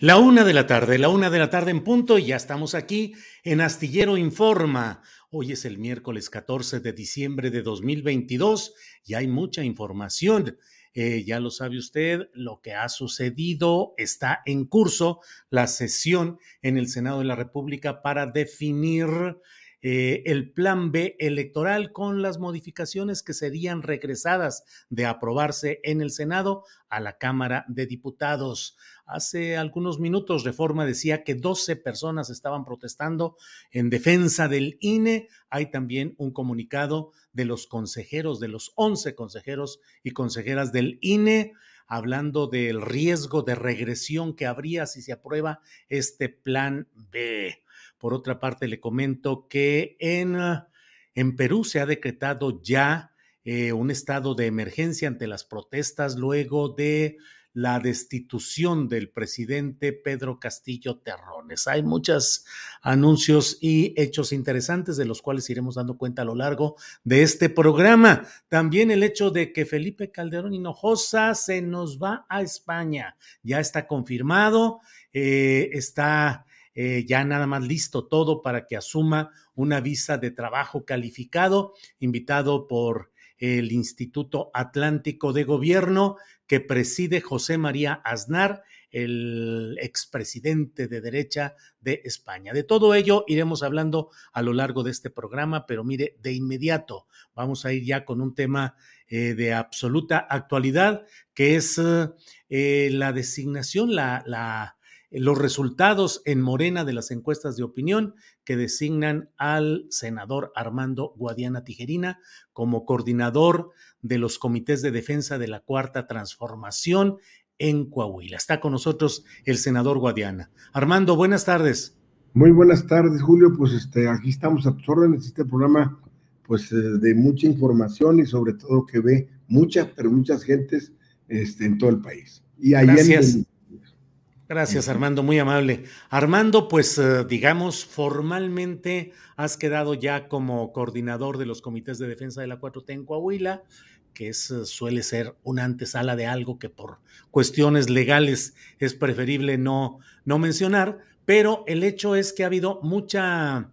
La una de la tarde, la una de la tarde en punto y ya estamos aquí en Astillero Informa. Hoy es el miércoles 14 de diciembre de 2022 y hay mucha información. Eh, ya lo sabe usted, lo que ha sucedido está en curso la sesión en el Senado de la República para definir eh, el plan B electoral con las modificaciones que serían regresadas de aprobarse en el Senado a la Cámara de Diputados. Hace algunos minutos Reforma decía que 12 personas estaban protestando en defensa del INE. Hay también un comunicado de los consejeros, de los 11 consejeros y consejeras del INE, hablando del riesgo de regresión que habría si se aprueba este plan B. Por otra parte, le comento que en, en Perú se ha decretado ya eh, un estado de emergencia ante las protestas luego de la destitución del presidente Pedro Castillo Terrones. Hay muchos anuncios y hechos interesantes de los cuales iremos dando cuenta a lo largo de este programa. También el hecho de que Felipe Calderón Hinojosa se nos va a España. Ya está confirmado, eh, está eh, ya nada más listo todo para que asuma una visa de trabajo calificado, invitado por el Instituto Atlántico de Gobierno que preside José María Aznar, el expresidente de derecha de España. De todo ello iremos hablando a lo largo de este programa, pero mire, de inmediato vamos a ir ya con un tema eh, de absoluta actualidad, que es eh, la designación, la, los resultados en Morena de las encuestas de opinión que designan al senador Armando Guadiana Tijerina como coordinador de los comités de defensa de la Cuarta Transformación en Coahuila. Está con nosotros el senador Guadiana. Armando, buenas tardes. Muy buenas tardes, Julio. Pues este, aquí estamos a tus órdenes. Este programa, pues, eh, de mucha información y sobre todo que ve muchas, pero muchas gentes este, en todo el país. Y ahí Gracias. Gracias, Armando, muy amable. Armando, pues eh, digamos, formalmente has quedado ya como coordinador de los comités de defensa de la 4T en Coahuila, que es, eh, suele ser una antesala de algo que por cuestiones legales es preferible no, no mencionar, pero el hecho es que ha habido mucha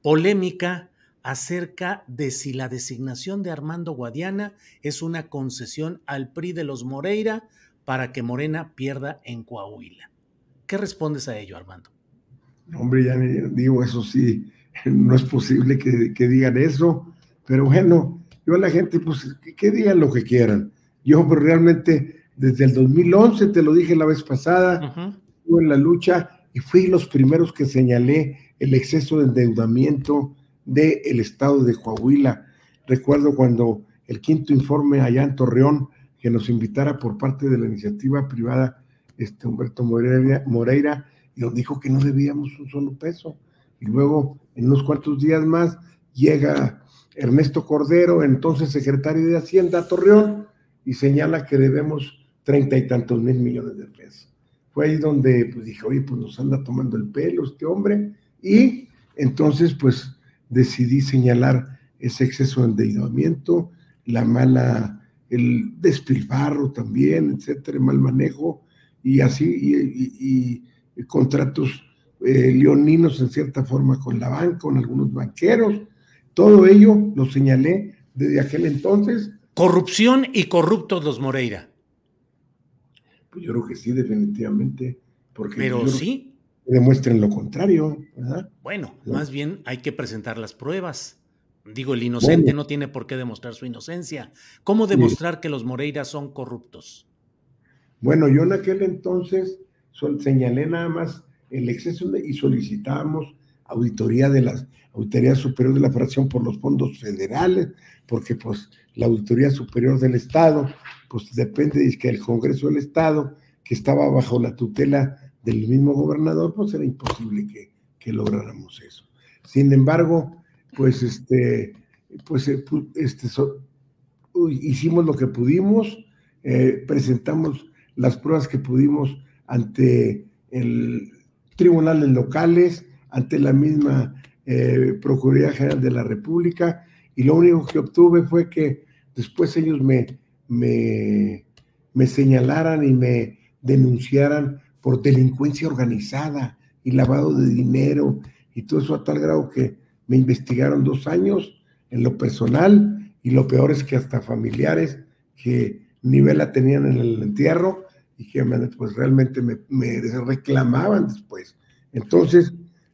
polémica acerca de si la designación de Armando Guadiana es una concesión al PRI de los Moreira para que Morena pierda en Coahuila. ¿Qué respondes a ello, Armando? Hombre, ya digo, eso sí, no es posible que, digan eso, pero bueno, yo a la gente, pues, que, digan lo que quieran. Yo, pues, realmente, desde el 2011, te lo dije la vez pasada, en la lucha y fui los primeros que señalé el exceso de endeudamiento del estado de Coahuila. Recuerdo cuando el quinto informe allá en Torreón, que nos invitara por parte de la iniciativa privada este Humberto Moreira, Moreira y nos dijo que no debíamos un solo peso. Y luego, en unos cuantos días más, llega Ernesto Cordero, entonces secretario de Hacienda Torreón, y señala que debemos treinta y tantos mil millones de pesos. Fue ahí donde pues, dije, oye, pues nos anda tomando el pelo este hombre, y entonces pues decidí señalar ese exceso de endeudamiento, la mala, el despilfarro también, etcétera, el mal manejo, y así, y, contratos eh, leoninos en cierta forma con la banca, con algunos banqueros, todo ello lo señalé desde aquel entonces. Corrupción y corruptos los Moreira. Pues yo creo que sí, definitivamente. Porque Pero sí. Demuestren lo contrario. ¿verdad? Bueno, más bien hay que presentar las pruebas. Digo, el inocente no tiene por qué demostrar su inocencia. ¿Cómo demostrar que los Moreira son corruptos? Bueno, yo en aquel entonces señalé nada más el exceso y solicitamos auditoría de las Auditoría Superior de la Fracción por los fondos federales, porque pues la Auditoría Superior del Estado, pues depende de que el Congreso del Estado, que estaba bajo la tutela del mismo gobernador, pues era imposible que, que lográramos eso. Sin embargo, pues este, pues eh, este, hicimos lo que pudimos, eh, presentamos las pruebas que pudimos ante el tribunales locales, ante la misma eh, Procuraduría General de la República, y lo único que obtuve fue que después ellos me, me, señalaran y me denunciaran por delincuencia organizada y lavado de dinero y todo eso a tal grado que me investigaron dos años en lo personal y lo peor es que hasta familiares que ni vela tenían en el entierro y que pues realmente me, reclamaban después. Entonces,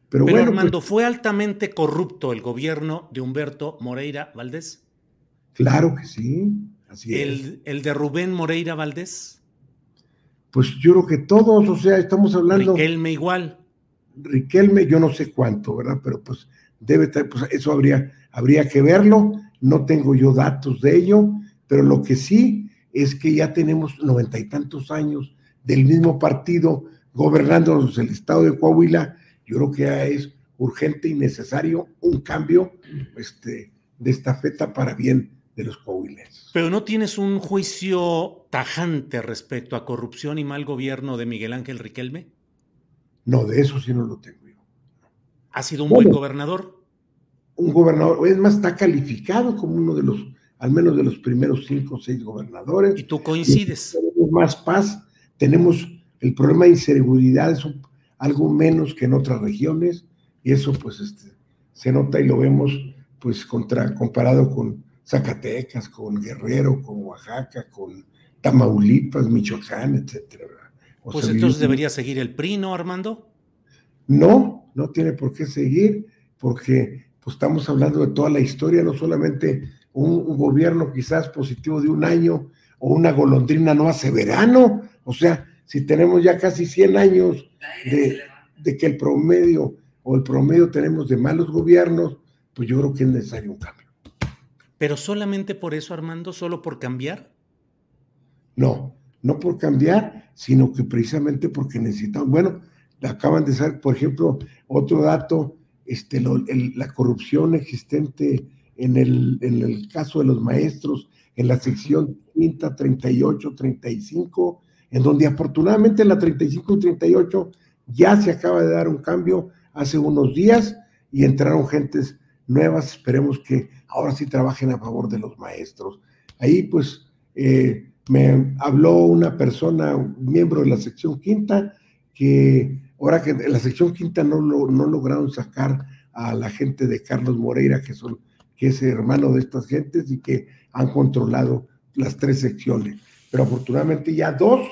pero, pero bueno, Armando, ¿fue altamente corrupto el gobierno de Humberto Moreira Valdés? Claro que sí, así ¿El, es. ¿El de Rubén Moreira Valdés? Pues yo creo que todos, o sea, estamos hablando... Riquelme igual. Riquelme, yo no sé cuánto, ¿verdad? Pero pues debe estar, pues eso habría, habría que verlo, no tengo yo datos de ello, pero lo que sí es que ya tenemos noventa y tantos años del mismo partido gobernándonos el estado de Coahuila, yo creo que ya es urgente y necesario un cambio este, de estafeta para bien de los coahuilenses. Pero no tienes un juicio tajante respecto a corrupción y mal gobierno de Miguel Ángel Riquelme? No, de eso sí no lo tengo yo. ¿Ha sido un buen gobernador? Un gobernador, es más, está calificado como uno de los al menos de los primeros cinco o seis gobernadores. ¿Y tú coincides? tenemos más paz, tenemos el problema de inseguridad, es algo menos que en otras regiones, y eso pues este, se nota y lo vemos pues contra, comparado con Zacatecas, con Guerrero, con Oaxaca, con Tamaulipas, Michoacán, etcétera. pues entonces debería seguir el PRI, ¿no, Armando? No, no tiene por qué seguir, porque pues estamos hablando de toda la historia, no solamente un, gobierno quizás positivo de un año o una golondrina no hace verano. O sea, si tenemos ya casi 100 años de, de, que el promedio o el promedio tenemos de malos gobiernos, pues yo creo que es necesario un cambio. ¿Pero solamente por eso, Armando? ¿Solo por cambiar? No, no por cambiar, sino que precisamente porque necesitamos, bueno, acaban de ser, por ejemplo, otro dato, este, la corrupción existente en el, en el caso de los maestros, en la sección quinta, 38, 35, en donde afortunadamente en la 35 y 38 ya se acaba de dar un cambio hace unos días y entraron gentes nuevas, esperemos que ahora sí trabajen a favor de los maestros. Ahí pues eh, me habló una persona, un miembro de la sección quinta, que ahora que en la sección quinta no, lo, no lograron sacar a la gente de Carlos Moreira, que son que es hermano de estas gentes y que han controlado las tres secciones. Pero afortunadamente ya dos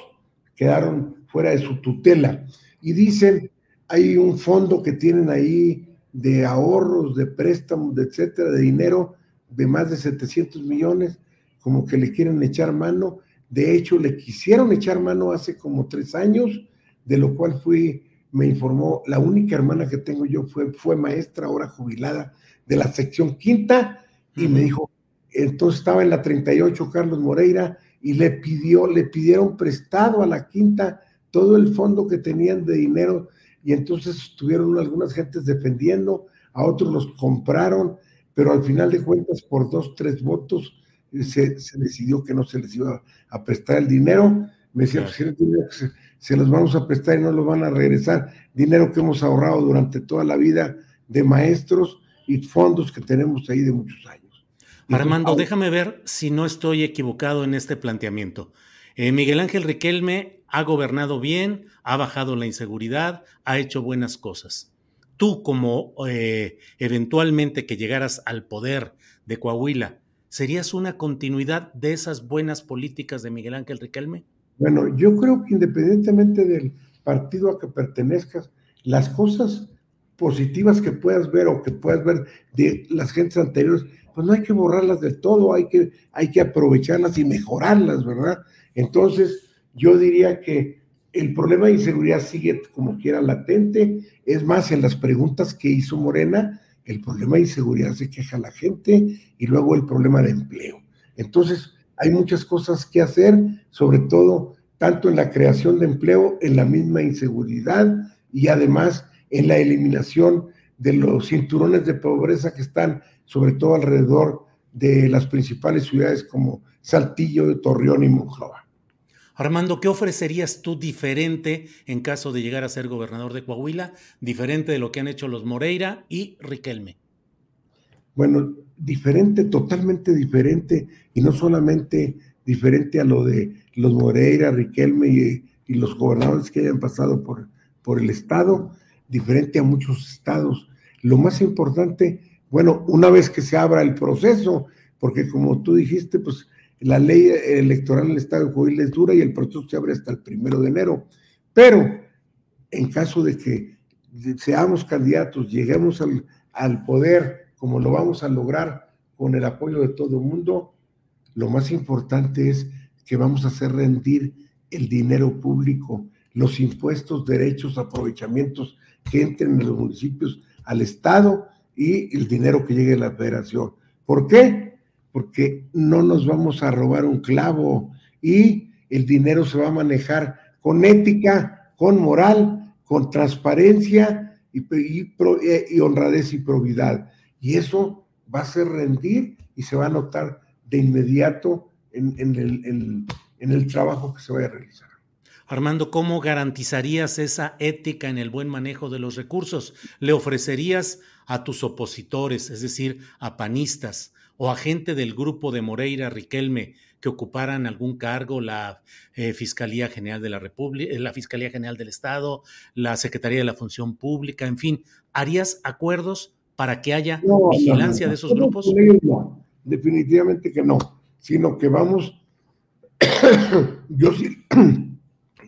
quedaron fuera de su tutela. Y dicen, hay un fondo que tienen ahí de ahorros, de préstamos, etcétera, de dinero de más de 700 millones, como que le quieren echar mano. De hecho, le quisieron echar mano hace como tres años, de lo cual fui, me informó, la única hermana que tengo yo fue, fue maestra, ahora jubilada, de la sección quinta y me dijo, entonces estaba en la 38 Carlos Moreira y le pidió, le pidieron prestado a la quinta todo el fondo que tenían de dinero y entonces estuvieron algunas gentes defendiendo, a otros los compraron, pero al final de cuentas por dos, tres votos eh, se, decidió que no se les iba a prestar el dinero. Me decía, pues, se, los vamos a prestar y no lo van a regresar. Dinero que hemos ahorrado durante toda la vida de maestros y fondos que tenemos ahí de muchos años. Armando, déjame ver si no estoy equivocado en este planteamiento. Eh, Miguel Ángel Riquelme ha gobernado bien, ha bajado la inseguridad, ha hecho buenas cosas. Tú, como eh, eventualmente que llegaras al poder de Coahuila, ¿serías una continuidad de esas buenas políticas de Miguel Ángel Riquelme? Bueno, yo creo que independientemente del partido a que pertenezcas, las cosas positivas que puedas ver o que puedas ver de las gentes anteriores, pues no hay que borrarlas del todo, hay que, hay que aprovecharlas y mejorarlas, ¿verdad? Entonces, yo diría que el problema de inseguridad sigue como quiera latente, es más, en las preguntas que hizo Morena, el problema de inseguridad se queja la gente y luego el problema de empleo. Entonces, hay muchas cosas que hacer, sobre todo tanto en la creación de empleo, en la misma inseguridad y además en la eliminación de los cinturones de pobreza que están sobre todo alrededor de las principales ciudades como Saltillo, Torreón y Monclova. Armando, ¿qué ofrecerías tú diferente en caso de llegar a ser gobernador de Coahuila, diferente de lo que han hecho los Moreira y Riquelme? Bueno, diferente, totalmente diferente, y no solamente diferente a lo de los Moreira, Riquelme y, los gobernadores que hayan pasado por, por el Estado, diferente a muchos estados. Lo más importante, bueno, una vez que se abra el proceso, porque como tú dijiste, pues la ley electoral del estado de Coahuila es dura y el proceso se abre hasta el primero de enero. Pero en caso de que seamos candidatos, lleguemos al, al poder como lo vamos a lograr con el apoyo de todo el mundo, lo más importante es que vamos a hacer rendir el dinero público, los impuestos, derechos, aprovechamientos que entren en los municipios al Estado y el dinero que llegue a la federación. ¿Por qué? Porque no nos vamos a robar un clavo y el dinero se va a manejar con ética, con moral, con transparencia y, y, honradez y probidad. Y eso va a hacer rendir y se va a notar de inmediato en, el, trabajo que se vaya a realizar. Armando, ¿cómo garantizarías esa ética en el buen manejo de los recursos? ¿Le ofrecerías a tus opositores, es decir, a panistas o a gente del grupo de Moreira Riquelme que ocuparan algún cargo, la eh, Fiscalía General de la República, eh, la Fiscalía General del Estado, la Secretaría de la Función Pública, en fin, ¿harías acuerdos para que haya vigilancia de esos grupos? No, definitivamente que no, sino que vamos, yo sí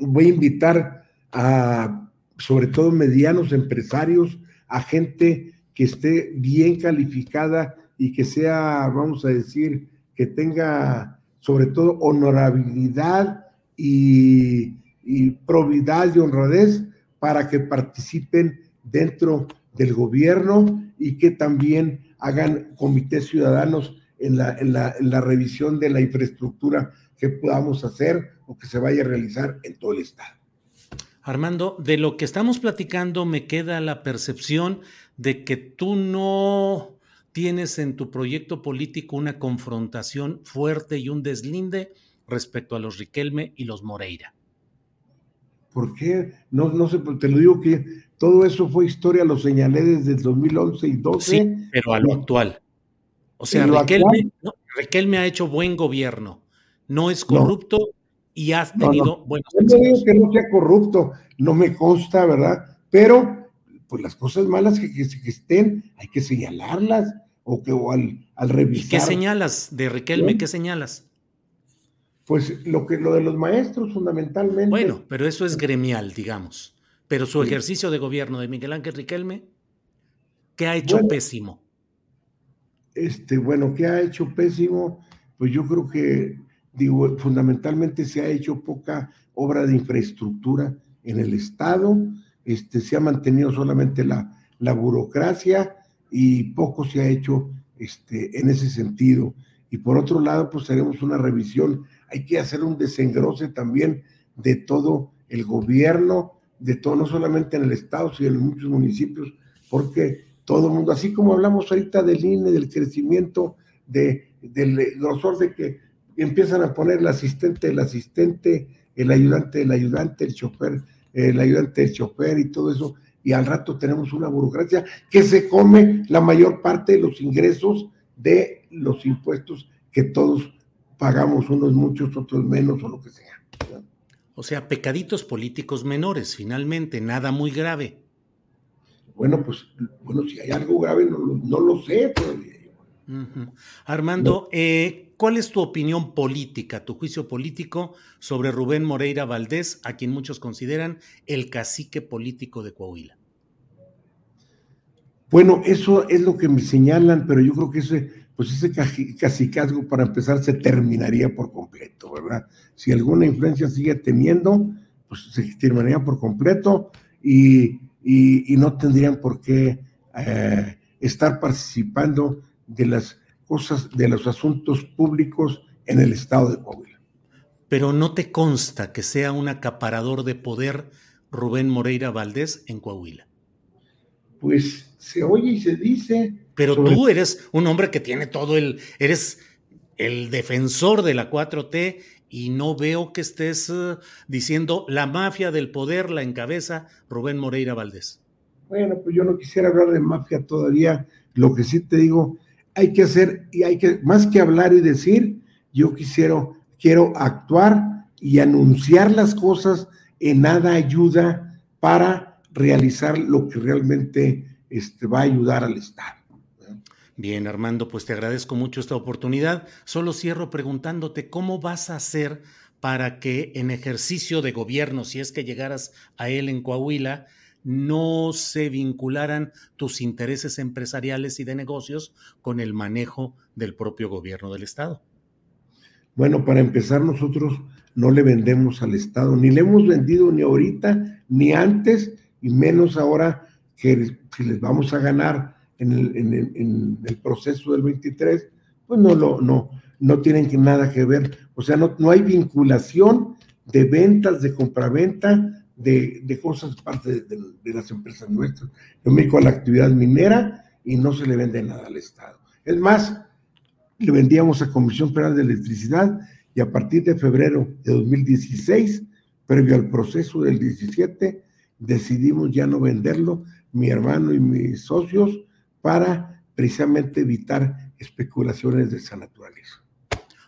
voy a invitar a, sobre todo, medianos empresarios, a gente que esté bien calificada y que sea, vamos a decir, que tenga sobre todo honorabilidad y, probidad y honradez para que participen dentro del gobierno y que también hagan comités ciudadanos en la, en la revisión de la infraestructura que podamos hacer o que se vaya a realizar en todo el Estado. Armando, de lo que estamos platicando me queda la percepción de que tú no tienes en tu proyecto político una confrontación fuerte y un deslinde respecto a los Riquelme y los Moreira. ¿Por qué? No, no sé, te lo digo que todo eso fue historia, lo señalé desde el 2011 y 12. Sí, pero a lo actual. O sea, Riquelme, Riquelme ha hecho buen gobierno no es corrupto y has tenido buenos Yo no digo que no sea corrupto, no me consta, ¿verdad? Pero, pues las cosas malas que, que, estén, hay que señalarlas o que o al, al revisar. ¿Qué señalas de Riquelme? ¿Qué señalas? Pues lo que lo de los maestros, fundamentalmente. Bueno, pero eso es gremial, digamos. Pero su ejercicio de gobierno de Miguel Ángel Riquelme, ¿qué ha hecho pésimo? Este, bueno, ¿qué ha hecho pésimo? Pues yo creo que digo, fundamentalmente se ha hecho poca obra de infraestructura en el Estado, este, se ha mantenido solamente la, la burocracia y poco se ha hecho este, en ese sentido. Y por otro lado, pues haremos una revisión. Hay que hacer un desengrose también de todo el gobierno de todo, no solamente en el Estado, sino en muchos municipios, porque todo el mundo, así como hablamos ahorita del INE, del crecimiento, de, del grosor de que empiezan a poner el asistente, el asistente, el ayudante, el ayudante, el chofer, el ayudante del chofer y todo eso, y al rato tenemos una burocracia que se come la mayor parte de los ingresos de los impuestos que todos pagamos, unos muchos, otros menos o lo que sea. O sea, pecaditos políticos menores, finalmente, nada muy grave. Bueno, pues, bueno, si hay algo grave, no, lo sé todavía. Armando, eh, ¿cuál es tu opinión política, tu juicio político sobre Rubén Moreira Valdés, a quien muchos consideran el cacique político de Coahuila? Bueno, eso es lo que me señalan, pero yo creo que ese, pues ese cacicazgo para empezar se terminaría por completo, ¿verdad? Si alguna influencia sigue teniendo, pues se terminaría por completo y, no tendrían por qué eh, estar participando de las cosas, de los asuntos públicos en el estado de Coahuila. Pero no te consta que sea un acaparador de poder Rubén Moreira Valdés en Coahuila. Pues se oye y se dice. Pero tú eres un hombre que tiene todo el, eres el defensor de la 4T y no veo que estés eh, diciendo la mafia del poder la encabeza Rubén Moreira Valdés. Bueno, pues yo no quisiera hablar de mafia todavía. Lo que sí te digo hay que hacer y hay que, más que hablar y decir, yo quisiera, quiero actuar y anunciar las cosas en nada ayuda para realizar lo que realmente este, va a ayudar al Estado. Bien, Armando, pues te agradezco mucho esta oportunidad. Solo cierro preguntándote cómo vas a hacer para que en ejercicio de gobierno, si es que llegaras a él en Coahuila, no se vincularan tus intereses empresariales y de negocios con el manejo del propio gobierno del Estado? Bueno, para empezar, nosotros no le vendemos al Estado, ni le hemos vendido ni ahorita, ni antes, y menos ahora que les vamos a ganar en el, proceso del 23, pues no, no, no tienen nada que ver. O sea, no, no hay vinculación de ventas, de compraventa de, cosas parte de, las empresas nuestras. Yo me dedico a la actividad minera y no se le vende nada al Estado. Es más, le vendíamos a Comisión Federal de Electricidad y a partir de febrero de 2016, previo al proceso del 17, decidimos ya no venderlo, mi hermano y mis socios, para precisamente evitar especulaciones de esa naturaleza.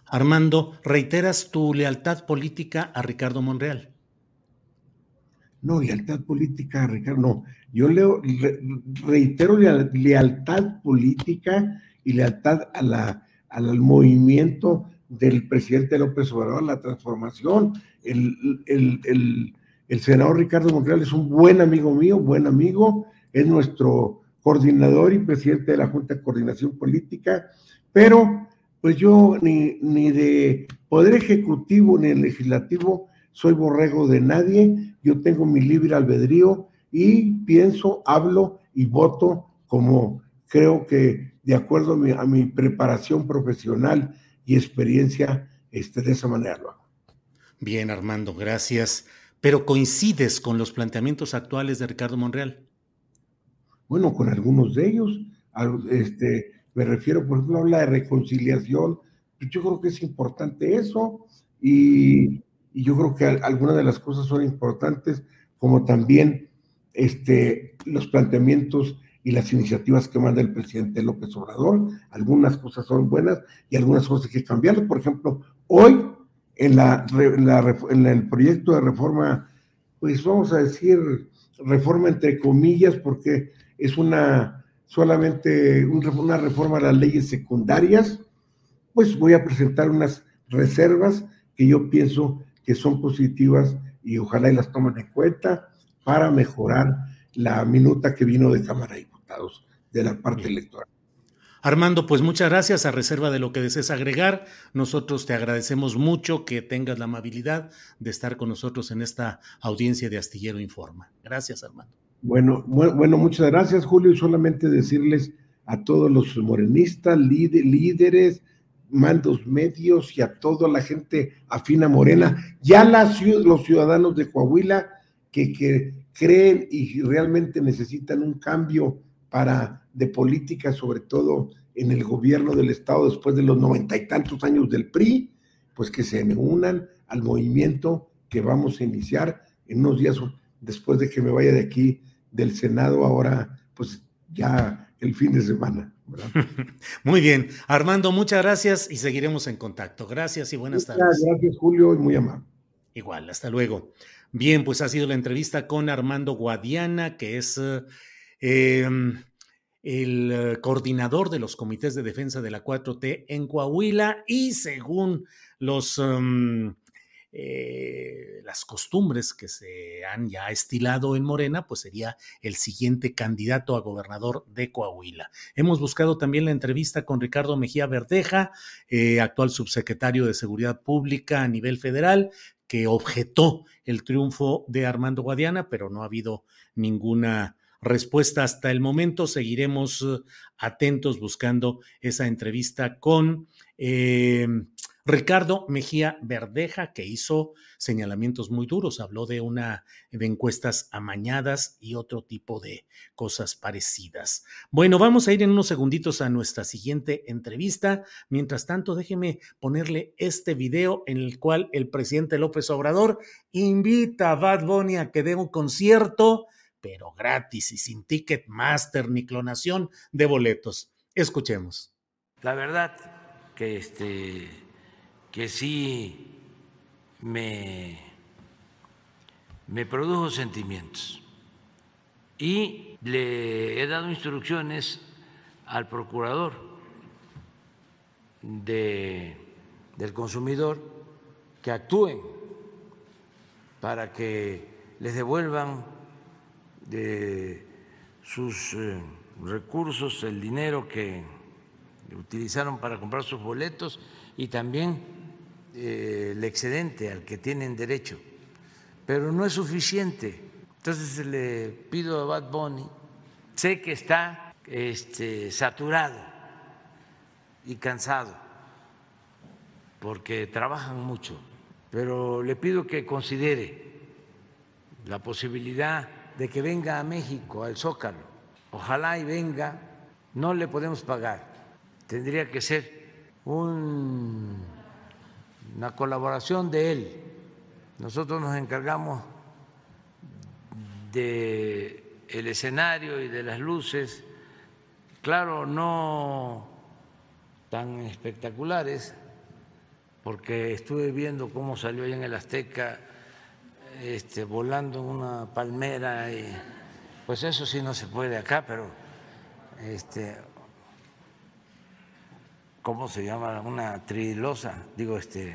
Armando, ¿reiteras tu lealtad política a Ricardo Monreal? No, lealtad política, Ricardo, no. Yo leo, reitero lealtad política y lealtad a la, al movimiento del presidente López Obrador, la transformación. El, el, senador Ricardo Monreal es un buen amigo mío, buen amigo, es nuestro coordinador y presidente de la Junta de Coordinación Política, pero pues yo ni, ni de Poder Ejecutivo ni Legislativo soy borrego de nadie, yo tengo mi libre albedrío y pienso, hablo y voto como creo que de acuerdo a mi, preparación profesional y experiencia, este, de esa manera lo hago. Bien, Armando, gracias. Pero coincides con los planteamientos actuales de Ricardo Monreal. Bueno, con algunos de ellos. Este, me refiero, por ejemplo, a la de reconciliación. Yo creo que es importante eso. Y, yo creo que algunas de las cosas son importantes, como también este, los planteamientos y las iniciativas que manda el presidente López Obrador. Algunas cosas son buenas y algunas cosas hay que cambiarlas. Por ejemplo, hoy en, la, en, el proyecto de reforma, pues vamos a decir reforma entre comillas, porque es una solamente una reforma a las leyes secundarias, pues voy a presentar unas reservas que yo pienso que son positivas y ojalá y las tomen en cuenta para mejorar la minuta que vino de Cámara de Diputados de la parte electoral. Armando, pues muchas gracias. A reserva de lo que desees agregar, nosotros te agradecemos mucho que tengas la amabilidad de estar con nosotros en esta audiencia de Astillero Informa. Gracias, Armando. Bueno, bueno, muchas gracias, Julio. Y solamente decirles a todos los morenistas, líderes, mandos medios y a toda la gente afina morena, ya los ciudadanos de Coahuila que, creen y realmente necesitan un cambio para de política, sobre todo en el gobierno del Estado después de los noventa y tantos años del PRI, pues que se unan al movimiento que vamos a iniciar en unos días después de que me vaya de aquí del Senado, ahora pues ya el fin de semana. Muy bien. Armando, muchas gracias y seguiremos en contacto. Gracias y buenas tardes. Gracias, Julio, y muy amable. Igual, hasta luego. Bien, pues ha sido la entrevista con Armando Guadiana, que es em, el eh, coordinador de los comités de defensa de la 4T en Coahuila y según los em, eh, las costumbres que se han ya estilado en Morena, pues sería el siguiente candidato a gobernador de Coahuila. Hemos buscado también la entrevista con Ricardo Mejía Verdeja, eh, actual subsecretario de Seguridad Pública a nivel federal, que objetó el triunfo de Armando Guadiana, pero no ha habido ninguna respuesta hasta el momento. Seguiremos eh, atentos buscando esa entrevista con Ricardo Mejía Verdeja, que hizo señalamientos muy duros, habló de una de encuestas amañadas y otro tipo de cosas parecidas. Bueno, vamos a ir en unos segunditos a nuestra siguiente entrevista. Mientras tanto, déjeme ponerle este video en el cual el presidente López Obrador invita a Bad Bunny a que dé un concierto, pero gratis y sin ticket master ni clonación de boletos. Escuchemos. La verdad que este que sí me, me produjo sentimientos. Y le he dado instrucciones al procurador de, del consumidor que actúen para que les devuelvan de sus eh, recursos el dinero que utilizaron para comprar sus boletos y también el excedente al que tienen derecho, pero no es suficiente. Entonces le pido a Bad Bunny, sé que está este, saturado y cansado porque trabajan mucho, pero le pido que considere la posibilidad de que venga a México, al Zócalo. Ojalá y venga, no le podemos pagar, tendría que ser un una colaboración de él. Nosotros nos encargamos de el escenario y de las luces, claro, no tan espectaculares, porque estuve viendo cómo salió ahí en el Azteca este, volando una palmera y pues eso sí no se puede acá, pero este, ¿cómo se llama? Una trilosa, digo, este,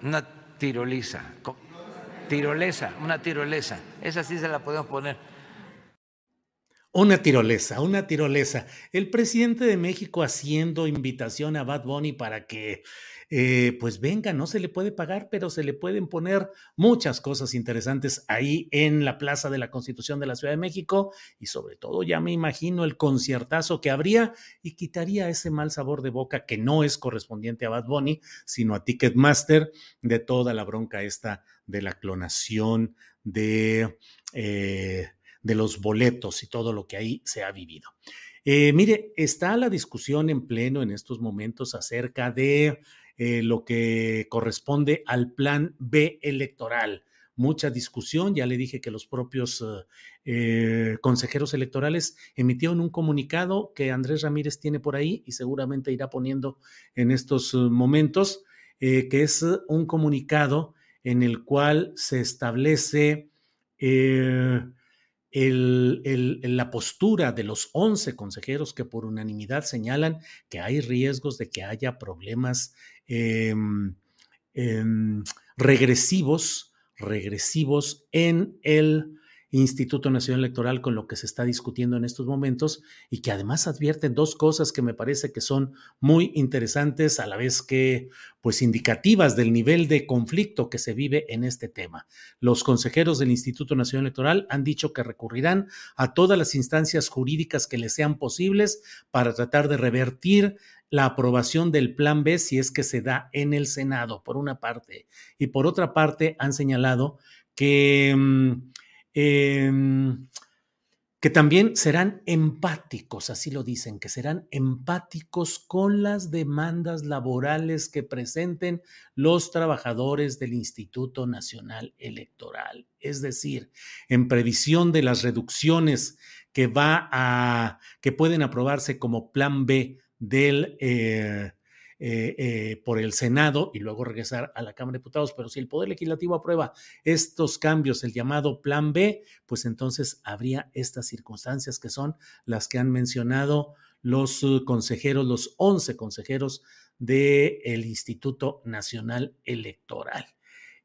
una tiroliza, tirolesa, una tirolesa, esa sí se la podemos poner. Una tirolesa, una tirolesa. El presidente de México haciendo invitación a Bad Bunny para que eh, pues venga, no se le puede pagar, pero se le pueden poner muchas cosas interesantes ahí en la Plaza de la Constitución de la Ciudad de México y sobre todo ya me imagino el conciertazo que habría y quitaría ese mal sabor de boca que no es correspondiente a Bad Bunny, sino a Ticketmaster de toda la bronca esta de la clonación de... Eh, de los boletos y todo lo que ahí se ha vivido. Eh, mire, está la discusión en pleno en estos momentos acerca de eh, lo que corresponde al plan B electoral. Mucha discusión, ya le dije que los propios eh, consejeros electorales emitieron un comunicado que Andrés Ramírez tiene por ahí y seguramente irá poniendo en estos momentos, eh, que es un comunicado en el cual se establece la postura de los 11 consejeros que por unanimidad señalan que hay riesgos de que haya problemas Em, em, regresivos, regresivos en el Instituto Nacional Electoral con lo que se está discutiendo en estos momentos y que además advierten dos cosas que me parece que son muy interesantes a la vez que pues indicativas del nivel de conflicto que se vive en este tema. Los consejeros del Instituto Nacional Electoral han dicho que recurrirán a todas las instancias jurídicas que les sean posibles para tratar de revertir la aprobación del plan B si es que se da en el Senado, por una parte. Y por otra parte, han señalado que, mm, em, que también serán empáticos, así lo dicen, que serán empáticos con las demandas laborales que presenten los trabajadores del Instituto Nacional Electoral. Es decir, en previsión de las reducciones que va a que pueden aprobarse como plan B del, eh, eh, eh, por el Senado y luego regresar a la Cámara de Diputados. Pero si el Poder Legislativo aprueba estos cambios, el llamado Plan B, pues entonces habría estas circunstancias que son las que han mencionado los consejeros, los 11 consejeros del Instituto Nacional Electoral.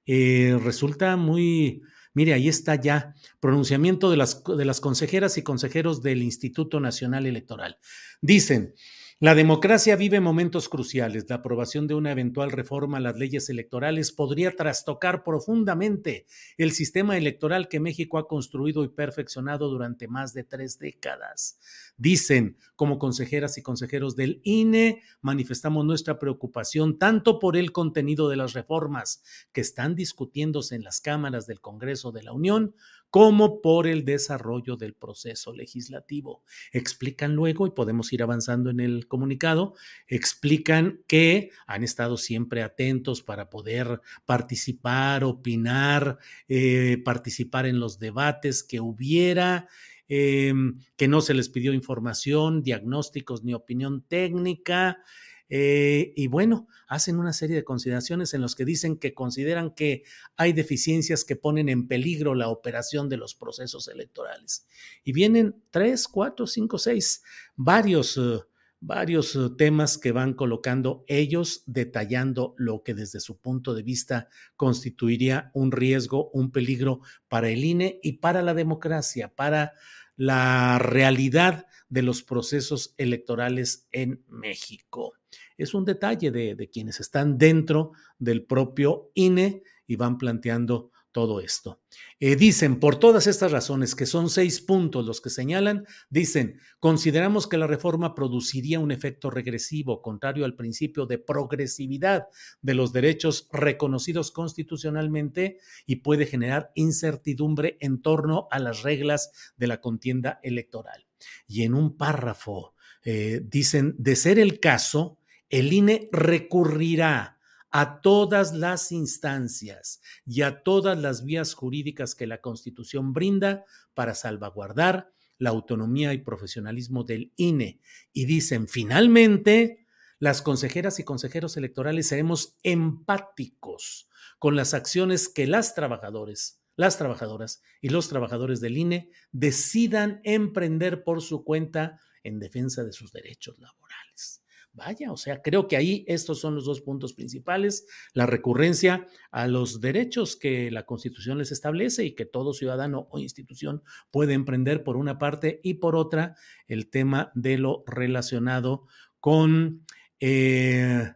resulta muy, mire, ahí está ya, pronunciamiento de las, de las consejeras y consejeros del Instituto Nacional Electoral. Dicen, la democracia vive momentos cruciales. La aprobación de una eventual reforma a las leyes electorales podría trastocar profundamente el sistema electoral que México ha construido y perfeccionado durante más de tres décadas. Dicen, como consejeras y consejeros del INE, manifestamos nuestra preocupación tanto por el contenido de las reformas que están discutiéndose en las cámaras del Congreso de la Unión, como por el desarrollo del proceso legislativo. Explican luego, y podemos ir avanzando en el comunicado, explican que han estado siempre atentos para poder participar, opinar, eh, participar en los debates que hubiera. Em, que no se les pidió información, diagnósticos ni opinión técnica, eh, y bueno, hacen una serie de consideraciones en los que dicen que consideran que hay deficiencias que ponen en peligro la operación de los procesos electorales. Y vienen tres, cuatro, cinco, seis, varios, eh, varios eh, temas que van colocando ellos, detallando lo que desde su punto de vista constituiría un riesgo, un peligro para el INE y para la democracia, para la realidad de los procesos electorales en México. Es un detalle de, quienes están dentro del propio INE y van planteando todo esto. Eh, dicen, por todas estas razones, que son seis puntos los que señalan, dicen, consideramos que la reforma produciría un efecto regresivo, contrario al principio de progresividad de los derechos reconocidos constitucionalmente y puede generar incertidumbre en torno a las reglas de la contienda electoral. Y en un párrafo eh, dicen, de ser el caso, el INE recurrirá a todas las instancias y a todas las vías jurídicas que la Constitución brinda para salvaguardar la autonomía y profesionalismo del INE. Y dicen, finalmente, las consejeras y consejeros electorales seremos empáticos con las acciones que las trabajadores, las trabajadoras y los trabajadores del INE decidan emprender por su cuenta en defensa de sus derechos laborales. Vaya, o sea, creo que ahí estos son los dos puntos principales, la recurrencia a los derechos que la Constitución les establece y que todo ciudadano o institución puede emprender por una parte y por otra el tema de lo relacionado con eh,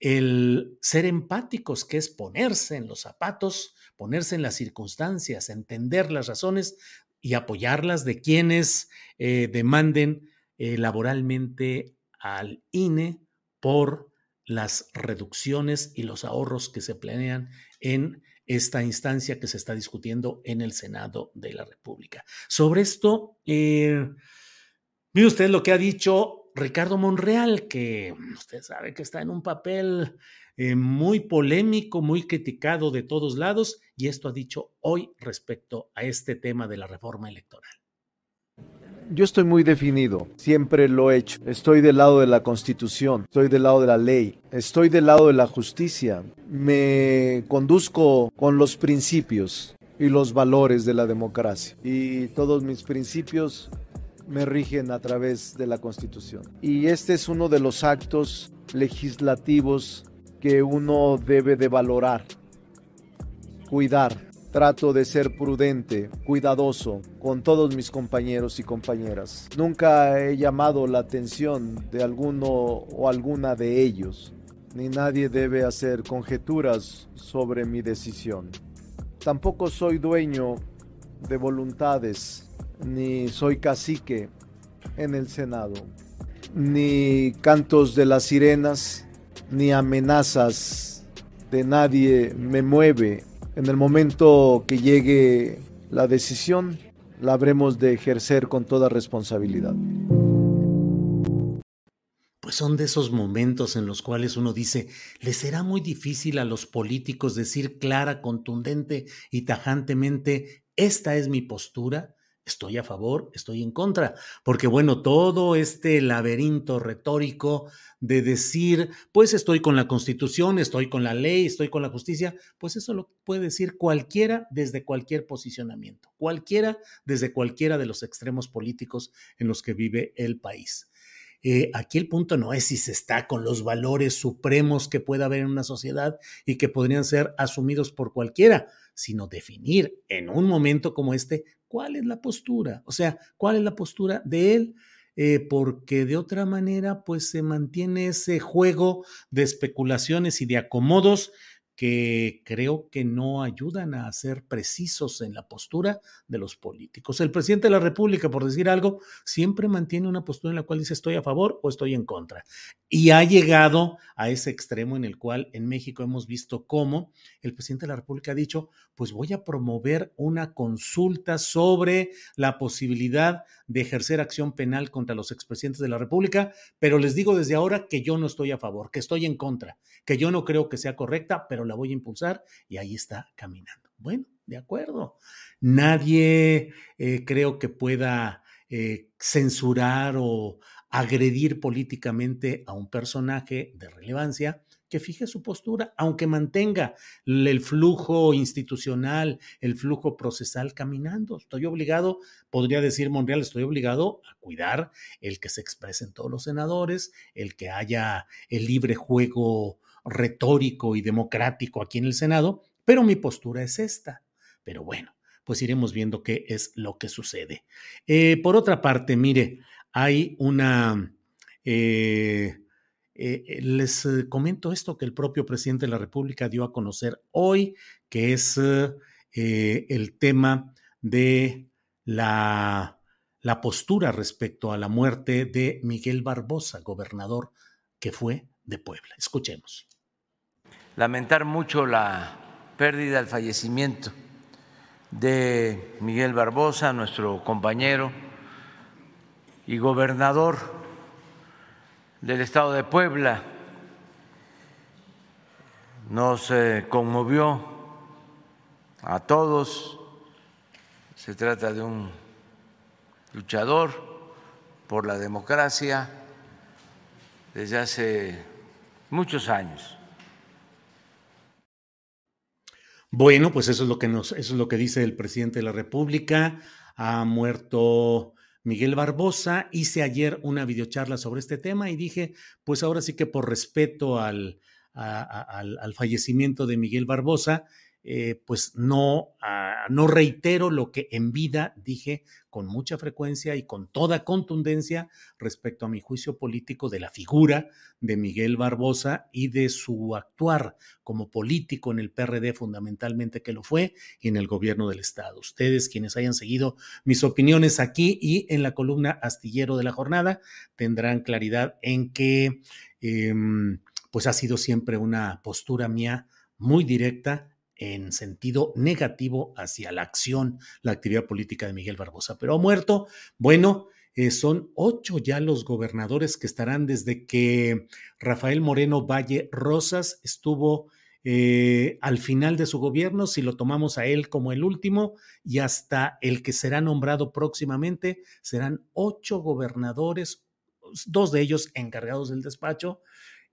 el ser empáticos, que es ponerse en los zapatos, ponerse en las circunstancias, entender las razones y apoyarlas de quienes eh, demanden eh, laboralmente al INE por las reducciones y los ahorros que se planean en esta instancia que se está discutiendo en el Senado de la República. Sobre esto, eh, mire usted lo que ha dicho Ricardo Monreal, que usted sabe que está en un papel eh, muy polémico, muy criticado de todos lados, y esto ha dicho hoy respecto a este tema de la reforma electoral. Yo estoy muy definido, siempre lo he hecho. Estoy del lado de la constitución, estoy del lado de la ley, estoy del lado de la justicia. Me conduzco con los principios y los valores de la democracia. Y todos mis principios me rigen a través de la constitución. Y este es uno de los actos legislativos que uno debe de valorar, cuidar Trato de ser prudente, cuidadoso con todos mis compañeros y compañeras. Nunca he llamado la atención de alguno o alguna de ellos, ni nadie debe hacer conjeturas sobre mi decisión. Tampoco soy dueño de voluntades, ni soy cacique en el Senado. ni cantos de las sirenas, ni amenazas de nadie me mueve. En el momento que llegue la decisión, la habremos de ejercer con toda responsabilidad. Pues son de esos momentos en los cuales uno dice, ¿le será muy difícil a los políticos decir clara, contundente y tajantemente, esta es mi postura? Estoy a favor, estoy en contra, porque bueno, todo este laberinto retórico de decir, pues estoy con la constitución, estoy con la ley, estoy con la justicia, pues eso lo puede decir cualquiera desde cualquier posicionamiento, cualquiera desde cualquiera de los extremos políticos en los que vive el país. Eh, aquí el punto no es si se está con los valores supremos que pueda haber en una sociedad y que podrían ser asumidos por cualquiera, sino definir en un momento como este cuál es la postura, o sea, cuál es la postura de él, eh, porque de otra manera, pues se mantiene ese juego de especulaciones y de acomodos que creo que no ayudan a ser precisos en la postura de los políticos. El presidente de la República, por decir algo, siempre mantiene una postura en la cual dice estoy a favor o estoy en contra. Y ha llegado a ese extremo en el cual en México hemos visto cómo el presidente de la República ha dicho, pues voy a promover una consulta sobre la posibilidad de ejercer acción penal contra los expresidentes de la República, pero les digo desde ahora que yo no estoy a favor, que estoy en contra, que yo no creo que sea correcta, pero la voy a impulsar y ahí está caminando. Bueno, de acuerdo. Nadie eh, creo que pueda eh, censurar o agredir políticamente a un personaje de relevancia que fije su postura, aunque mantenga el flujo institucional, el flujo procesal caminando. Estoy obligado, podría decir Monreal, estoy obligado a cuidar el que se expresen todos los senadores, el que haya el libre juego retórico y democrático aquí en el Senado, pero mi postura es esta. Pero bueno, pues iremos viendo qué es lo que sucede. Eh, por otra parte, mire, hay una... Eh, eh, les comento esto que el propio presidente de la República dio a conocer hoy, que es el tema de la, la postura respecto a la muerte de Miguel Barbosa, gobernador que fue de Puebla. Escuchemos lamentar mucho la pérdida, el fallecimiento de Miguel Barbosa, nuestro compañero y gobernador del estado de Puebla. Nos eh, conmovió a todos. Se trata de un luchador por la democracia desde hace muchos años Bueno, pues eso es lo que nos, eso es lo que dice el presidente de la República. Ha muerto Miguel Barbosa. Hice ayer una videocharla sobre este tema y dije, pues ahora sí que por respeto al, al, al fallecimiento de Miguel Barbosa, eh, pues no, ah, no reitero lo que en vida dije con mucha frecuencia y con toda contundencia respecto a mi juicio político de la figura de Miguel Barbosa y de su actuar como político en el PRD fundamentalmente que lo fue y en el gobierno del Estado. Ustedes quienes hayan seguido mis opiniones aquí y en la columna astillero de la jornada tendrán claridad en que em, pues ha sido siempre una postura mía muy directa en sentido negativo hacia la acción, la actividad política de Miguel Barbosa. Pero ha muerto, bueno, eh, son ocho ya los gobernadores que estarán desde que Rafael Moreno Valle Rosas estuvo eh, al final de su gobierno, si lo tomamos a él como el último, y hasta el que será nombrado próximamente, serán ocho gobernadores, dos de ellos encargados del despacho,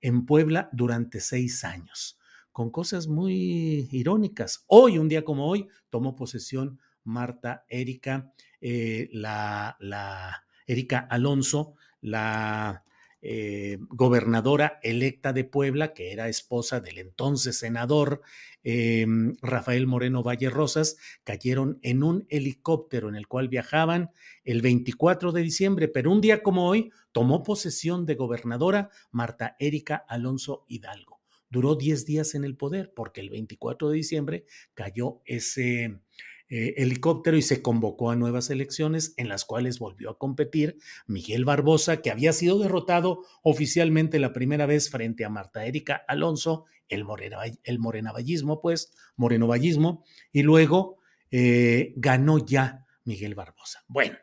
en Puebla durante seis años con cosas muy irónicas. Hoy, un día como hoy, tomó posesión Marta Erika, eh, la, la Erika Alonso, la eh, gobernadora electa de Puebla, que era esposa del entonces senador em, Rafael Moreno Valle Rosas, cayeron en un helicóptero en el cual viajaban el 24 de diciembre, pero un día como hoy tomó posesión de gobernadora Marta Erika Alonso Hidalgo duró 10 días en el poder porque el 24 de diciembre cayó ese, eh, helicóptero y se convocó a nuevas elecciones en las cuales volvió a competir Miguel Barbosa, que había sido derrotado oficialmente la primera vez frente a Marta Erika Alonso, el, morena, el morenavallismo, pues, morenovallismo, y luego eh, ganó ya Miguel Barbosa. Bueno,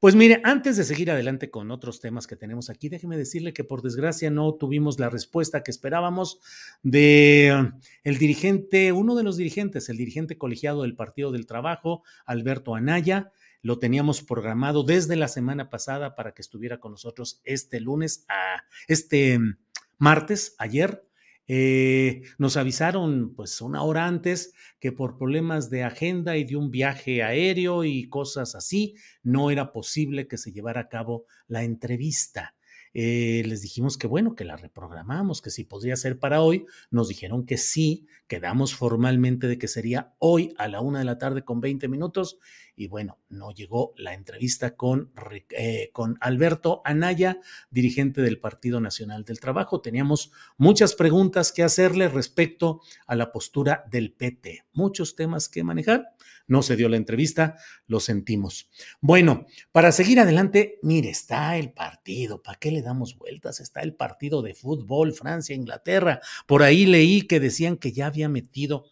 pues mire, antes de seguir adelante con otros temas que tenemos aquí, déjeme decirle que por desgracia no tuvimos la respuesta que esperábamos de el dirigente, uno de los dirigentes, el dirigente colegiado del Partido del Trabajo, Alberto Anaya. Lo teníamos programado desde la semana pasada para que estuviera con nosotros este lunes, a, este um, martes, ayer, eh, nos avisaron pues una hora antes que por problemas de agenda y de un viaje aéreo y cosas así, no era posible que se llevara a cabo la entrevista. Eh, les dijimos que bueno, que la reprogramamos, que si podría ser para hoy. Nos dijeron que sí, quedamos formalmente de que sería hoy a la una de la tarde con 20 minutos. Y bueno, no llegó la entrevista con, eh, con Alberto Anaya, dirigente del Partido Nacional del Trabajo. Teníamos muchas preguntas que hacerle respecto a la postura del PT, muchos temas que manejar no se dio la entrevista, lo sentimos. Bueno, para seguir adelante, mire, está el partido, ¿para qué le damos vueltas? Está el partido de fútbol, Francia, Inglaterra. Por ahí leí que decían que ya había metido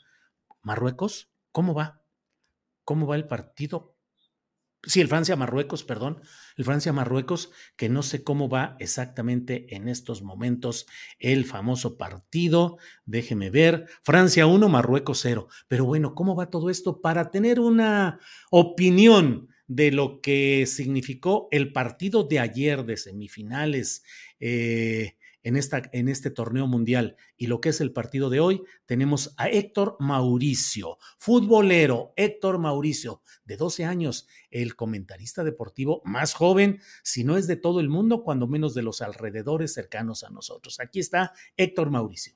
Marruecos. ¿Cómo va? ¿Cómo va el partido? Sí, el Francia-Marruecos, perdón, el Francia-Marruecos, que no sé cómo va exactamente en estos momentos el famoso partido. Déjeme ver, Francia 1, Marruecos 0. Pero bueno, ¿cómo va todo esto? Para tener una opinión de lo que significó el partido de ayer de semifinales. Eh, en, esta, en este torneo mundial. Y lo que es el partido de hoy, tenemos a Héctor Mauricio, futbolero Héctor Mauricio, de 12 años, el comentarista deportivo más joven, si no es de todo el mundo, cuando menos de los alrededores cercanos a nosotros. Aquí está Héctor Mauricio.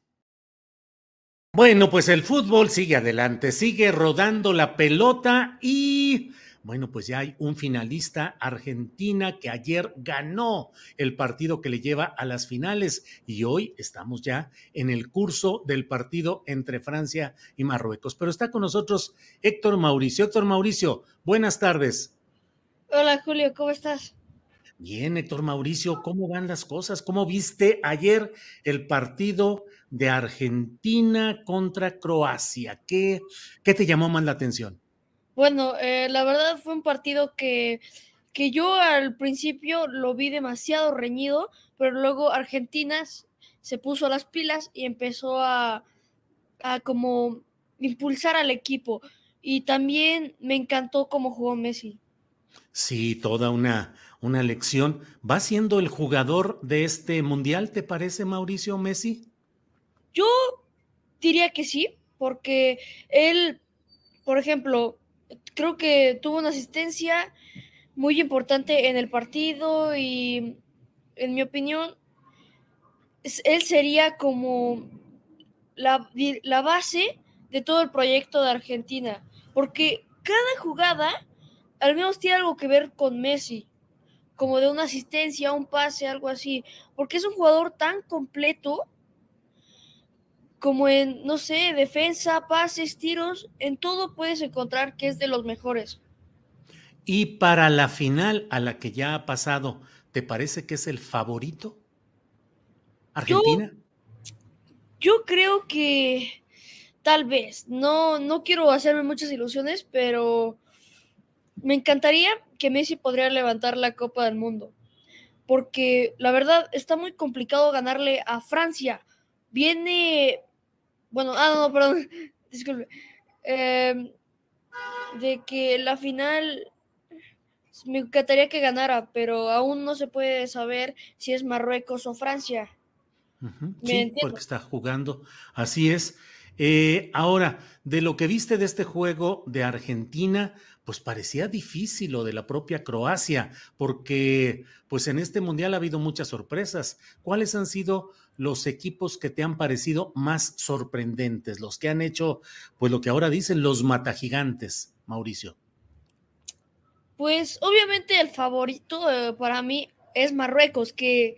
Bueno, pues el fútbol sigue adelante, sigue rodando la pelota y bueno, pues ya hay un finalista Argentina que ayer ganó el partido que le lleva a las finales y hoy estamos ya en el curso del partido entre Francia y Marruecos. Pero está con nosotros Héctor Mauricio. Héctor Mauricio, buenas tardes. Hola Julio, ¿cómo estás? Bien, Héctor Mauricio, ¿cómo van las cosas? ¿Cómo viste ayer el partido de Argentina contra Croacia? ¿Qué, qué te llamó más la atención? Bueno, eh, la verdad fue un partido que, que yo al principio lo vi demasiado reñido, pero luego Argentina se puso las pilas y empezó a, a como impulsar al equipo. Y también me encantó cómo jugó Messi. Sí, toda una, una lección. ¿Va siendo el jugador de este mundial, te parece, Mauricio Messi? Yo diría que sí, porque él, por ejemplo, creo que tuvo una asistencia muy importante en el partido y en mi opinión él sería como la, la, base de todo el proyecto de Argentina, porque cada jugada al menos tiene algo que ver con Messi, como de una asistencia, un pase, algo así, porque es un jugador tan completo como en, no sé, defensa, pases, tiros, en todo puedes encontrar que es de los mejores. Y para la final a la que ya ha pasado, ¿te parece que es el favorito? ¿Argentina? Yo, creo que tal vez, no, no quiero hacerme muchas ilusiones, pero me encantaría que Messi podría levantar la Copa del Mundo, porque la verdad está muy complicado ganarle a Francia. Viene bueno, ah, no, perdón, disculpe. Em, de que la final me encantaría que ganara, pero aún no se puede saber si es Marruecos o Francia. sí, porque está jugando. Así es. Eh, ahora, de lo que viste de este juego de Argentina, pues parecía difícil lo de la propia Croacia, porque pues en este mundial ha habido muchas sorpresas. ¿Cuáles han sido los equipos que te han parecido más sorprendentes, los que han hecho, pues lo que ahora dicen los matagigantes, Mauricio? Pues obviamente el favorito eh, para mí es Marruecos, que,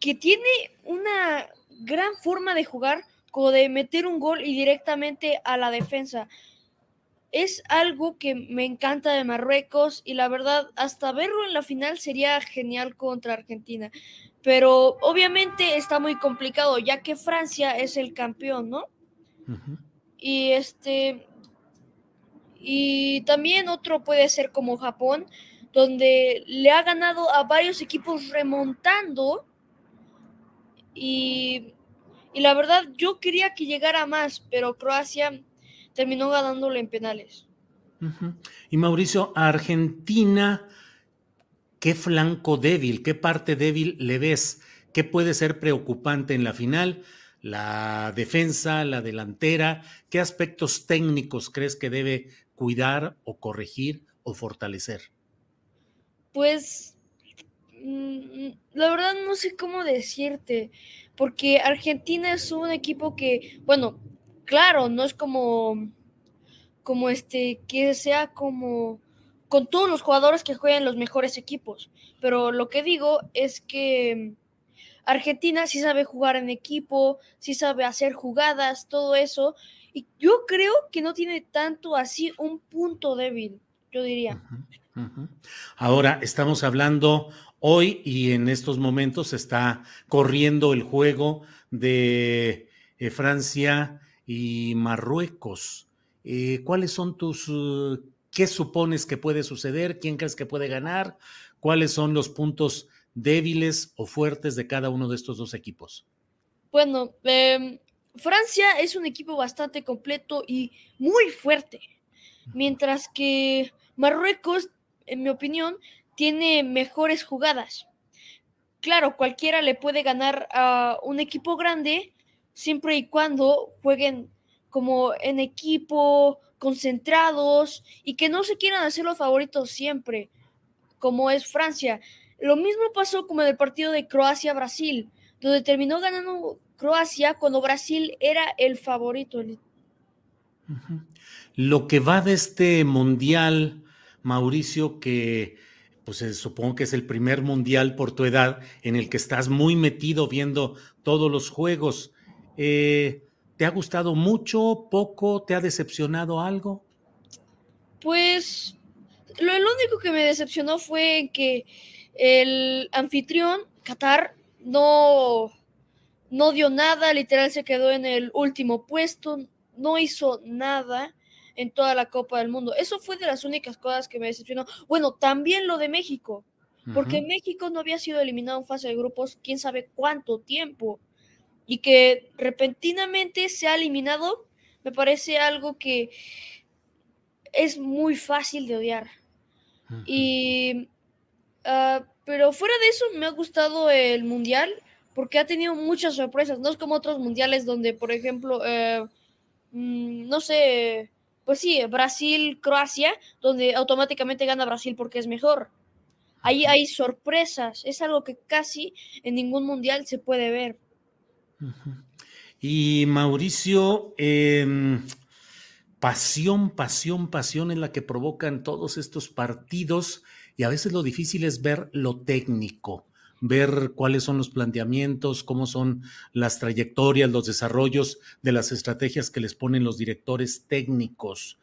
que tiene una gran forma de jugar, como de meter un gol y directamente a la defensa. Es algo que me encanta de Marruecos y la verdad, hasta verlo en la final sería genial contra Argentina. Pero obviamente está muy complicado, ya que Francia es el campeón, ¿no? Y este. Y también otro puede ser como Japón, donde le ha ganado a varios equipos remontando. Y, y la verdad, yo quería que llegara más, pero Croacia terminó ganándole en penales. Y Mauricio, Argentina, ¿qué flanco débil, qué parte débil le ves? ¿Qué puede ser preocupante en la final? ¿La defensa, la delantera? ¿Qué aspectos técnicos crees que debe cuidar o corregir o fortalecer? Pues mm, la verdad no sé cómo decirte, porque Argentina es un equipo que, bueno, claro, no es como, como este, que sea como con todos los jugadores que juegan los mejores equipos. Pero lo que digo es que Argentina sí sabe jugar en equipo, sí sabe hacer jugadas, todo eso. Y yo creo que no tiene tanto así un punto débil, yo diría. Ahora estamos hablando hoy y en estos momentos está corriendo el juego de eh, Francia y Marruecos. Eh, ¿Cuáles son tus, uh, qué supones que puede suceder? ¿Quién crees que puede ganar? ¿Cuáles son los puntos débiles o fuertes de cada uno de estos dos equipos? Bueno, em, Francia es un equipo bastante completo y muy fuerte, mientras que Marruecos, en mi opinión, tiene mejores jugadas. Claro, cualquiera le puede ganar a un equipo grande, siempre y cuando jueguen como en equipo, concentrados y que no se quieran hacer los favoritos siempre, como es Francia. Lo mismo pasó como en el partido de Croacia-Brasil, donde terminó ganando Croacia cuando Brasil era el favorito. Lo que va de este mundial, Mauricio, que pues eh, supongo que es el primer mundial por tu edad en el que estás muy metido viendo todos los juegos. Eh, ¿Te ha gustado mucho, poco? ¿Te ha decepcionado algo? Pues lo, único que me decepcionó fue que el anfitrión, Qatar, no, no dio nada, literal se quedó en el último puesto, no hizo nada en toda la Copa del Mundo. Eso fue de las únicas cosas que me decepcionó. Bueno, también lo de México, porque México no había sido eliminado en fase de grupos quién sabe cuánto tiempo y que repentinamente se ha eliminado, me parece algo que es muy fácil de odiar. Y, ah, pero fuera de eso, me ha gustado el mundial porque ha tenido muchas sorpresas. No es como otros mundiales donde, por ejemplo, eh, mm, no sé, pues sí, Brasil, Croacia, donde automáticamente gana Brasil porque es mejor. Ahí hay sorpresas, es algo que casi en ningún mundial se puede ver. Y Mauricio, em, pasión, pasión, pasión en la que provocan todos estos partidos y a veces lo difícil es ver lo técnico, ver cuáles son los planteamientos, cómo son las trayectorias, los desarrollos de las estrategias que les ponen los directores técnicos.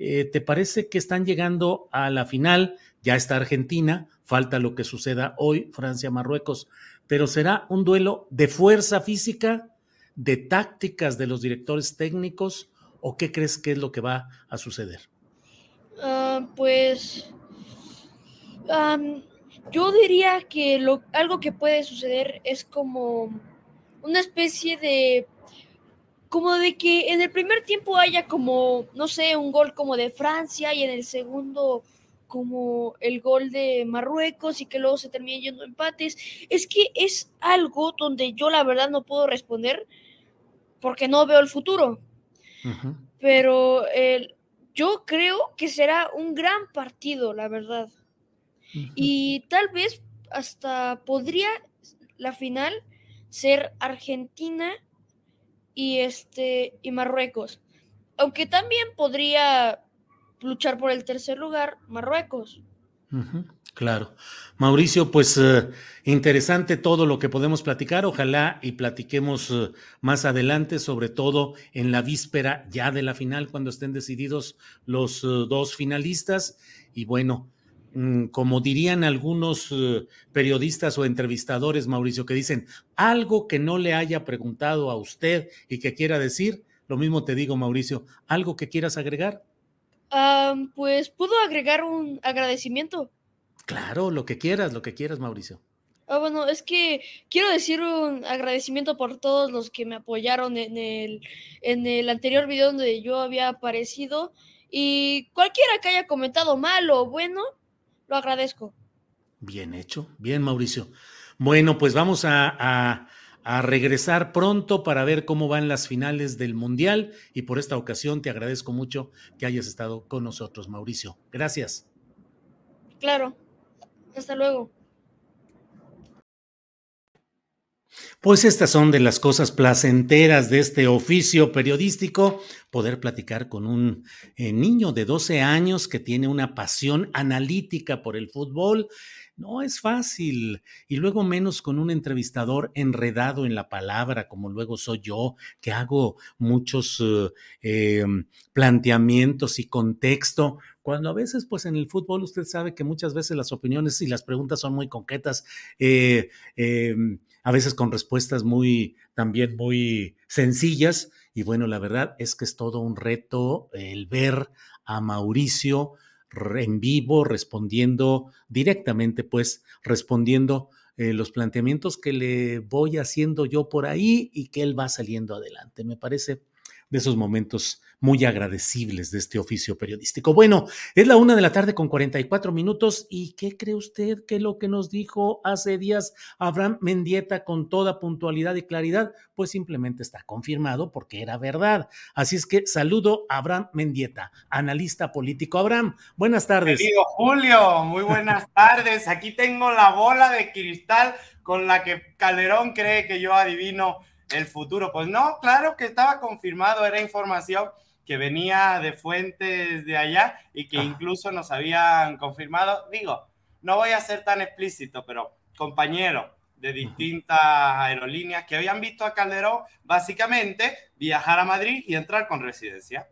Eh, ¿Te parece que están llegando a la final? Ya está Argentina, falta lo que suceda hoy, Francia-Marruecos, pero será un duelo de fuerza física, de tácticas de los directores técnicos, o qué crees que es lo que va a suceder? Ah, pues yo diría que algo que puede suceder es como una especie de como de que en el primer tiempo haya como, no sé, un gol como de Francia y en el segundo como el gol de Marruecos y que luego se termine yendo empates. Es que es algo donde yo la verdad no puedo responder porque no veo el futuro. Pero yo creo que será un gran partido, la verdad. Y tal vez hasta podría la final ser Argentina y este y Marruecos. Aunque también podría luchar por el tercer lugar Marruecos. claro. Mauricio, pues eh, interesante todo lo que podemos platicar. Ojalá y platiquemos eh, más adelante, sobre todo en la víspera ya de la final, cuando estén decididos los eh, dos finalistas. Y bueno, mm, como dirían algunos periodistas o entrevistadores, Mauricio, que dicen algo que no le haya preguntado a usted y que quiera decir, lo mismo te digo, Mauricio, algo que quieras agregar. Pues pudo agregar un agradecimiento Claro, lo que quieras, lo que quieras, Mauricio. Ah, bueno, es que quiero decir un agradecimiento por todos los que me apoyaron en el, en el anterior video donde yo había aparecido. Y cualquiera que haya comentado mal o bueno, lo agradezco. Bien hecho, bien, Mauricio. Bueno, pues vamos a, a regresar pronto para ver cómo van las finales del Mundial. Y por esta ocasión te agradezco mucho que hayas estado con nosotros, Mauricio. Gracias. Claro. Hasta luego. Pues estas son de las cosas placenteras de este oficio periodístico, poder platicar con un eh, niño de 12 años que tiene una pasión analítica por el fútbol. No es fácil. Y luego menos con un entrevistador enredado en la palabra, como luego soy yo, que hago muchos eh, em, planteamientos y contexto cuando a veces, pues en el fútbol, usted sabe que muchas veces las opiniones y las preguntas son muy concretas, eh, a veces con respuestas muy, también muy sencillas. Y bueno, la verdad es que es todo un reto el ver a Mauricio en vivo respondiendo directamente, pues respondiendo eh, los planteamientos que le voy haciendo yo por ahí y que él va saliendo adelante. Me parece de esos momentos muy agradecibles de este oficio periodístico. Bueno, es la una de la tarde con 44 minutos y ¿qué cree usted que lo que nos dijo hace días Abraham Mendieta con toda puntualidad y claridad? Pues simplemente está confirmado porque era verdad. Así es que saludo a Abraham Mendieta, analista político. Abraham, buenas tardes. Querido Julio, muy buenas tardes. Aquí tengo la bola de cristal con la que Calderón cree que yo adivino el futuro. Pues no, claro que estaba confirmado, era información que venía de fuentes de allá y que incluso nos habían confirmado. Digo, no voy a ser tan explícito, pero compañeros de distintas aerolíneas que habían visto a Calderón básicamente viajar a Madrid y entrar con residencia.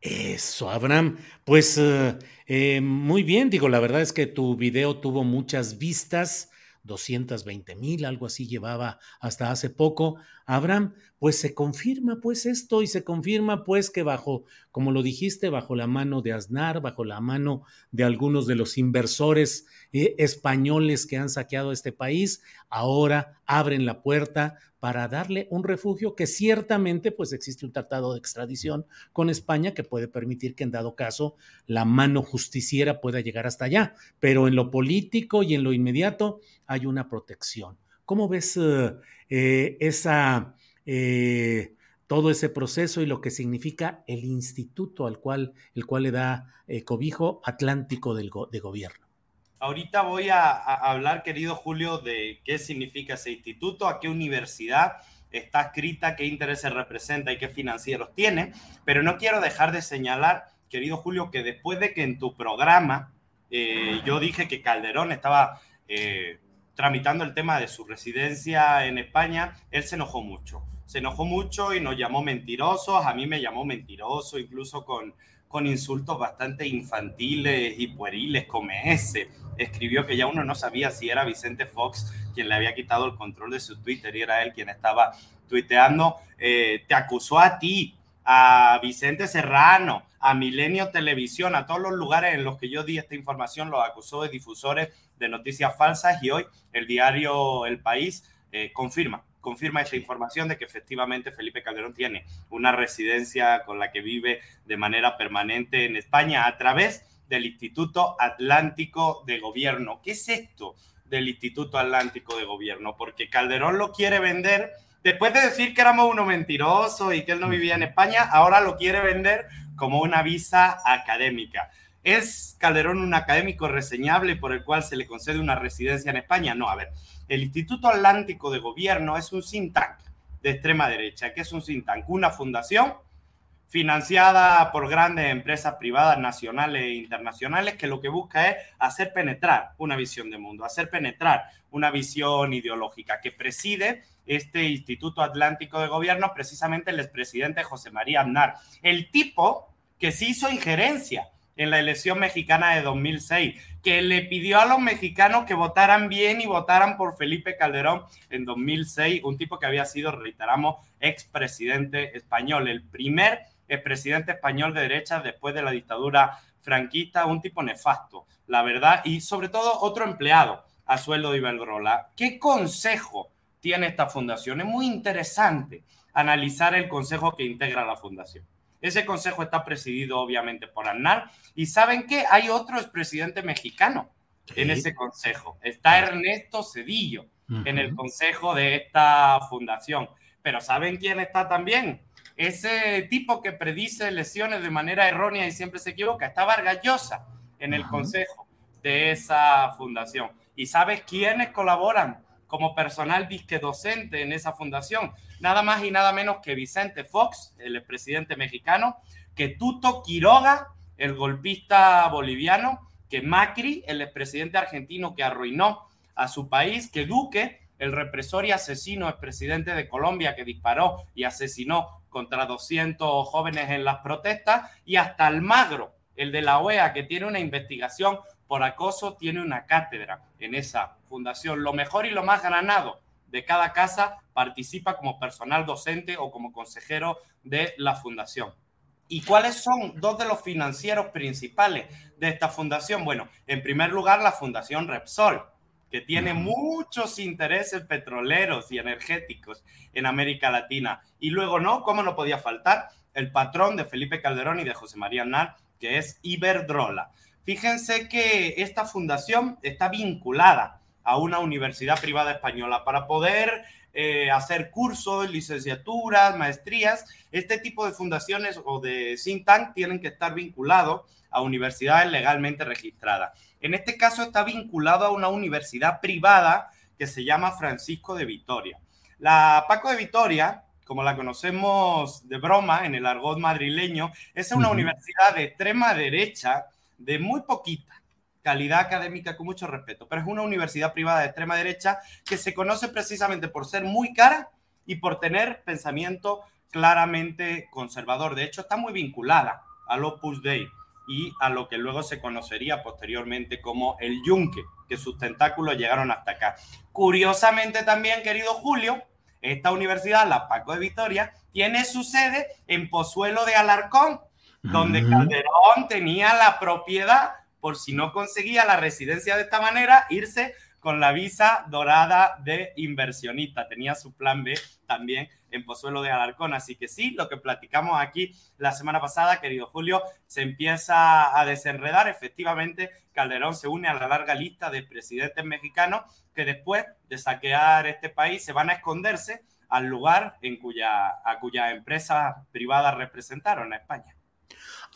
Eso, Abraham. Pues eh, eh, muy bien, digo, la verdad es que tu video tuvo muchas vistas. 220 mil, algo así llevaba hasta hace poco. Abraham, pues se confirma pues esto y se confirma pues que bajo, como lo dijiste, bajo la mano de Aznar, bajo la mano de algunos de los inversores eh, españoles que han saqueado este país, ahora abren la puerta para darle un refugio que ciertamente pues existe un tratado de extradición con España que puede permitir que en dado caso la mano justiciera pueda llegar hasta allá, pero en lo político y en lo inmediato hay una protección. ¿Cómo ves eh, eh, eh, todo ese proceso y lo que significa el instituto al cual, el cual le da cobijo Atlántico del de Gobierno? Ahorita voy a, hablar, querido Julio, de qué significa ese instituto, a qué universidad está escrita, qué intereses representa y qué financieros tiene, pero no quiero dejar de señalar, querido Julio, que después de que en tu programa yo dije que Calderón estaba tramitando el tema de su residencia en España, él se enojó mucho. Se enojó mucho y nos llamó mentirosos, a mí me llamó mentiroso, incluso con con insultos bastante infantiles y pueriles como ese. Escribió que ya uno no sabía si era Vicente Fox quien le había quitado el control de su Twitter y era él quien estaba tuiteando. Eh, te acusó a ti, a Vicente Serrano, a Milenio Televisión, a todos los lugares en los que yo di esta información, los acusó de difusores de noticias falsas y hoy el diario El País eh, confirma confirma esta información de que efectivamente Felipe Calderón tiene una residencia con la que vive de manera permanente en España a través del Instituto Atlántico de Gobierno. ¿Qué es esto del Instituto Atlántico de Gobierno? Porque Calderón lo quiere vender, después de decir que éramos uno mentiroso y que él no vivía en España, ahora lo quiere vender como una visa académica. ¿Es Calderón un académico reseñable por el cual se le concede una residencia en España? No, a ver, el Instituto Atlántico de Gobierno es un think tank de extrema derecha. que es un think tank? Una fundación financiada por grandes empresas privadas nacionales e internacionales que lo que busca es hacer penetrar una visión de mundo, hacer penetrar una visión ideológica que preside este Instituto Atlántico de Gobierno, precisamente el expresidente José María Aznar, el tipo que se hizo injerencia en la elección mexicana de 2006, que le pidió a los mexicanos que votaran bien y votaran por Felipe Calderón en 2006, un tipo que había sido, reiteramos, expresidente español, el primer expresidente español de derecha después de la dictadura franquista, un tipo nefasto, la verdad, y sobre todo otro empleado a sueldo de Iberdrola. ¿Qué consejo tiene esta fundación? Es muy interesante analizar el consejo que integra la fundación. Ese consejo está presidido obviamente por Aznar. Y ¿saben qué? Hay otro expresidente mexicano en ese consejo. Está Ernesto Cedillo en el consejo de esta fundación. Pero ¿saben quién está también? Ese tipo que predice lesiones de manera errónea y siempre se equivoca. Está Vargas Llosa en el consejo de esa fundación. ¿Y sabes quiénes colaboran como personal disque docente en esa fundación? nada más y nada menos que Vicente Fox, el presidente mexicano, que Tuto Quiroga, el golpista boliviano, que Macri, el expresidente argentino que arruinó a su país, que Duque, el represor y asesino expresidente de Colombia que disparó y asesinó contra 200 jóvenes en las protestas, y hasta Almagro, el de la OEA, que tiene una investigación por acoso, tiene una cátedra en esa fundación. Lo mejor y lo más granado de cada casa participa como personal docente o como consejero de la fundación. ¿Y cuáles son dos de los financieros principales de esta fundación? Bueno, en primer lugar, la Fundación Repsol, que tiene muchos intereses petroleros y energéticos en América Latina. Y luego, ¿no? ¿Cómo no podía faltar? El patrón de Felipe Calderón y de José María Aznar, que es Iberdrola. Fíjense que esta fundación está vinculada a una universidad privada española para poder eh, hacer cursos, licenciaturas, maestrías. Este tipo de fundaciones o de think tank tienen que estar vinculados a universidades legalmente registradas. En este caso está vinculado a una universidad privada que se llama Francisco de Vitoria. La Paco de Vitoria, como la conocemos de broma en el argot madrileño, es una universidad de extrema derecha de muy poquita calidad académica con mucho respeto, pero es una universidad privada de extrema derecha que se conoce precisamente por ser muy cara y por tener pensamiento claramente conservador. De hecho, está muy vinculada al Opus Dei y a lo que luego se conocería posteriormente como el Yunque, que sus tentáculos llegaron hasta acá. Curiosamente también, querido Julio, esta universidad, la Paco de Vitoria, tiene su sede en Pozuelo de Alarcón, donde Calderón tenía la propiedad por si no conseguía la residencia de esta manera, irse con la visa dorada de inversionista. Tenía su plan B también en Pozuelo de Alarcón. Así que sí, lo que platicamos aquí la semana pasada, querido Julio, se empieza a desenredar. Efectivamente, Calderón se une a la larga lista de presidentes mexicanos que después de saquear este país se van a esconderse al lugar en cuya, a cuya empresa privada representaron a España.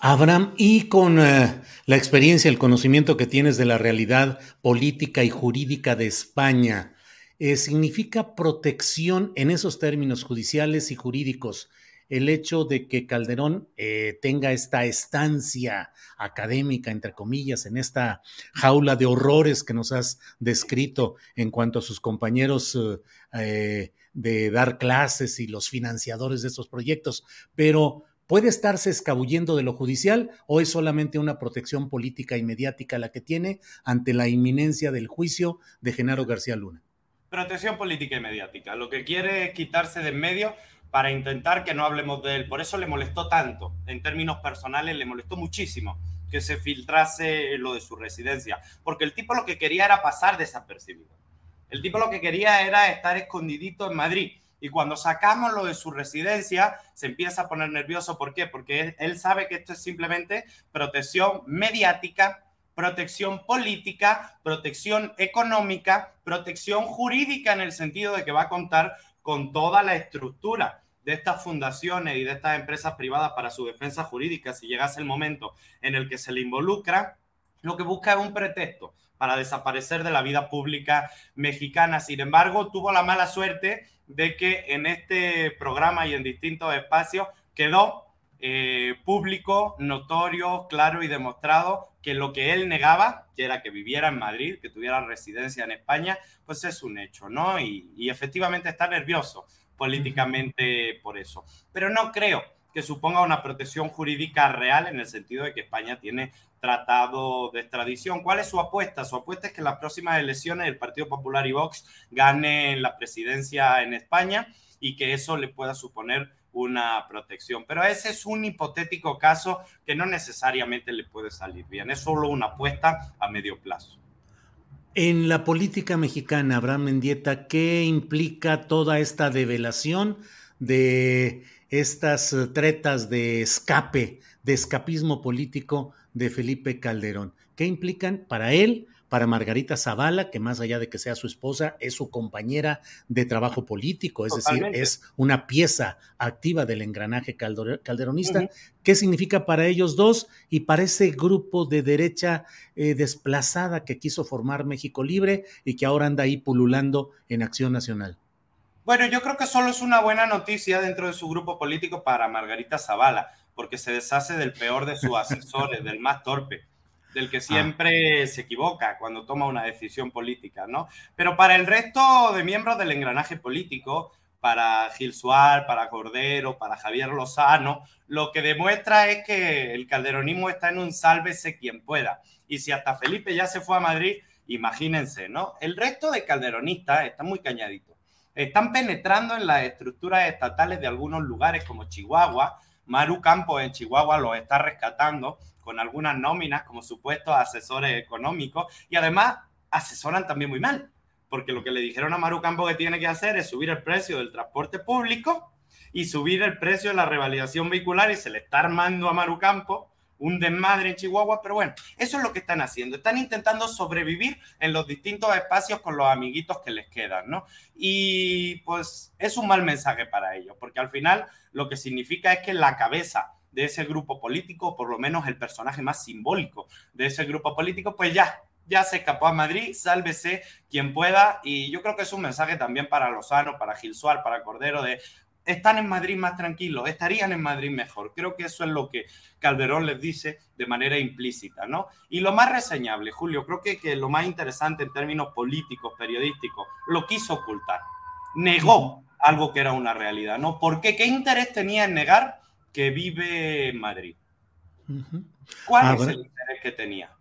Abraham, y con eh, la experiencia, el conocimiento que tienes de la realidad política y jurídica de España, eh, ¿significa protección en esos términos judiciales y jurídicos el hecho de que Calderón eh, tenga esta estancia académica, entre comillas, en esta jaula de horrores que nos has descrito en cuanto a sus compañeros de dar clases y los financiadores de estos proyectos, pero ¿Puede estarse escabullendo de lo judicial o es solamente una protección política y mediática la que tiene ante la inminencia del juicio de Genaro García Luna? Protección política y mediática. Lo que quiere es quitarse de en medio para intentar que no hablemos de él. Por eso le molestó tanto, en términos personales, le molestó muchísimo que se filtrase lo de su residencia, porque el tipo lo que quería era pasar desapercibido. El tipo lo que quería era estar escondidito en Madrid y cuando sacamos lo de su residencia, se empieza a poner nervioso. ¿Por qué? Porque él, sabe que esto es simplemente protección mediática, protección política, protección económica, protección jurídica en el sentido de que va a contar con toda la estructura de estas fundaciones y de estas empresas privadas para su defensa jurídica si llegase el momento en el que se le involucra, lo que busca es un pretexto para desaparecer de la vida pública mexicana. Sin embargo, tuvo la mala suerte de que en este programa y en distintos espacios quedó eh, público, notorio, claro y demostrado que lo que él negaba, que era que viviera en Madrid, que tuviera residencia en España, pues es un hecho, ¿no? Y, y efectivamente está nervioso políticamente por eso. Pero no creo que suponga una protección jurídica real en el sentido de que España tiene tratado de extradición. ¿Cuál es su apuesta? Su apuesta es que en las próximas elecciones el Partido Popular y Vox ganen la presidencia en España y que eso le pueda suponer una protección. Pero ese es un hipotético caso que no necesariamente le puede salir bien. Es solo una apuesta a medio plazo. En la política mexicana, Abraham Mendieta, ¿qué implica toda esta develación de estas tretas de escape, de escapismo político de Felipe Calderón? ¿Qué implican para él, para Margarita Zavala, que más allá de que sea su esposa, es su compañera de trabajo político, es decir, es una pieza activa del engranaje calderonista. ¿Qué significa para ellos dos y para ese grupo de derecha eh, desplazada que quiso formar México Libre y que ahora anda ahí pululando en Acción Nacional? Bueno, yo creo que solo es una buena noticia dentro de su grupo político para Margarita Zavala, porque se deshace del peor de sus asesores, del más torpe del que ah. siempre se equivoca cuando toma una decisión política, ¿no? Pero para el resto de miembros del engranaje político, para Gil Suárez, para Cordero, para Javier Lozano, lo que demuestra es que el calderonismo está en un sálvese quien pueda. Y si hasta Felipe ya se fue a Madrid, imagínense, ¿no? El resto de calderonistas están muy cañaditos. Están penetrando en las estructuras estatales de algunos lugares como Chihuahua. Maru Campos en Chihuahua lo está rescatando con algunas nóminas como supuestos asesores económicos y además asesoran también muy mal, porque lo que le dijeron a Maru Campo que tiene que hacer es subir el precio del transporte público y subir el precio de la revalidación vehicular y se le está armando a Maru Campo un desmadre en Chihuahua, pero bueno, eso es lo que están haciendo. Están intentando sobrevivir en los distintos espacios con los amiguitos que les quedan, ¿no? Y pues es un mal mensaje para ellos, porque al final lo que significa es que la cabeza de ese grupo político, por lo menos el personaje más simbólico de ese grupo político, pues ya, ya se escapó a Madrid, sálvese quien pueda. Y yo creo que es un mensaje también para Lozano, para Gil Suárez, para Cordero, de están en Madrid más tranquilos, estarían en Madrid mejor. Creo que eso es lo que Calderón les dice de manera implícita, ¿no? Y lo más reseñable, Julio, creo que, que lo más interesante en términos políticos, periodísticos, lo quiso ocultar. Negó algo que era una realidad, ¿no? ¿Por qué? ¿Qué interés tenía en negar que vive en Madrid. ¿Cuál ah, es el interés que tenía?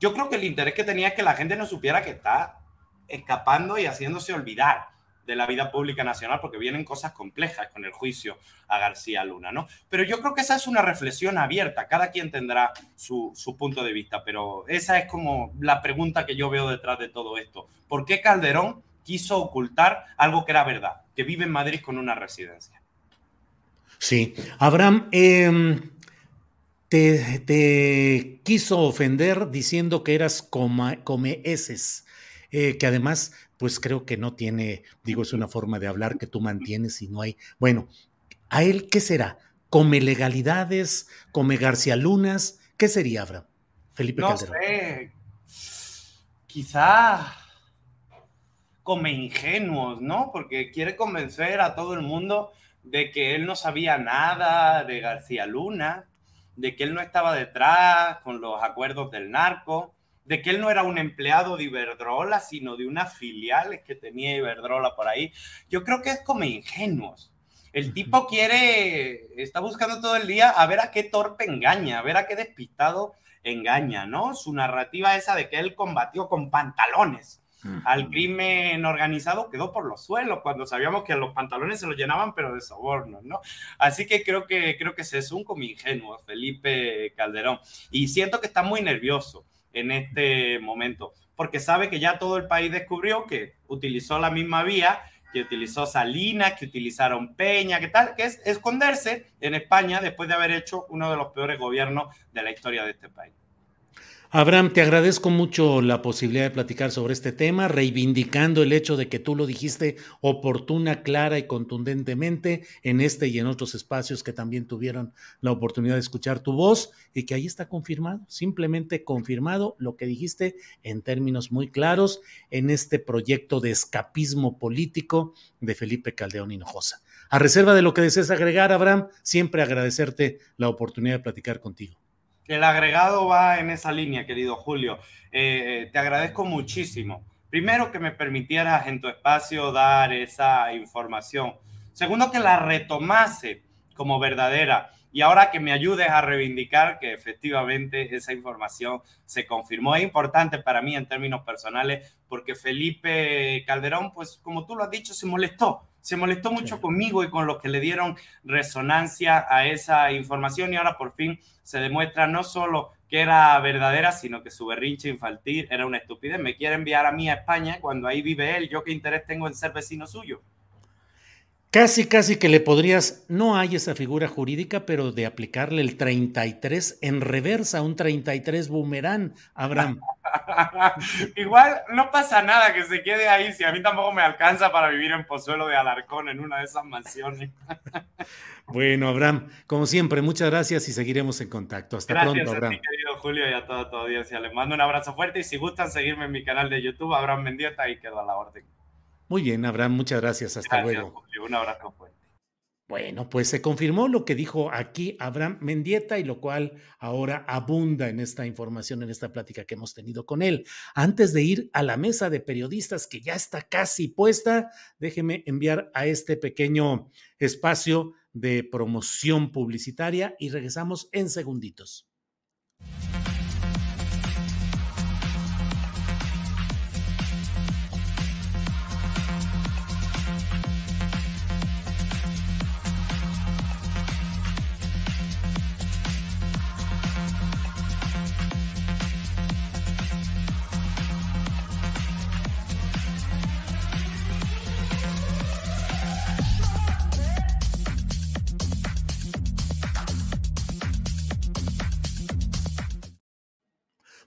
Yo creo que el interés que tenía es que la gente no supiera que está escapando y haciéndose olvidar de la vida pública nacional, porque vienen cosas complejas con el juicio a García Luna, ¿no? Pero yo creo que esa es una reflexión abierta, cada quien tendrá su, su, punto de vista, pero esa es como la pregunta que yo veo detrás de todo esto. ¿Por qué Calderón quiso ocultar algo que era verdad, que vive en Madrid con una residencia? Sí, Abraham, em, te, quiso ofender diciendo que eras come, come eh, que además, pues creo que no tiene, digo, es una forma de hablar que tú mantienes y no hay. Bueno, ¿a él qué será? ¿Come legalidades? ¿Come García Lunas? ¿Qué sería, Abraham? Felipe no sé. Quizá come ingenuos, ¿no? Porque quiere convencer a todo el mundo de que él no sabía nada de García Luna, de que él no estaba detrás con los acuerdos del narco, de que él no era un empleado de Iberdrola, sino de unas filiales que tenía Iberdrola por ahí. Yo creo que es como ingenuos. El tipo quiere, está buscando todo el día a ver a qué torpe engaña, a ver a qué despistado engaña, ¿no? Su narrativa esa de que él combatió con pantalones al crimen organizado quedó por los suelos cuando sabíamos que los pantalones se los llenaban pero de sobornos, ¿no? Así que creo que creo que se es un como ingenuo Felipe Calderón y siento que está muy nervioso en este momento porque sabe que ya todo el país descubrió que utilizó la misma vía que utilizó Salinas, que utilizaron Peña, que tal, que es esconderse en España después de haber hecho uno de los peores gobiernos de la historia de este país. Abraham, te agradezco mucho la posibilidad de platicar sobre este tema, reivindicando el hecho de que tú lo dijiste oportuna, clara y contundentemente en este y en otros espacios que también tuvieron la oportunidad de escuchar tu voz y que ahí está confirmado, simplemente confirmado lo que dijiste en términos muy claros en este proyecto de escapismo político de Felipe Caldeón Hinojosa. A reserva de lo que desees agregar, Abraham, siempre agradecerte la oportunidad de platicar contigo. El agregado va en esa línea, querido Julio. Eh, te agradezco muchísimo. Primero, que me permitieras en tu espacio dar esa información. Segundo, que la retomase como verdadera. Y ahora que me ayudes a reivindicar que efectivamente esa información se confirmó. Es importante para mí en términos personales porque Felipe Calderón, pues como tú lo has dicho, se molestó. Se molestó mucho conmigo y con los que le dieron resonancia a esa información y ahora por fin se demuestra no solo que era verdadera, sino que su berrinche infantil era una estupidez. Me quiere enviar a mí a España cuando ahí vive él. ¿Yo qué interés tengo en ser vecino suyo? Casi, casi que le podrías, no hay esa figura jurídica, pero de aplicarle el 33 en reversa, un 33 boomerang, Abraham. Igual no pasa nada que se quede ahí, si a mí tampoco me alcanza para vivir en Pozuelo de Alarcón, en una de esas mansiones. bueno, Abraham, como siempre, muchas gracias y seguiremos en contacto. Hasta pronto, Abraham. A ti, querido Julio, y a toda tu audiencia. Les mando un abrazo fuerte y si gustan seguirme en mi canal de YouTube, Abraham Mendieta, ahí quedo a la orden. Muy bien, Abraham, muchas gracias. Hasta luego. Un abrazo fuerte. Bueno, pues se confirmó lo que dijo aquí Abraham Mendieta y lo cual ahora abunda en esta información, en esta plática que hemos tenido con él. Antes de ir a la mesa de periodistas que ya está casi puesta, déjeme enviar a este pequeño espacio de promoción publicitaria y regresamos en segunditos.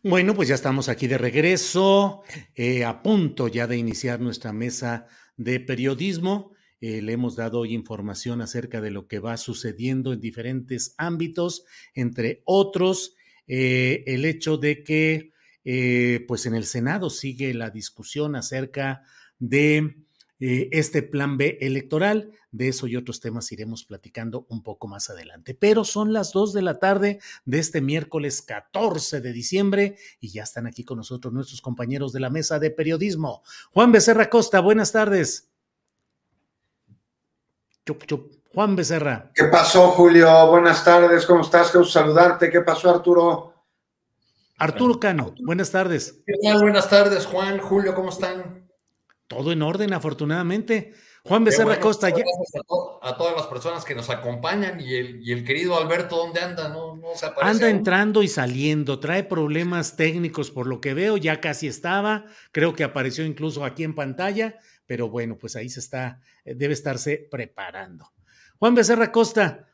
Bueno, pues ya estamos aquí de regreso, eh, a punto ya de iniciar nuestra mesa de periodismo. Eh, le hemos dado hoy información acerca de lo que va sucediendo en diferentes ámbitos, entre otros, eh, el hecho de que, pues en el Senado sigue la discusión acerca de este plan B electoral. De eso y otros temas iremos platicando un poco más adelante. Pero son las dos de la tarde de este miércoles 14 de diciembre y ya están aquí con nosotros nuestros compañeros de la mesa de periodismo. Juan Becerra Costa, buenas tardes. Chup, chup. Juan Becerra. ¿Qué pasó, Julio? Buenas tardes, ¿cómo estás? Quiero saludarte. ¿Qué pasó, Arturo? Arturo Cano, buenas tardes. ¿Qué tal? Buenas tardes, Juan, Julio, ¿cómo están? Todo en orden, afortunadamente. Juan Becerra Costa. A, todas las personas que nos acompañan y el, querido Alberto, ¿dónde anda? No, se aparece anda entrando y saliendo, trae problemas técnicos por lo que veo, ya casi estaba, creo que apareció incluso aquí en pantalla, pero bueno, pues ahí se está, eh, debe estarse preparando. Juan Becerra Costa,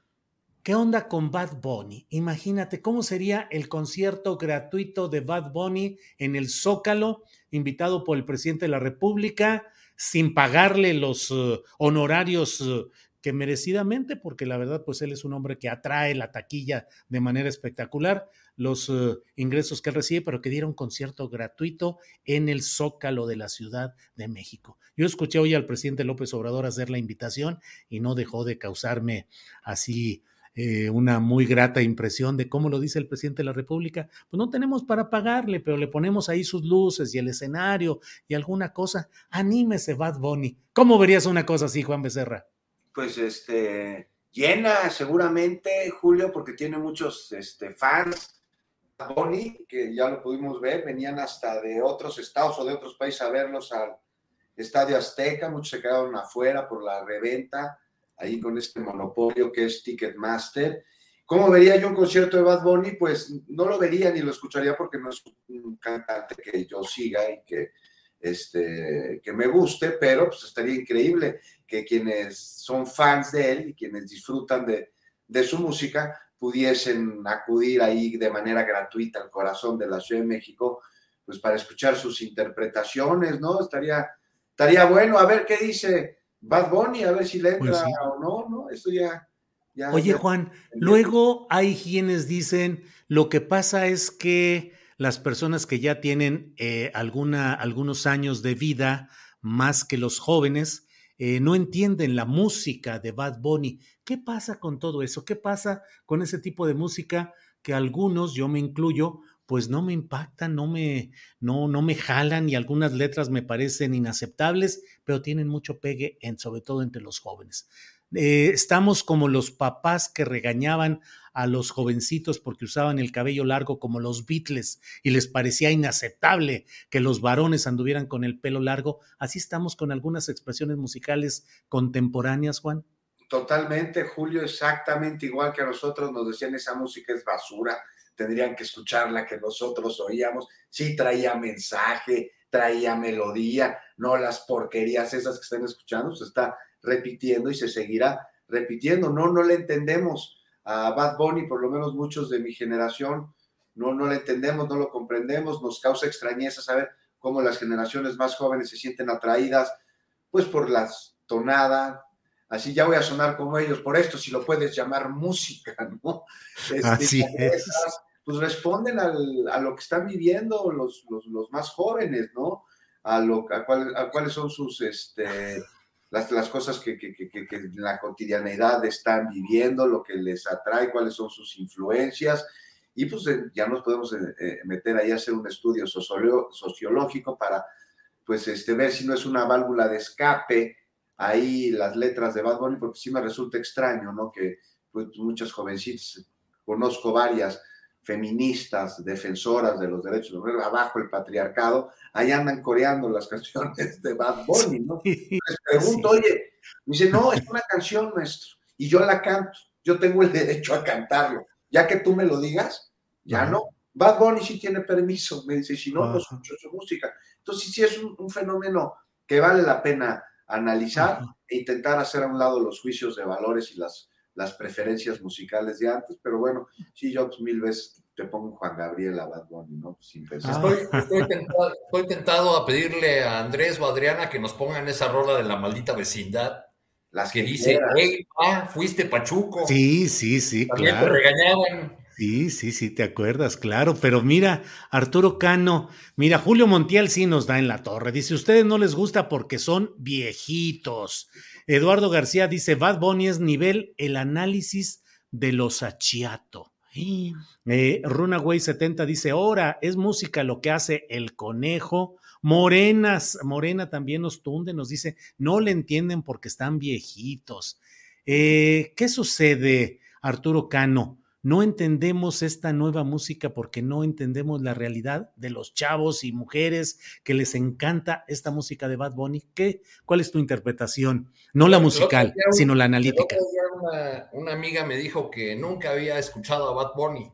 ¿qué onda con Bad Bunny? Imagínate cómo sería el concierto gratuito de Bad Bunny en el Zócalo, invitado por el presidente de la República sin pagarle los eh, honorarios eh, que merecidamente, porque la verdad, pues él es un hombre que atrae la taquilla de manera espectacular, los eh, ingresos que él recibe, pero que diera un concierto gratuito en el Zócalo de la Ciudad de México. Yo escuché hoy al presidente López Obrador hacer la invitación y no dejó de causarme así eh, una muy grata impresión de cómo lo dice el presidente de la República. Pues no tenemos para pagarle, pero le ponemos ahí sus luces y el escenario y alguna cosa. Anímese, Bad Bunny. ¿Cómo verías una cosa así, Juan Becerra? Pues este, llena seguramente, Julio, porque tiene muchos este, fans. Bunny, que ya lo pudimos ver, venían hasta de otros estados o de otros países a verlos al Estadio Azteca, muchos se quedaron afuera por la reventa ahí con este monopolio que es Ticketmaster. ¿Cómo vería yo un concierto de Bad Bunny? Pues no lo vería ni lo escucharía porque no es un cantante que yo siga y que, este, que me guste, pero pues estaría increíble que quienes son fans de él y quienes disfrutan de, de su música pudiesen acudir ahí de manera gratuita al corazón de la Ciudad de México, pues para escuchar sus interpretaciones, ¿no? Estaría, estaría bueno. A ver qué dice Bad Bunny, a ver si le pues entra o no, ¿no? Esto ya. Oye, Juan, luego hay quienes dicen lo que pasa es que las personas que ya tienen eh, alguna, algunos años de vida más que los jóvenes, eh, no entienden la música de Bad Bunny. ¿Qué pasa con todo eso? ¿Qué pasa con ese tipo de música que algunos, yo me incluyo, pues no me impactan, no me, no, no me jalan y algunas letras me parecen inaceptables, pero tienen mucho pegue, en, sobre todo entre los jóvenes. Eh, estamos como los papás que regañaban a los jovencitos porque usaban el cabello largo como los Beatles y les parecía inaceptable que los varones anduvieran con el pelo largo. Así estamos con algunas expresiones musicales contemporáneas, Juan. Totalmente, Julio, exactamente igual que a nosotros nos decían esa música es basura, tendrían que escucharla que nosotros oíamos. Sí, traía mensaje, traía melodía, no las porquerías esas que están escuchando, se está repitiendo y se seguirá repitiendo. No, no le entendemos a Bad Bunny, por lo menos muchos de mi generación, no, no le entendemos, no lo comprendemos, nos causa extrañeza saber cómo las generaciones más jóvenes se sienten atraídas, pues por la tonada, así ya voy a sonar como ellos, por esto si lo puedes llamar música, ¿no? Este, así es. pues responden al, a lo que están viviendo los, los, los más jóvenes, ¿no? A, lo, a, cuál, a cuáles son sus, este, las, las cosas que, que, que, que, en la cotidianeidad están viviendo, lo que les atrae, cuáles son sus influencias. Y pues ya nos podemos eh, eh, meter ahí a hacer un estudio sociológico para pues este, ver si no es una válvula de escape ahí las letras de Bad Bunny, porque sí me resulta extraño, ¿no? Que pues, muchas jovencitas, conozco varias, feministas, defensoras de los derechos de mujer, abajo el patriarcado, ahí andan coreando las canciones de Bad Bunny, ¿no? Les pregunto, oye, me dice, no, es una canción, maestro, y yo la canto, yo tengo el derecho a cantarlo, ya que tú me lo digas, ya no. Bad Bunny sí tiene permiso, me dice, si no, pues escucho su música. Entonces, sí es un, fenómeno que vale la pena analizar e intentar hacer a un lado los juicios de valores y las las preferencias musicales de antes, pero bueno, sí, yo pues, mil veces te pongo Juan Gabriel a Bad Bunny, ¿no? Sin pensar. Estoy, tentado, a pedirle a Andrés o Adriana que nos pongan esa rola de la maldita vecindad. Las que, dice, hey, ah, fuiste Pachuco. Sí, sí, sí, También te regañaban. Sí, sí, sí, te acuerdas, claro, pero mira, Arturo Cano, mira, Julio Montiel sí nos da en la torre, dice, ustedes no les gusta porque son viejitos. Eduardo García dice, Bad Bunny es nivel el análisis de los achiato. Eh, Runaway 70 dice, ahora es música lo que hace el conejo. Morenas, Morena también nos tunde, nos dice, no le entienden porque están viejitos. Eh, ¿Qué sucede, Arturo Cano? No entendemos esta nueva música porque no entendemos la realidad de los chavos y mujeres que les encanta esta música de Bad Bunny. ¿Qué, ¿Cuál es tu interpretación? No la musical, sino la analítica. Una, una, amiga me dijo que nunca había escuchado a Bad Bunny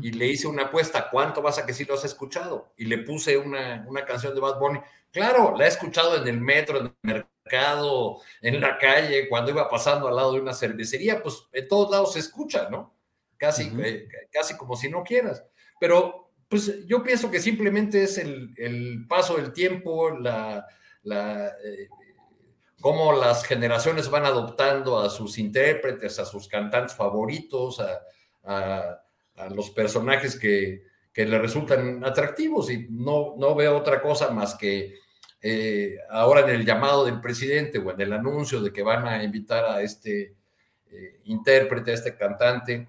y le hice una apuesta, ¿cuánto vas a que sí lo has escuchado? Y le puse una, una canción de Bad Bunny. Claro, la he escuchado en el metro, en el mercado, en la calle, cuando iba pasando al lado de una cervecería, pues en todos lados se escucha, ¿no? Casi, eh, casi como si no quieras. Pero pues yo pienso que simplemente es el, paso del tiempo, la, la eh, cómo las generaciones van adoptando a sus intérpretes, a sus cantantes favoritos, a, los personajes que, que, le resultan atractivos y no, no veo otra cosa más que eh, ahora en el llamado del presidente o en el anuncio de que van a invitar a este intérprete, a este cantante,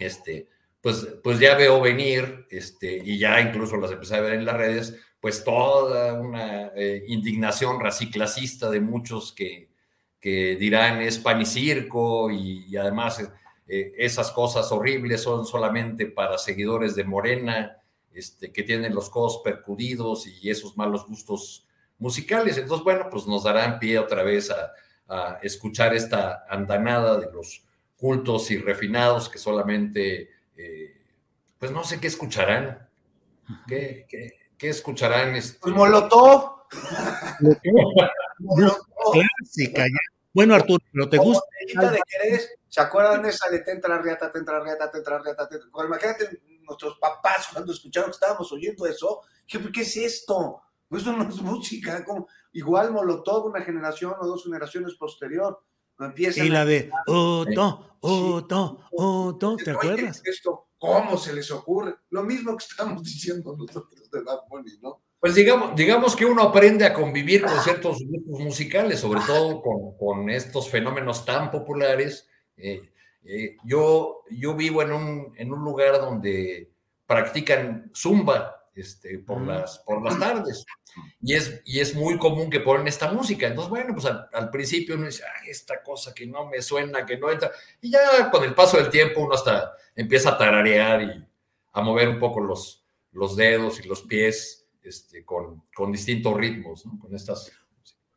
este, pues, pues ya veo venir, este, y ya incluso las empecé a ver en las redes, pues toda una eh, indignación raciclacista de muchos que, que dirán es pan y circo y, además eh, esas cosas horribles son solamente para seguidores de Morena, este, que tienen los codos percudidos y esos malos gustos musicales. Entonces, bueno, pues nos darán pie otra vez a, a escuchar esta andanada de los cultos y refinados que solamente, eh, pues no sé qué escucharán. ¿Qué, qué, escucharán? Este... Pues Molotov. Clásica, Bueno, Arturo, ¿pero te gusta? De ¿Se acuerdan de esa de Tentra Riata, Tentra Riata, Tentra Riata? Imagínate nuestros papás cuando escucharon que estábamos oyendo eso. ¿Qué, qué es esto? Eso no es música. Como, igual Molotov, una generación o dos generaciones posterior y la de Oto, Oto, Oto, ¿te acuerdas? Esto, ¿cómo se les ocurre? Lo mismo que estamos diciendo nosotros de Bad Bunny, ¿no? Pues digamos, digamos que uno aprende a convivir con ciertos grupos musicales, sobre todo con, con estos fenómenos tan populares. Eh, eh, yo, yo vivo en un, en un lugar donde practican zumba este, por, las, por las tardes y es, y es muy común que ponen esta música. Entonces, bueno, pues al, principio uno dice, esta cosa que no me suena, que no entra. Y ya con el paso del tiempo uno hasta empieza a tararear y a mover un poco los, los dedos y los pies este, con, con, distintos ritmos, ¿no? con estas.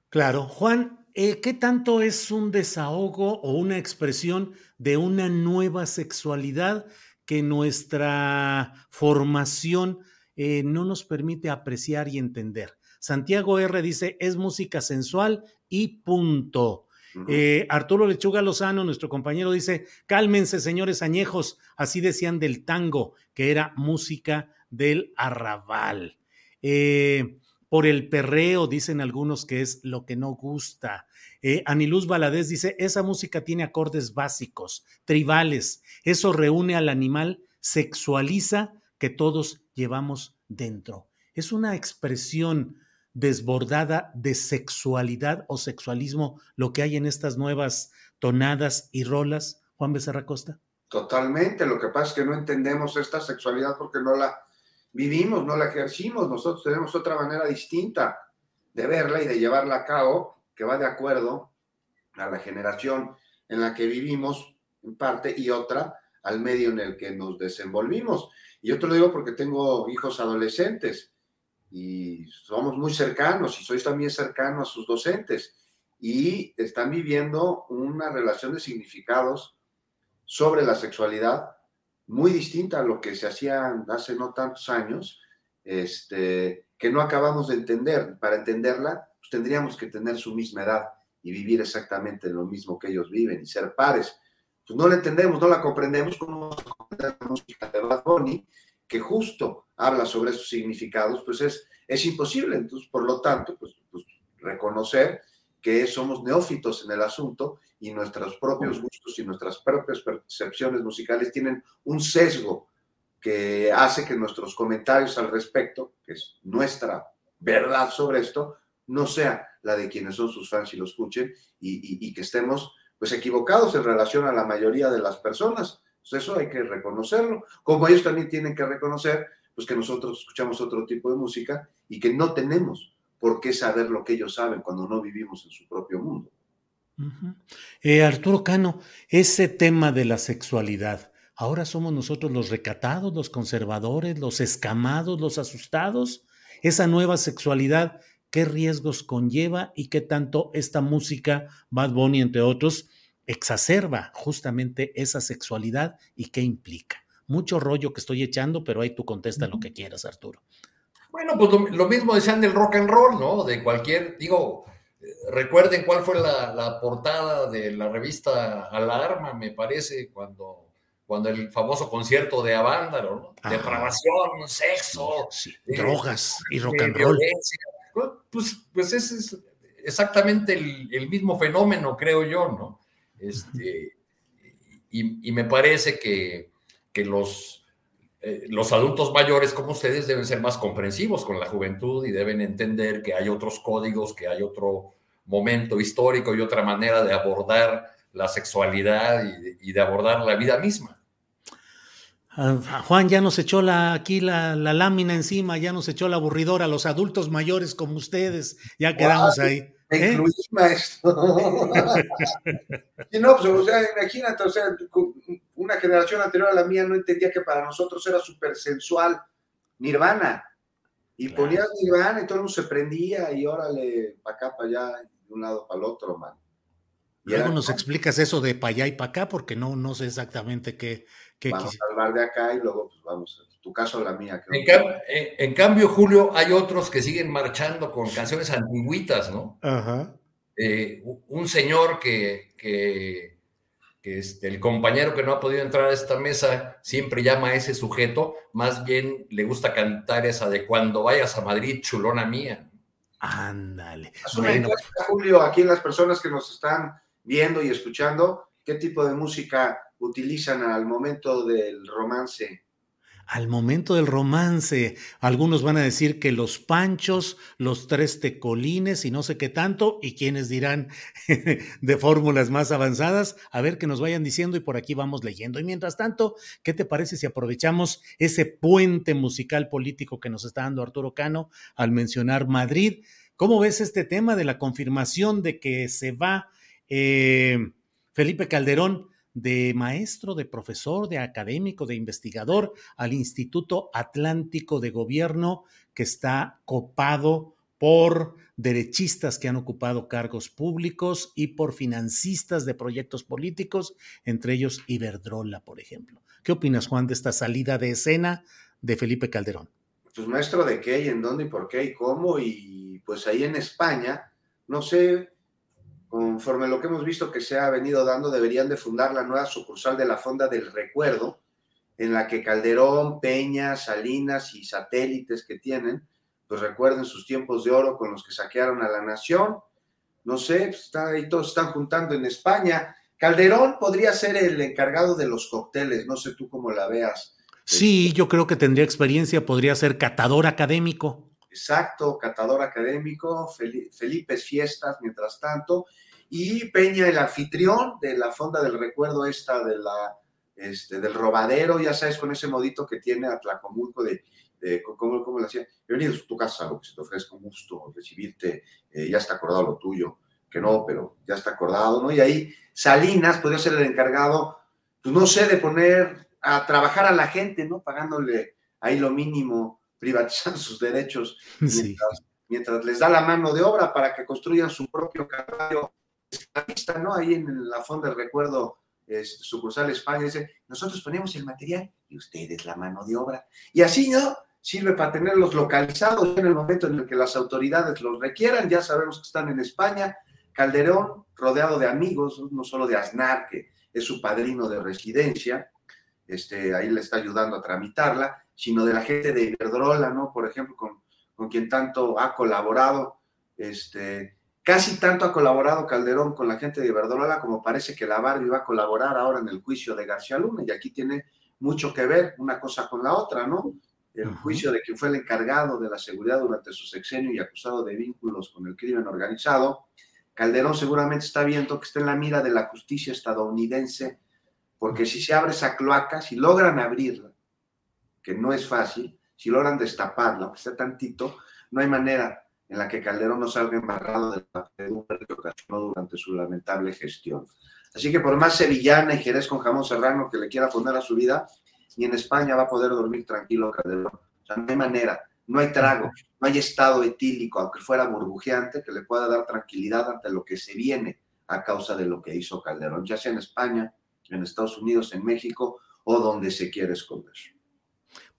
Claro, Juan, eh, ¿qué tanto es un desahogo o una expresión de una nueva sexualidad que nuestra formación eh, no nos permite apreciar y entender? Santiago R dice, es música sensual y punto. Eh, Arturo Lechuga Lozano, nuestro compañero, dice, cálmense señores añejos, así decían del tango, que era música del arrabal. Eh, por el perreo, dicen algunos que es lo que no gusta. Eh, Aniluz Valadez dice, esa música tiene acordes básicos, tribales, eso reúne al animal, sexualiza que todos llevamos dentro. Es una expresión desbordada de sexualidad o sexualismo lo que hay en estas nuevas tonadas y rolas, Juan Becerra Costa. Totalmente, lo que pasa es que no entendemos esta sexualidad porque no la vivimos, no la ejercimos, nosotros tenemos otra manera distinta de verla y de llevarla a cabo que va de acuerdo a la generación en la que vivimos en parte y otra al medio en el que nos desenvolvimos. Y yo te lo digo porque tengo hijos adolescentes y somos muy cercanos y soy también cercano a sus docentes y están viviendo una relación de significados sobre la sexualidad muy distinta a lo que se hacía hace no tantos años, este, que no acabamos de entender. Para entenderla, pues tendríamos que tener su misma edad y vivir exactamente lo mismo que ellos viven y ser pares. Pues no la entendemos, no la comprendemos como la música de Bad Bunny, que justo habla sobre esos significados, pues es, es imposible. Entonces, por lo tanto, pues, pues reconocer que somos neófitos en el asunto y nuestros propios gustos y nuestras propias percepciones musicales tienen un sesgo que hace que nuestros comentarios al respecto, que es nuestra verdad sobre esto, no sea la de quienes son sus fans y lo escuchen y, que estemos pues equivocados en relación a la mayoría de las personas. Pues eso hay que reconocerlo, como ellos también tienen que reconocer pues que nosotros escuchamos otro tipo de música y que no tenemos ¿por qué saber lo que ellos saben cuando no vivimos en su propio mundo? Eh, Arturo Cano, ese tema de la sexualidad, ahora somos nosotros los recatados, los conservadores, los escamados, los asustados. Esa nueva sexualidad, ¿qué riesgos conlleva y qué tanto esta música, Bad Bunny, entre otros, exacerba justamente esa sexualidad y qué implica? Mucho rollo que estoy echando, pero ahí tú contesta lo que quieras, Arturo. Bueno, pues lo, mismo decían del rock and roll, ¿no? De cualquier, digo, recuerden cuál fue la, portada de la revista Alarma, me parece, cuando, cuando el famoso concierto de Avándaro, ¿no? Depravación, sexo, eh, drogas y rock and roll. Pues, pues ese es exactamente el, mismo fenómeno, creo yo, ¿no? Este, y, me parece que, que los eh, los adultos mayores como ustedes deben ser más comprensivos con la juventud y deben entender que hay otros códigos, que hay otro momento histórico y otra manera de abordar la sexualidad y de, abordar la vida misma. Juan ya nos echó la, aquí la, lámina encima, ya nos echó la aburridora, los adultos mayores como ustedes, ya quedamos ahí. ¿Eh? maestro. y no, pues, o sea, imagínate, o sea, una generación anterior a la mía no entendía que para nosotros era súper sensual Nirvana. Y ponías Nirvana y todo el mundo se prendía y órale, para acá, para allá, de un lado para el otro, man. Y Luego nos explicas eso de para allá y para acá, porque no, no sé exactamente qué. Vamos a hablar de acá y luego pues, vamos, tu caso la mía. En, cambio, Julio, hay otros que siguen marchando con canciones antiguitas, ¿no? Ajá. Eh, un señor que, que que este, el compañero que no ha podido entrar a esta mesa siempre llama a ese sujeto, más bien le gusta cantar esa de cuando vayas a Madrid, chulona mía. Ándale. Bueno. Julio, aquí en las personas que nos están viendo y escuchando, ¿qué tipo de música utilizan al momento del romance? al momento del romance. Algunos van a decir que los panchos, los tres tecolines y no sé qué tanto, y quienes dirán de fórmulas más avanzadas, a ver que nos vayan diciendo y por aquí vamos leyendo. Y mientras tanto, ¿qué te parece si aprovechamos ese puente musical político que nos está dando Arturo Cano al mencionar Madrid? ¿Cómo ves este tema de la confirmación de que se va eh, Felipe Calderón? De maestro, de profesor, de académico, de investigador al Instituto Atlántico de Gobierno que está copado por derechistas que han ocupado cargos públicos y por financistas de proyectos políticos, entre ellos Iberdrola, por ejemplo. ¿Qué opinas, Juan, de esta salida de escena de Felipe Calderón? Pues maestro de qué y en dónde y por qué y cómo, y pues ahí en España, no sé, conforme lo que hemos visto que se ha venido dando, deberían de fundar la nueva sucursal de la Fonda del Recuerdo, en la que Calderón, Peña, Salinas y satélites que tienen, pues recuerden sus tiempos de oro con los que saquearon a la nación. No sé, pues, está ahí todos están juntando en España. Calderón podría ser el encargado de los cócteles, no sé tú cómo la veas. Sí, yo creo que tendría experiencia, podría ser catador académico. Exacto, catador académico, Felipe Fiestas, mientras tanto, y Peña, el anfitrión de la Fonda del Recuerdo esta de la, este, del robadero, ya sabes, con ese modito que tiene Atlacomulco de, de ¿cómo, ¿cómo, le hacía? Bienvenido a tu casa, lo que se te ofrezca un gusto recibirte, eh, ya está acordado lo tuyo, que no, pero ya está acordado, ¿no? Y ahí Salinas podría ser el encargado, pues no sé, de poner a trabajar a la gente, ¿no? Pagándole ahí lo mínimo, privatizando sus derechos, mientras, mientras les da la mano de obra para que construyan su propio caballo ¿no? Ahí en la fonda del recuerdo este, sucursal España, dice, nosotros ponemos el material y ustedes la mano de obra. Y así, ¿no? Sirve para tenerlos localizados en el momento en el que las autoridades los requieran. Ya sabemos que están en España. Calderón, rodeado de amigos, no solo de Aznar, que es su padrino de residencia, este, ahí le está ayudando a tramitarla, sino de la gente de Iberdrola, ¿no? Por ejemplo, con, con quien tanto ha colaborado, este, Casi tanto ha colaborado Calderón con la gente de Iberdrola como parece que la Barbie va a colaborar ahora en el juicio de García Luna y aquí tiene mucho que ver una cosa con la otra, ¿no? El juicio de quien fue el encargado de la seguridad durante su sexenio y acusado de vínculos con el crimen organizado. Calderón seguramente está viendo que está en la mira de la justicia estadounidense, porque si se abre esa cloaca, si logran abrirla, que no es fácil, si logran destaparla, aunque sea tantito, no hay manera en la que Calderón no salga embarrado de la pedumbre que ocasionó durante su lamentable gestión. Así que por más sevillana y Jerez con jamón serrano que le quiera poner a su vida, ni en España va a poder dormir tranquilo Calderón. O sea, no hay manera, no hay trago, no hay estado etílico, aunque fuera burbujeante, que le pueda dar tranquilidad ante lo que se viene a causa de lo que hizo Calderón, ya sea en España, en Estados Unidos, en México o donde se quiere esconder.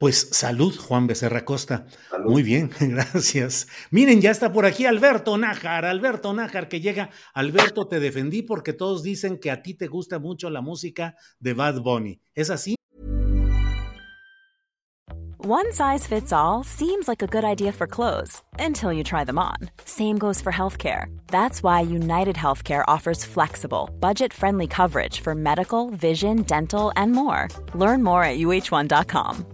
Pues salud, Juan Becerra Costa. Muy bien, gracias. Miren, ya está por aquí Alberto Nájar, Alberto Nájar que llega. Alberto, te defendí porque todos dicen que a ti te gusta mucho la música de Bad Bunny. ¿Es así? One size fits all seems like a good idea for clothes until you try them on. Same goes for healthcare. That's why United Healthcare offers flexible, budget-friendly coverage for medical, vision, dental, and more. Learn more at uh1.com.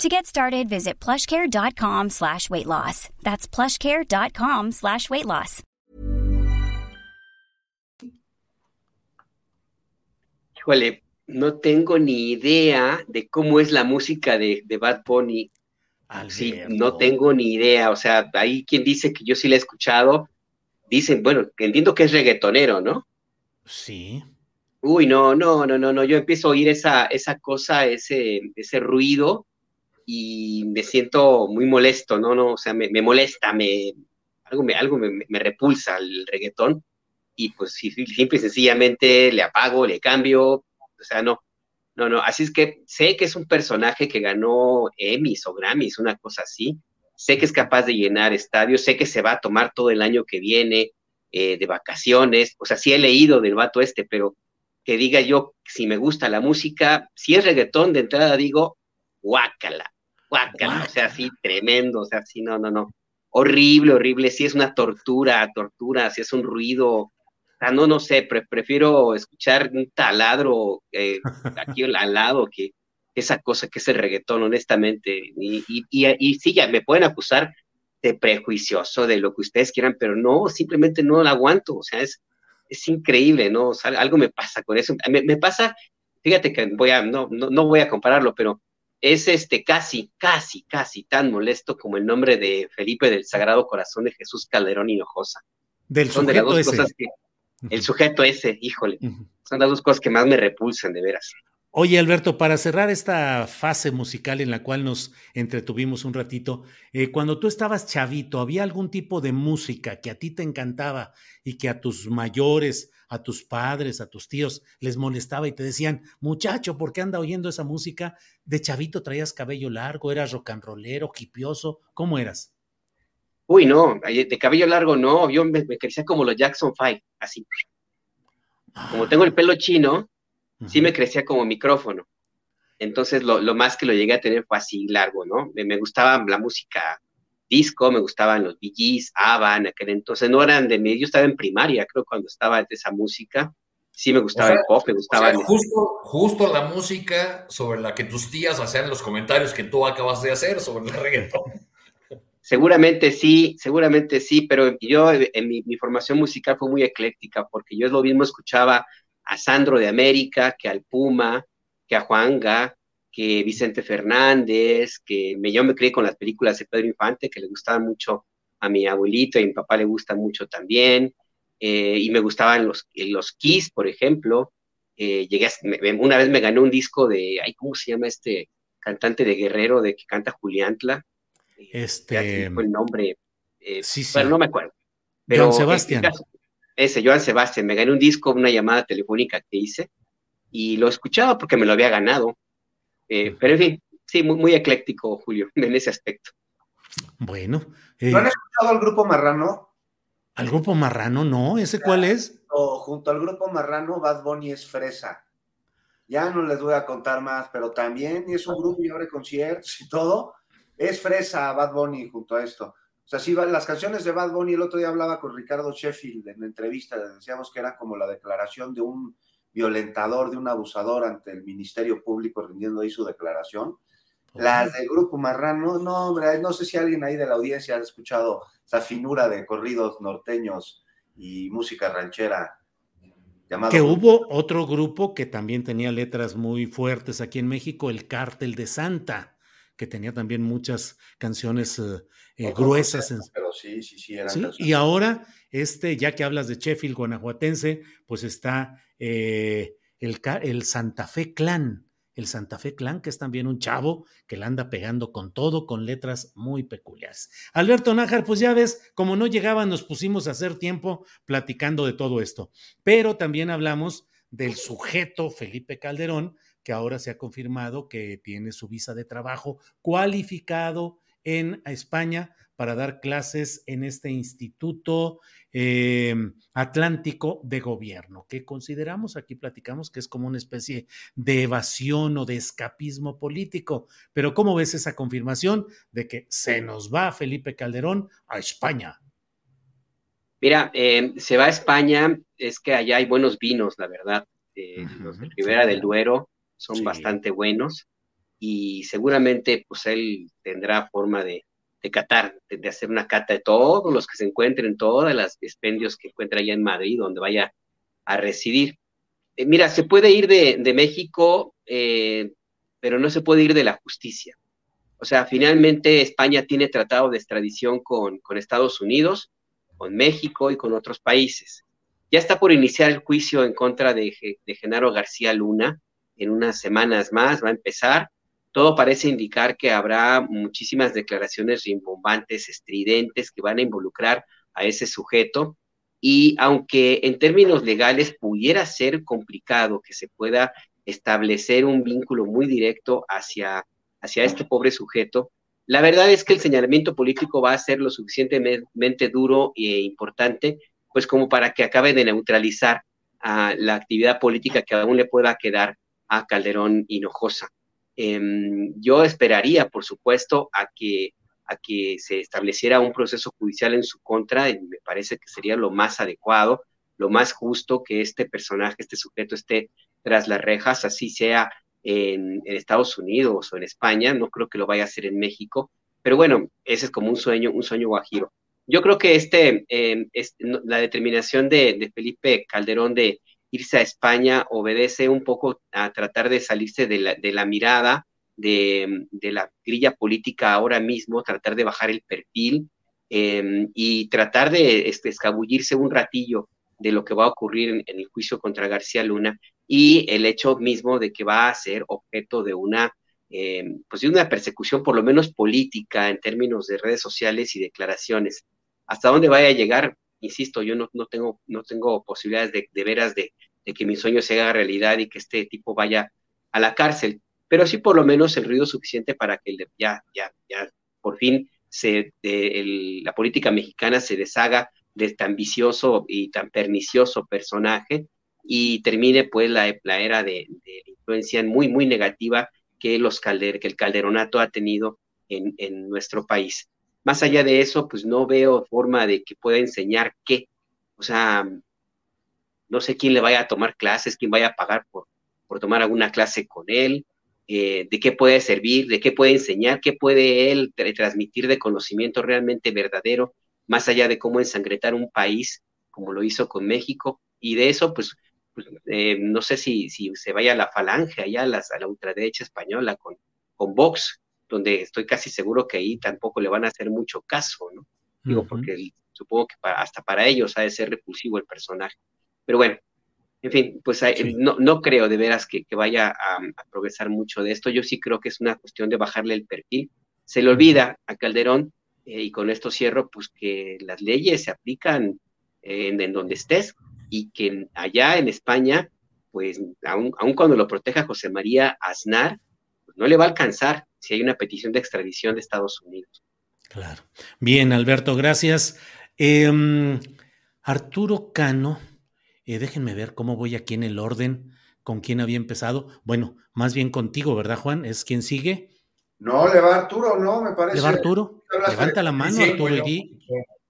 To get started, visit plushcare.com slash weight loss. That's plushcare.com slash weight loss. Híjole, no tengo ni idea de cómo es la música de, de Bad Bunny. Sí, no tengo ni idea. O sea, hay quien dice que yo sí la he escuchado. Dicen, bueno, entiendo que es reggaetonero, ¿no? Sí. Uy, no, no, no, no, no. Yo empiezo a oír esa, esa cosa, ese, ese ruido y me siento muy molesto, ¿no? no o sea, me, molesta, me, algo, me, algo me, repulsa el reggaetón y pues simple y sencillamente le apago, le cambio, o sea, no, no, no, así es que sé que es un personaje que ganó Emmys o Grammys, una cosa así, sé que es capaz de llenar estadios, sé que se va a tomar todo el año que viene eh, de vacaciones, o sea, sí he leído del vato este, pero que diga yo si me gusta la música, si es reggaetón de entrada digo, guácala, guácala, o sea, sí, tremendo, o sea, sí, no, no, no, horrible, horrible, sí es una tortura, tortura, si es un ruido, o sea, no, no sé, prefiero escuchar un taladro eh, aquí al lado que esa cosa que es el reggaetón, honestamente, y, y, y, sí, ya me pueden acusar de prejuicioso, de lo que ustedes quieran, pero no, simplemente no la aguanto, o sea, es, es increíble, ¿no? O sea, algo me pasa con eso. Me, pasa, fíjate que voy a, no, no, voy a compararlo, pero es este casi, casi, casi tan molesto como el nombre de Felipe del Sagrado Corazón de Jesús Calderón Hinojosa. Del Son sujeto de las dos Cosas que, el sujeto ese, híjole, son las dos cosas que más me repulsan, de veras. Oye, Alberto, para cerrar esta fase musical en la cual nos entretuvimos un ratito, eh, cuando tú estabas chavito, ¿había algún tipo de música que a ti te encantaba y que a tus mayores, a tus padres, a tus tíos les molestaba y te decían, muchacho, ¿por qué anda oyendo esa música? ¿De chavito traías cabello largo? ¿Eras rock and rollero, hipioso? ¿Cómo eras? Uy, no, de cabello largo no, yo me, me crecía como los Jackson Five, así. Como tengo el pelo chino, sí me crecía como micrófono. Entonces lo, más que lo llegué a tener fue así largo, ¿no? Me, gustaba la música disco, me gustaban los BGs, ABBA en aquel entonces, no eran de mí, yo estaba en primaria, creo, cuando estaba de esa música. Sí me gustaba el pop, me gustaba... justo, justo la música sobre la que tus tías hacían los comentarios que tú acabas de hacer sobre el reggaetón. Seguramente sí, seguramente sí, pero yo en mi, mi, formación musical fue muy ecléctica porque yo lo mismo escuchaba a Sandro de América, que al Puma, que a Juanga, que Vicente Fernández, que me, yo me crié con las películas de Pedro Infante, que le gustaban mucho a mi abuelito y a mi papá le gustan mucho también, eh, y me gustaban los, los Kiss, por ejemplo. Eh, llegué una vez me ganó un disco de, ay, ¿cómo se llama este cantante de Guerrero de que canta Juliantla? Eh, este. Fue el nombre. sí, no me acuerdo. Pero, Sebastián ese, Joan Sebastián, me gané un disco, una llamada telefónica que hice, y lo escuchaba porque me lo había ganado. Eh, pero en fin, sí, muy, muy ecléctico, Julio, en ese aspecto. Bueno. Eh, ¿No han escuchado al grupo Marrano? ¿Al grupo Marrano? No, ¿ese cuál es? junto al grupo Marrano, Bad Bunny es fresa. Ya no les voy a contar más, pero también es un grupo y abre conciertos y todo. Es fresa Bad Bunny junto a esto. O sea, sí, las canciones de Bad Bunny, el otro día hablaba con Ricardo Sheffield en la entrevista, decíamos que era como la declaración de un violentador, de un abusador ante el Ministerio Público rindiendo ahí su declaración. Las del Grupo Marrano, no, hombre, no sé si alguien ahí de la audiencia ha escuchado esa finura de corridos norteños y música ranchera. Llamado que hubo otro grupo que también tenía letras muy fuertes aquí en México, el Cártel de Santa que tenía también muchas canciones eh, eh, gruesas. pero sí, sí, sí, eran ¿Sí? Y ahora, este, ya que hablas de Sheffield, guanajuatense, pues está eh, el, el Santa Fe Clan, el Santa Fe Clan, que es también un chavo que le anda pegando con todo, con letras muy peculiares. Alberto Nájar, pues ya ves, como no llegaba, nos pusimos a hacer tiempo platicando de todo esto, pero también hablamos del sujeto Felipe Calderón, que ahora se ha confirmado que tiene su visa de trabajo cualificado en España para dar clases en este Instituto em, Atlántico de Gobierno, que consideramos, aquí platicamos que es como una especie de evasión o de escapismo político. Pero ¿cómo ves esa confirmación de que se nos va Felipe Calderón a España? Mira, em, se va a España, es que allá hay buenos vinos, la verdad. Eh, los de Ribera del Duero son bastante buenos y seguramente pues él tendrá forma de, de catar, de, hacer una cata de todos los que se encuentren, todas las expendios que encuentra allá en Madrid, donde vaya a residir. Eh, mira, se puede ir de, de México, eh, pero no se puede ir de la justicia. O sea, finalmente España tiene tratado de extradición con, con Estados Unidos, con México y con otros países. Ya está por iniciar el juicio en contra de, de Genaro García Luna, en unas semanas más va a empezar. Todo parece indicar que habrá muchísimas declaraciones rimbombantes, estridentes, que van a involucrar a ese sujeto. Y aunque en términos legales pudiera ser complicado que se pueda establecer un vínculo muy directo hacia, hacia este pobre sujeto, La verdad es que el señalamiento político va a ser lo suficientemente duro e importante, pues como para que acabe de neutralizar a la actividad política que aún le pueda quedar a Calderón Hinojosa. Em, yo esperaría, por supuesto, a que, a que se estableciera un proceso judicial en su contra, y me parece que sería lo más adecuado, lo más justo que este personaje, este sujeto esté tras las rejas, así sea en, Estados Unidos o en España, no creo que lo vaya a hacer en México, pero bueno, ese es como un sueño, un sueño guajiro. Yo creo que este, em, la determinación de, Felipe Calderón de irse a España obedece un poco a tratar de salirse de la, mirada de, de, la grilla política ahora mismo, tratar de bajar el perfil em, y tratar de este, escabullirse un ratillo de lo que va a ocurrir en, el juicio contra García Luna y el hecho mismo de que va a ser objeto de una, eh, pues de una persecución por lo menos política en términos de redes sociales y declaraciones. ¿Hasta dónde vaya a llegar? Insisto, yo no, no tengo, no tengo posibilidades de, de veras de, de, que mi sueño se haga realidad y que este tipo vaya a la cárcel, pero sí por lo menos el ruido suficiente para que ya, ya, ya por fin se, la política mexicana se deshaga de tan ambicioso y tan pernicioso personaje y termine pues la, la era de, influencia muy, muy negativa que, los calder, que el calderonato ha tenido en, en, nuestro país. Más allá de eso, pues no veo forma de que pueda enseñar qué. O sea, no sé quién le vaya a tomar clases, quién vaya a pagar por, por tomar alguna clase con él, eh, de qué puede servir, de qué puede enseñar, qué puede él transmitir de conocimiento realmente verdadero más allá de cómo ensangretar un país, como lo hizo con México, y de eso, pues, pues eh, no sé si, si se vaya a la falange allá, a, a la ultraderecha española con, con Vox, donde estoy casi seguro que ahí tampoco le van a hacer mucho caso, ¿no? Digo, porque supongo que hasta para ellos ha de ser repulsivo el personaje. Pero bueno, en fin, pues no, no, creo de veras que, que vaya a, a, progresar mucho de esto. Yo sí creo que es una cuestión de bajarle el perfil. Se le olvida a Calderón eh, y con esto cierro, pues que las leyes se aplican en, donde estés y que allá en España, pues aun, cuando lo proteja José María Aznar, pues, no le va a alcanzar si hay una petición de extradición de Estados Unidos. Claro. Bien, Alberto, gracias. Em, Arturo Cano, eh, déjenme ver cómo voy aquí en el orden, con quién había empezado. Bueno, más bien contigo, ¿verdad, Juan? ¿Es quien sigue? No, le va Arturo, no, me parece. ¿Le va Arturo? Levanta la mano, Arturo, y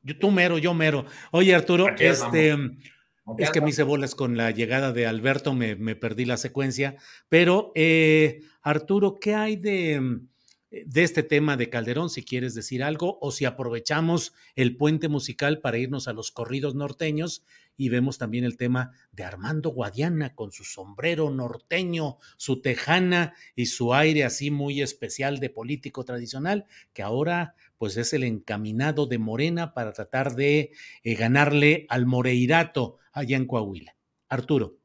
yo, tú mero, yo mero. Oye, Arturo, este, es que me hice bolas con la llegada de Alberto, me, me perdí la secuencia, pero eh, Arturo, ¿qué hay de, de este tema de Calderón? Si quieres decir algo, o si aprovechamos el puente musical para irnos a los corridos norteños y vemos también el tema de Armando Guadiana con su sombrero norteño, su tejana y su aire así muy especial de político tradicional, que ahora pues es el encaminado de Morena para tratar de eh, ganarle al Moreirato allá en Coahuila. Arturo.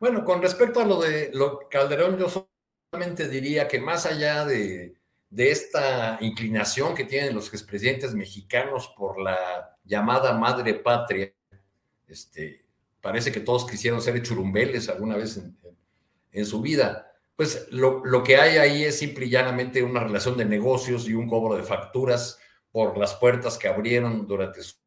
Bueno, con respecto a lo de lo Calderón, yo solamente diría que más allá de, esta inclinación que tienen los expresidentes mexicanos por la llamada madre patria. Este, parece que todos quisieron ser churumbeles alguna vez en, su vida. Pues lo, lo, que hay ahí es simple y llanamente una relación de negocios y un cobro de facturas por las puertas que abrieron durante sus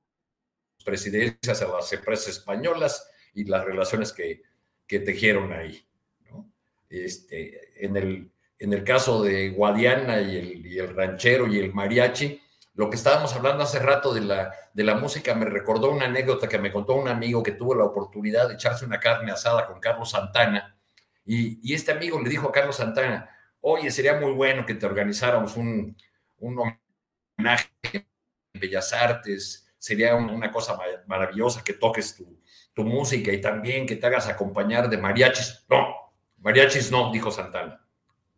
presidencias a las empresas españolas y las relaciones que, que tejieron ahí. Este, en, el, en el caso de Guadiana y el, el ranchero y el mariachi, lo que estábamos hablando hace rato de la, de la música me recordó una anécdota que me contó un amigo que tuvo la oportunidad de echarse una carne asada con Carlos Santana. Y, y este amigo le dijo a Carlos Santana, oye, sería muy bueno que te organizáramos un, un homenaje en Bellas Artes, sería una cosa maravillosa que toques tu, tu música y también que te hagas acompañar de mariachis. No, mariachis no, dijo Santana.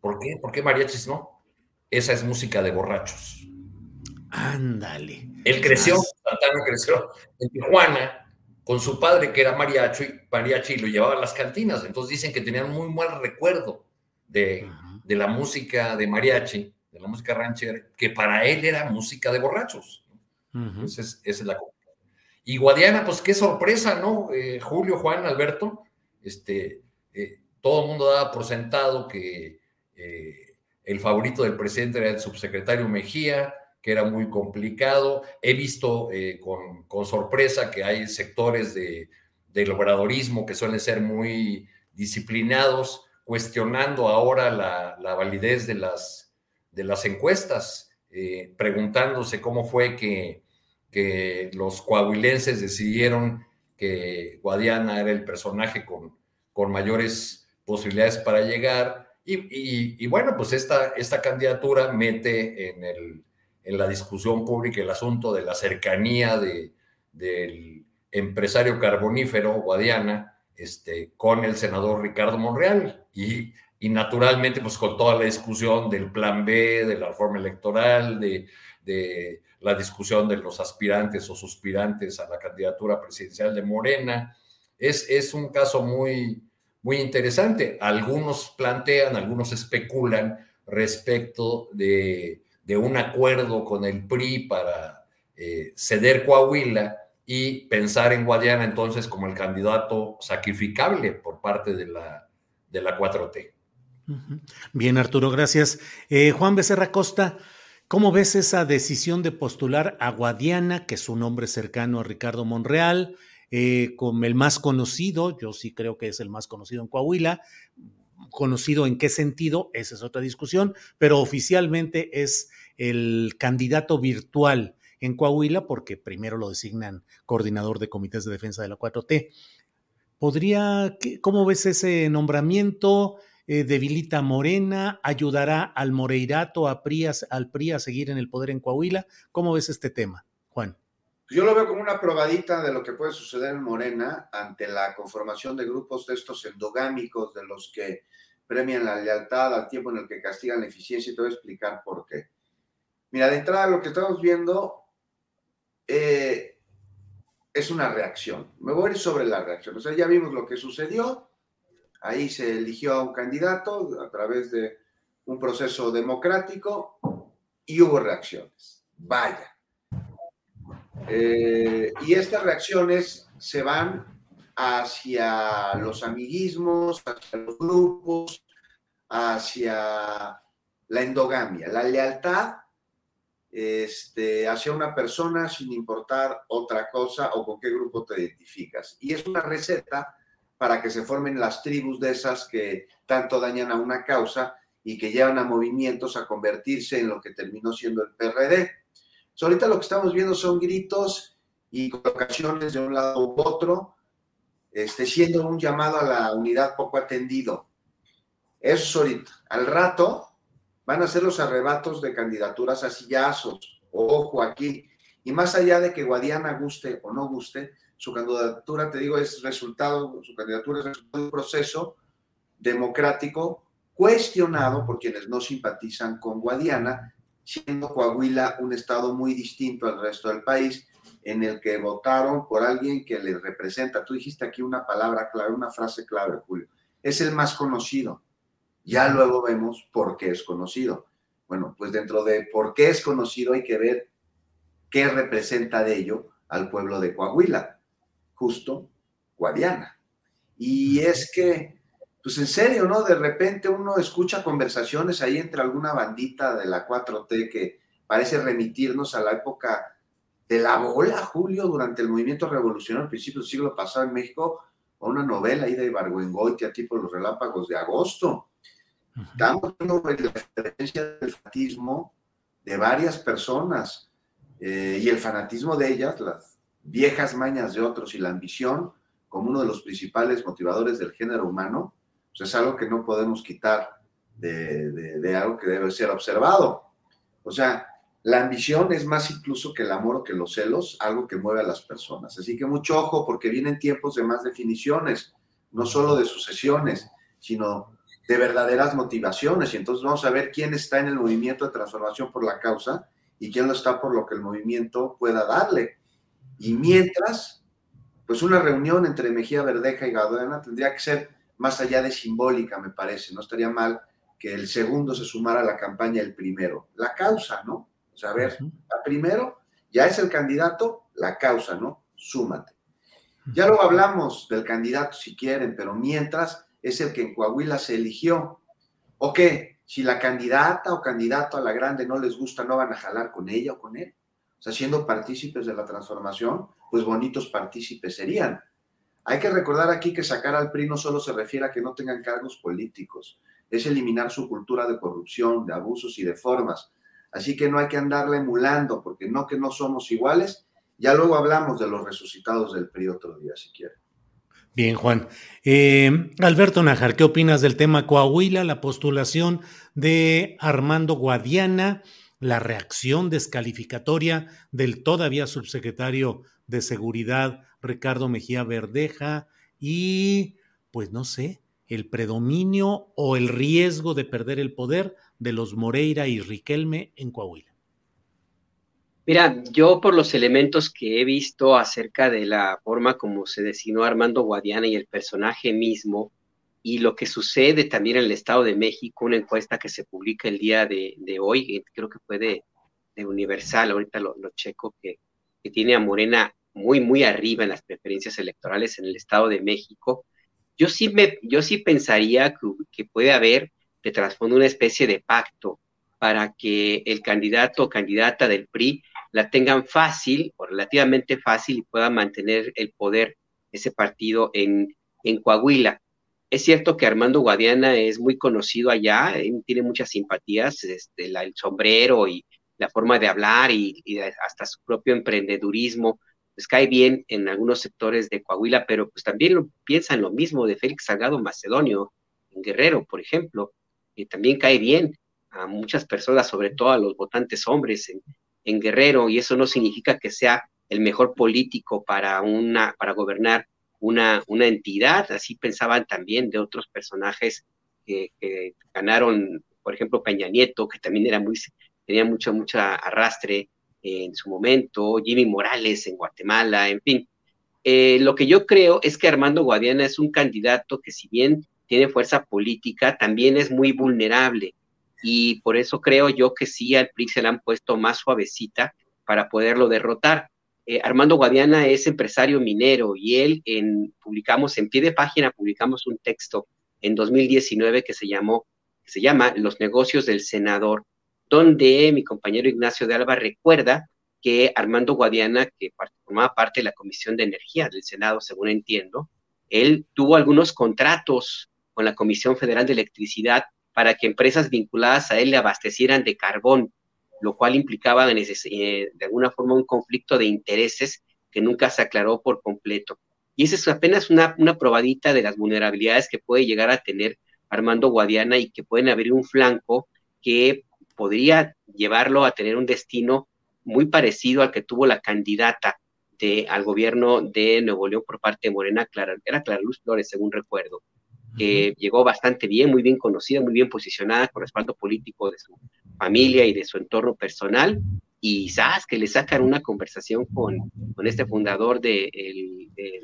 ¿Por qué? ¿Por qué mariachis no? Esa es música de borrachos. Ándale. Él creció, Santana creció en Tijuana con su padre que era mariachi, mariachi y lo llevaba a las cantinas. Entonces dicen que tenían muy mal recuerdo de, de la música de mariachi, de la música ranchera, que para él era música de borrachos. Entonces, esa es la Y Guadiana, pues qué sorpresa, ¿no? Eh, Julio, Juan, Alberto, este, eh, todo el mundo daba por sentado que eh, el favorito del presidente era el subsecretario Mejía, que era muy complicado. He visto eh, con, sorpresa que hay sectores de, del obradorismo que suelen ser muy disciplinados, cuestionando ahora la, validez de las, de las encuestas, eh, preguntándose cómo fue que, que los coahuilenses decidieron que Guadiana era el personaje con, con mayores posibilidades para llegar y, bueno, pues esta, esta candidatura mete en, el, en la discusión pública el asunto de la cercanía de, del empresario carbonífero Guadiana este, con el senador Ricardo Monreal y, y, naturalmente pues con toda la discusión del plan B, de la reforma electoral, de, de la discusión de los aspirantes o suspirantes a la candidatura presidencial de Morena. Es, es un caso muy, muy interesante. Algunos plantean, algunos especulan respecto de, un acuerdo con el PRI para eh, ceder Coahuila y pensar en Guadiana entonces como el candidato sacrificable por parte de la, de la 4T. Bien, Arturo, gracias. Eh, Juan Becerra Costa, ¿cómo ves esa decisión de postular a Guadiana, que es un nombre cercano a Ricardo Monreal? eh, como el más conocido, yo sí creo que es el más conocido en Coahuila, conocido en qué sentido, esa es otra discusión, pero oficialmente es el candidato virtual en Coahuila porque primero lo designan coordinador de comités de defensa de la 4T. ¿Podría, cómo ves ese nombramiento? Eh, ¿Debilita Morena? ¿Ayudará al Moreirato, a al PRI a seguir en el poder en Coahuila? ¿Cómo ves este tema? Yo lo veo como una probadita de lo que puede suceder en Morena ante la conformación de grupos de estos endogámicos, de los que premian la lealtad al tiempo en el que castigan la eficiencia, y te voy a explicar por qué. Mira, de entrada lo que estamos viendo eh, es una reacción. Me voy a ir sobre la reacción. O sea, ya vimos lo que sucedió. Ahí se eligió a un candidato a través de un proceso democrático y hubo reacciones. Vaya eh, y estas reacciones se van hacia los amiguismos, hacia los grupos, hacia la endogamia, la lealtad este, hacia una persona sin importar otra cosa o con qué grupo te identificas. Y es una receta para que se formen las tribus de esas que tanto dañan a una causa y que llevan a movimientos a convertirse en lo que terminó siendo el PRD ahorita lo que estamos viendo son gritos y colocaciones de un lado u otro, este, siendo un llamado a la unidad poco atendido. Eso es ahorita. Al rato van a ser los arrebatos de candidaturas a sillazos. Ojo aquí. Y más allá de que Guadiana guste o no guste, su candidatura, te digo, es resultado, su candidatura es resultado de un proceso democrático cuestionado por quienes no simpatizan con Guadiana siendo Coahuila un estado muy distinto al resto del país, en el que votaron por alguien que les representa. Tú dijiste aquí una palabra clave, una frase clave, Julio. Es el más conocido. Ya luego vemos por qué es conocido. Bueno, pues dentro de por qué es conocido hay que ver qué representa de ello al pueblo de Coahuila, justo Guadiana. Y es que pues en serio, ¿no? De repente uno escucha conversaciones ahí entre alguna bandita de la 4T que parece remitirnos a la época de la bola, Julio, durante el movimiento revolucionario al principio del siglo pasado en México, o una novela ahí de Ibargüengoitia, tipo Los Relápagos de Agosto. Estamos viendo la referencia del fanatismo de varias personas eh, y el fanatismo de ellas, las viejas mañas de otros y la ambición como uno de los principales motivadores del género humano, pues, es algo que no podemos quitar de, algo que debe ser observado. O sea, la ambición es más incluso que el amor o que los celos, algo que mueve a las personas. Así que mucho ojo porque vienen tiempos de más definiciones, no solo de sucesiones, sino de verdaderas motivaciones. Y entonces vamos a ver quién está en el movimiento de transformación por la causa y quién no está por lo que el movimiento pueda darle. Y mientras, pues una reunión entre Mejía Verdeja y Gadona tendría que ser más allá de simbólica, me parece. No estaría mal que el segundo se sumara a la campaña el primero. La causa, ¿no? O sea, a ver, la primero ya es el candidato, la causa, ¿no? Súmate. Ya luego hablamos del candidato si quieren, pero mientras es el que en Coahuila se eligió. ¿O qué? Si la candidata o candidato a la grande no les gusta, no van a jalar con ella o con él. O sea, siendo partícipes de la transformación, pues bonitos partícipes serían. Hay que recordar aquí que sacar al PRI no solo se refiere a que no tengan cargos políticos, es eliminar su cultura de corrupción, de abusos y de formas. Así que no hay que andarla emulando, porque no que no somos iguales. Ya luego hablamos de los resucitados del PRI otro día, si quieren. Bien, Juan. Eh, Alberto Najar, ¿qué opinas del tema Coahuila, la postulación de Armando Guadiana, la reacción descalificatoria del todavía subsecretario de Seguridad, Ricardo Mejía Verdeja, y, pues no sé, el predominio o el riesgo de perder el poder de los Moreira y Riquelme en Coahuila? Mira, yo por los elementos que he visto acerca de la forma como se designó Armando Guadiana y el personaje mismo, y lo que sucede también en el Estado de México, una encuesta que se publica el día de, hoy, creo que fue de, Universal, ahorita lo, checo, que, que, tiene a Morena muy, muy arriba en las preferencias electorales en el Estado de México. Yo sí, me, yo sí pensaría que, que puede haber de trasfondo una especie de pacto para que el candidato o candidata del PRI la tengan fácil o relativamente fácil y puedan mantener el poder ese partido en, en Coahuila. Es cierto que Armando Guadiana es muy conocido allá, tiene muchas simpatías, este, el sombrero y la forma de hablar y, hasta su propio emprendedurismo, pues cae bien en algunos sectores de Coahuila, pero pues también lo, piensan lo mismo de Félix Salgado Macedonio, en Guerrero, por ejemplo, que también cae bien a muchas personas, sobre todo a los votantes hombres en, en Guerrero, y eso no significa que sea el mejor político para, una, para gobernar una, una entidad, así pensaban también de otros personajes que, ganaron, por ejemplo, Peña Nieto, que también era muy, tenía mucho, mucho arrastre en su momento, Jimmy Morales en Guatemala, en fin. Eh, lo que yo creo es que Armando Guadiana es un candidato que si bien tiene fuerza política, también es muy vulnerable. Y por eso creo yo que sí al PRI se le han puesto más suavecita para poderlo derrotar. Eh, Armando Guadiana es empresario minero y él en, publicamos en pie de página, publicamos un texto en 2019 que se llamó, que se llama Los negocios del senador, donde mi compañero Ignacio de Alba recuerda que Armando Guadiana, que formaba parte de la Comisión de Energía del Senado, según entiendo, él tuvo algunos contratos con la Comisión Federal de Electricidad para que empresas vinculadas a él le abastecieran de carbón lo cual implicaba eh, de alguna forma un conflicto de intereses que nunca se aclaró por completo. Y esa es apenas una, una probadita de las vulnerabilidades que puede llegar a tener Armando Guadiana y que pueden abrir un flanco que podría llevarlo a tener un destino muy parecido al que tuvo la candidata de, al gobierno de Nuevo León por parte de Morena, Clara, era Clara Luz Flores, según recuerdo, que llegó bastante bien, muy bien conocida, muy bien posicionada, con respaldo político de su familia y de su entorno personal, y sabes que le sacan una conversación con, con este fundador de,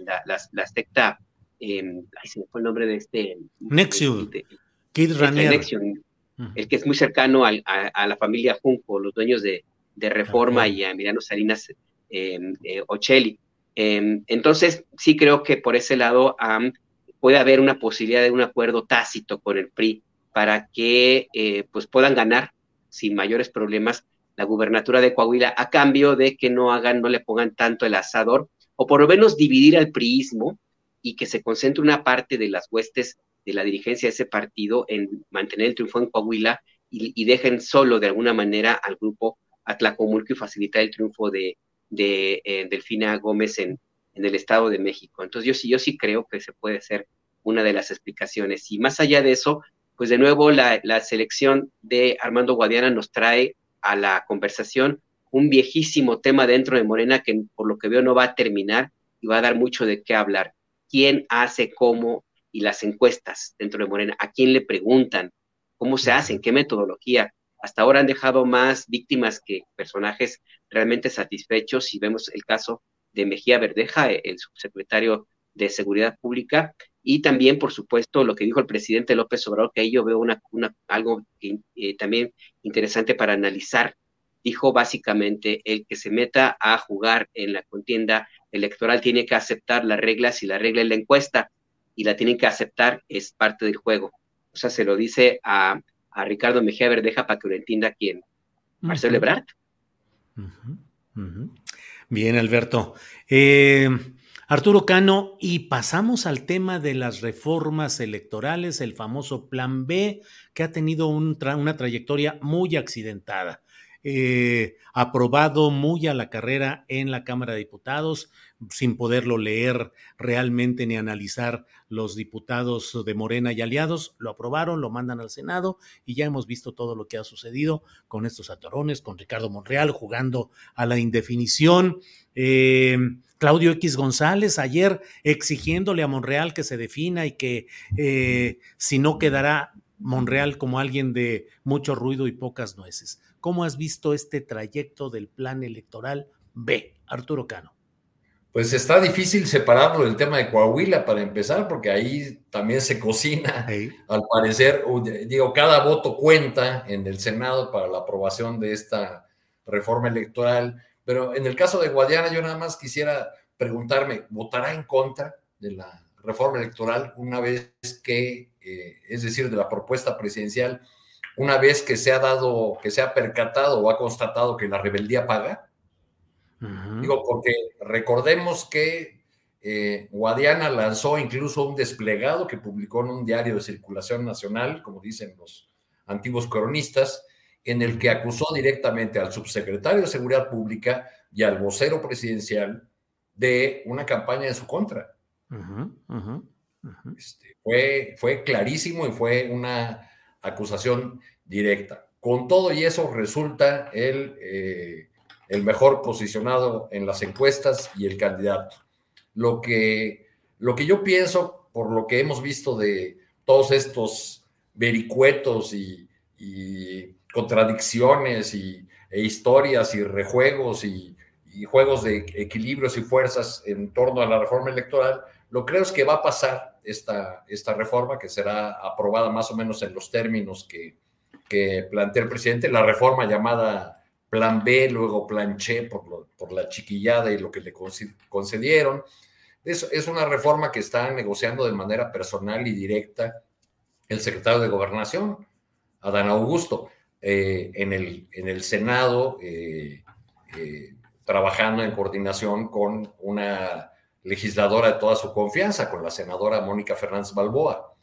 la, la, secta, eh, se me fue el nombre de este... Nexium, Kid Ranier. El que es muy cercano a, la familia Junco, los dueños de, de Reforma y a Emiliano Salinas em, eh, Ocelli. Em, entonces, sí creo que por ese lado puede haber una posibilidad de un acuerdo tácito con el PRI para que eh, pues puedan ganar sin mayores problemas la gubernatura de Coahuila a cambio de que no hagan, no le pongan tanto el asador, o por lo menos dividir al priismo y que se concentre una parte de las huestes de la dirigencia de ese partido en mantener el triunfo en Coahuila y, dejen solo de alguna manera al grupo Atlacomulco y facilitar el triunfo de, eh, Delfina Gómez en, en el Estado de México. Entonces yo sí, yo sí creo que se puede ser una de las explicaciones. Y más allá de eso, pues de nuevo la, selección de Armando Guadiana nos trae a la conversación un viejísimo tema dentro de Morena que por lo que veo no va a terminar y va a dar mucho de qué hablar. ¿Quién hace cómo y las encuestas dentro de Morena? ¿A quién le preguntan? ¿Cómo se hacen? ¿Qué metodología? Hasta ahora han dejado más víctimas que personajes realmente satisfechos. Si vemos el caso de Mejía Verdeja, el subsecretario de Seguridad Pública, y también, por supuesto, lo que dijo el presidente López Obrador, que ahí yo veo una, algo eh, también interesante para analizar. Dijo básicamente, el que se meta a jugar en la contienda electoral tiene que aceptar las reglas y la regla es la encuesta y la tienen que aceptar, es parte del juego. O sea, se lo dice a, a Ricardo Mejía Verdeja para que lo entienda quién. Marcelo Ebrard. Bien, Alberto. Eh, Arturo Cano, y pasamos al tema de las reformas electorales, el famoso Plan B, que ha tenido una trayectoria muy accidentada. Eh, aprobado muy a la carrera en la Cámara de Diputados, sin poderlo leer realmente ni analizar los diputados de Morena y aliados, lo aprobaron, lo mandan al Senado y ya hemos visto todo lo que ha sucedido con estos atorones, con Ricardo Monreal jugando a la indefinición. Eh, Claudio X González ayer exigiéndole a Monreal que se defina y que eh, si no quedará Monreal como alguien de mucho ruido y pocas nueces. ¿Cómo has visto este trayecto del plan electoral B, Arturo Cano? Pues está difícil separarlo del tema de Coahuila para empezar, porque ahí también se cocina, al parecer, digo, cada voto cuenta en el Senado para la aprobación de esta reforma electoral, pero en el caso de Guadiana yo nada más quisiera preguntarme, ¿votará en contra de la reforma electoral una vez que, eh, es decir, de la propuesta presidencial, una vez que se ha dado, que se ha percatado o ha constatado que la rebeldía paga? Digo, porque recordemos que eh, Guadiana lanzó incluso un desplegado que publicó en un diario de circulación nacional, como dicen los antiguos cronistas, en el que acusó directamente al subsecretario de Seguridad Pública y al vocero presidencial de una campaña en su contra. Este, fue, fue clarísimo y fue una acusación directa. Con todo y eso resulta el eh, el mejor posicionado en las encuestas y el candidato. Lo que, lo que yo pienso, por lo que hemos visto de todos estos vericuetos y, contradicciones y, e historias y rejuegos y, y, juegos de equilibrios y fuerzas en torno a la reforma electoral, lo creo es que va a pasar esta, esta reforma, que será aprobada más o menos en los términos que, que plantea el presidente, la reforma llamada plan B, luego plan C por, por la chiquillada y lo que le concedieron. Es, es una reforma que está negociando de manera personal y directa el secretario de Gobernación, Adán Augusto, eh, en, el, en el Senado, eh, eh, trabajando en coordinación con una legisladora de toda su confianza, con la senadora Mónica Fernández Balboa.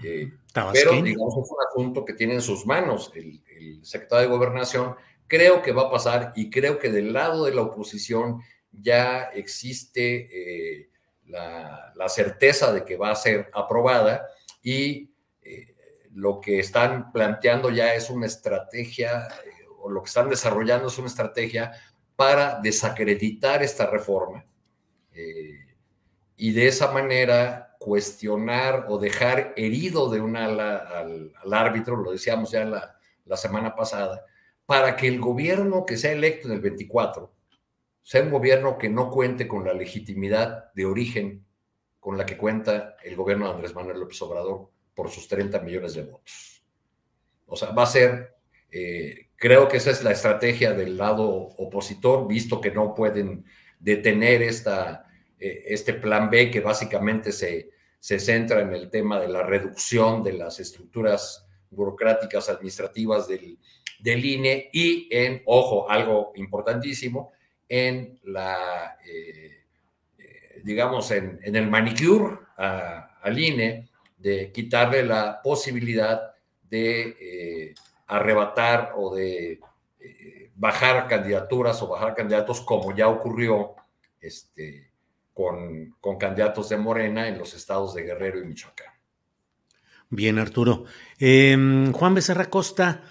pero, digamos, es un asunto que tiene en sus manos el, el secretario de Gobernación Creo que va a pasar y creo que del lado de la oposición ya existe eh, la, certeza de que va a ser aprobada y eh, lo que están planteando ya es una estrategia eh, o lo que están desarrollando es una estrategia para desacreditar esta reforma y de esa manera cuestionar o dejar herido de una al, árbitro, lo decíamos ya la, semana pasada, para que el gobierno que sea electo en el 24 sea un gobierno que no cuente con la legitimidad de origen con la que cuenta el gobierno de Andrés Manuel López Obrador por sus 30 millones de votos. O sea, va a ser, eh, creo que esa es la estrategia del lado opositor, visto que no pueden detener esta, este plan B que básicamente se, se centra en el tema de la reducción de las estructuras burocráticas administrativas del, del INE y en, ojo, algo importantísimo, en la, eh, eh, digamos, en, el manicure al INE de quitarle la posibilidad de eh, arrebatar o de bajar candidaturas o bajar candidatos como ya ocurrió este, con, candidatos de Morena en los estados de Guerrero y Michoacán. Bien, Arturo. Em, Juan Becerra Costa,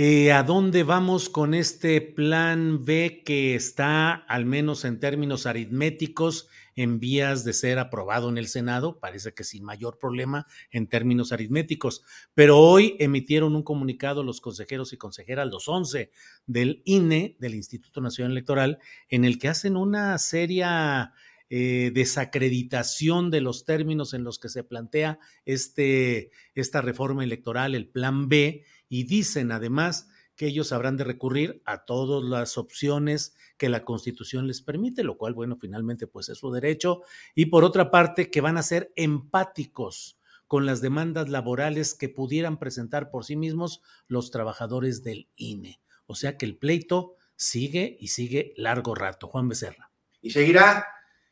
eh, ¿A dónde vamos con este plan B que está, al menos en términos aritméticos, en vías de ser aprobado en el Senado? Parece que sin mayor problema en términos aritméticos. Pero hoy emitieron un comunicado los consejeros y consejeras, los 11 del INE, del Instituto Nacional Electoral, en el que hacen una seria eh, desacreditación de los términos en los que se plantea este, esta reforma electoral, el plan B, y dicen además que ellos habrán de recurrir a todas las opciones que la Constitución les permite, lo cual, bueno, finalmente pues es su derecho, y por otra parte que van a ser empáticos con las demandas laborales que pudieran presentar por sí mismos los trabajadores del INE. O sea que el pleito sigue y sigue largo rato. Juan Becerra. Y seguirá,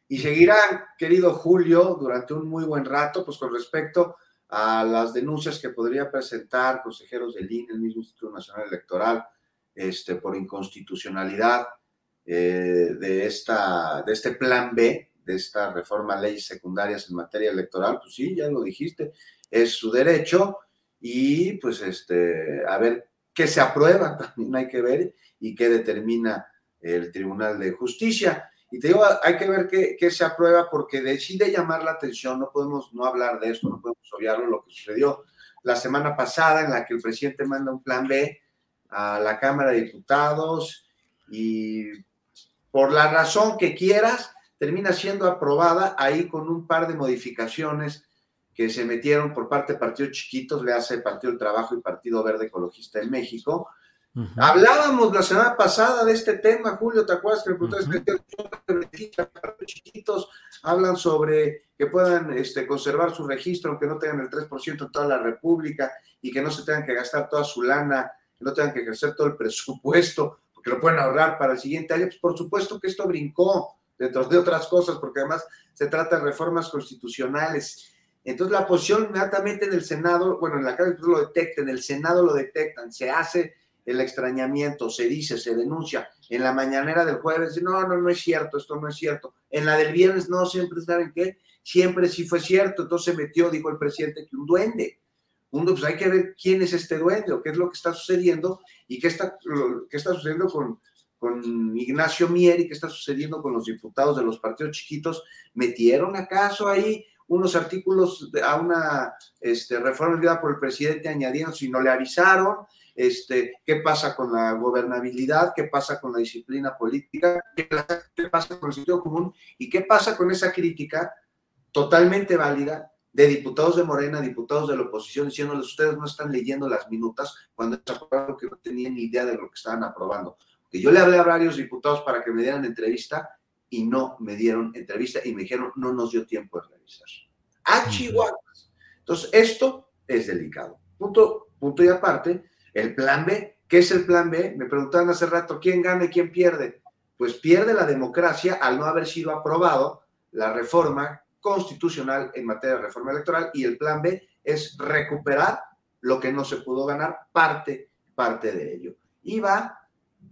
y seguirá, querido Julio, durante un muy buen rato, pues con respecto a las denuncias que podría presentar consejeros del INE, el mismo Instituto Nacional Electoral, este, por inconstitucionalidad eh, de, esta, de este plan B, de esta reforma a leyes secundarias en materia electoral, pues sí, ya lo dijiste, es su derecho y pues este, a ver qué se aprueba, también hay que ver y qué determina el Tribunal de Justicia. Y te digo, hay que ver qué, se aprueba porque decide llamar la atención, no podemos no hablar de esto, no podemos obviarlo, lo que sucedió la semana pasada en la que el presidente manda un plan B a la Cámara de Diputados y por la razón que quieras, termina siendo aprobada ahí con un par de modificaciones que se metieron por parte de partidos chiquitos, le hace Partido del Trabajo y Partido Verde Ecologista en México, Hablábamos la semana pasada de este tema, Julio, ¿te acuerdas que el uh chiquitos hablan sobre que puedan este, conservar su registro, aunque no tengan el 3% en toda la República y que no se tengan que gastar toda su lana, que no tengan que ejercer todo el presupuesto, porque lo pueden ahorrar para el siguiente año? Pues por supuesto que esto brincó, dentro de otras cosas, porque además se trata de reformas constitucionales. Entonces la posición inmediatamente en el Senado, bueno, en la Cámara lo detecta, en el Senado lo detectan, se hace el extrañamiento, se dice, se denuncia. En la mañanera del jueves, no, no, no es cierto, esto no es cierto. En la del viernes, no, siempre, ¿saben qué? Siempre sí fue cierto. Entonces se metió, dijo el presidente, que un duende. Un, pues hay que ver quién es este duende o qué es lo que está sucediendo y qué está, qué está sucediendo con, con Ignacio Mier y qué está sucediendo con los diputados de los partidos chiquitos. ¿Metieron acaso ahí unos artículos a una este, reforma enviada por el presidente añadiendo si no le avisaron? Este, qué pasa con la gobernabilidad, qué pasa con la disciplina política, qué pasa con el sentido común y qué pasa con esa crítica totalmente válida de diputados de Morena, diputados de la oposición, diciéndoles ustedes no están leyendo las minutas cuando es algo que no tenían ni idea de lo que estaban aprobando. Que yo le hablé a varios diputados para que me dieran entrevista y no me dieron entrevista y me dijeron no nos dio tiempo de revisar. A Chihuahua. Entonces, esto es delicado. Punto, punto y aparte, el plan B, ¿qué es el plan B? Me preguntaban hace rato, ¿quién gana y quién pierde? Pues pierde la democracia al no haber sido aprobado la reforma constitucional en materia de reforma electoral y el plan B es recuperar lo que no se pudo ganar, parte, parte de ello. Y va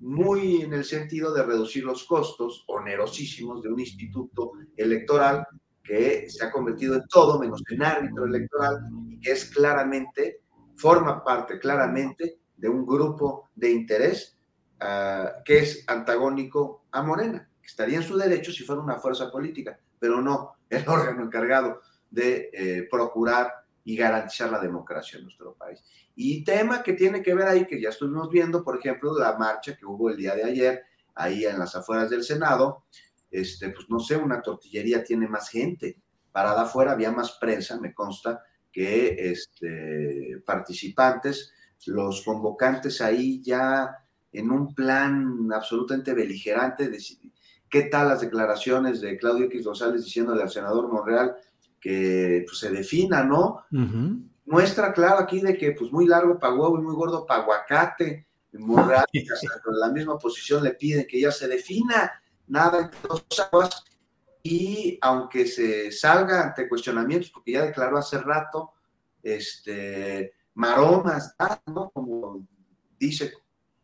muy en el sentido de reducir los costos onerosísimos de un instituto electoral que se ha convertido en todo menos en árbitro electoral y que es claramente forma parte claramente de un grupo de interés ah, que es antagónico a Morena, estaría en su derecho si fuera una fuerza política, pero no el órgano encargado de eh, procurar y garantizar la democracia en nuestro país. Y tema que tiene que ver ahí, que ya estuvimos viendo, por ejemplo, la marcha que hubo el día de ayer, ahí en las afueras del Senado, este, pues no sé, una tortillería tiene más gente, parada afuera había más prensa, me consta, que este, participantes, los convocantes ahí ya en un plan absolutamente beligerante, de, ¿qué tal las declaraciones de Claudio X González diciéndole al senador Monreal que pues, se defina, ¿no? Muestra claro aquí de que pues muy largo para huevo y muy gordo para aguacate, Monreal, la misma posición le piden que ya se defina, nada entre dos aguas, y aunque se salga ante cuestionamientos, porque ya declaró hace rato, este, maromas, ¿no? Como dice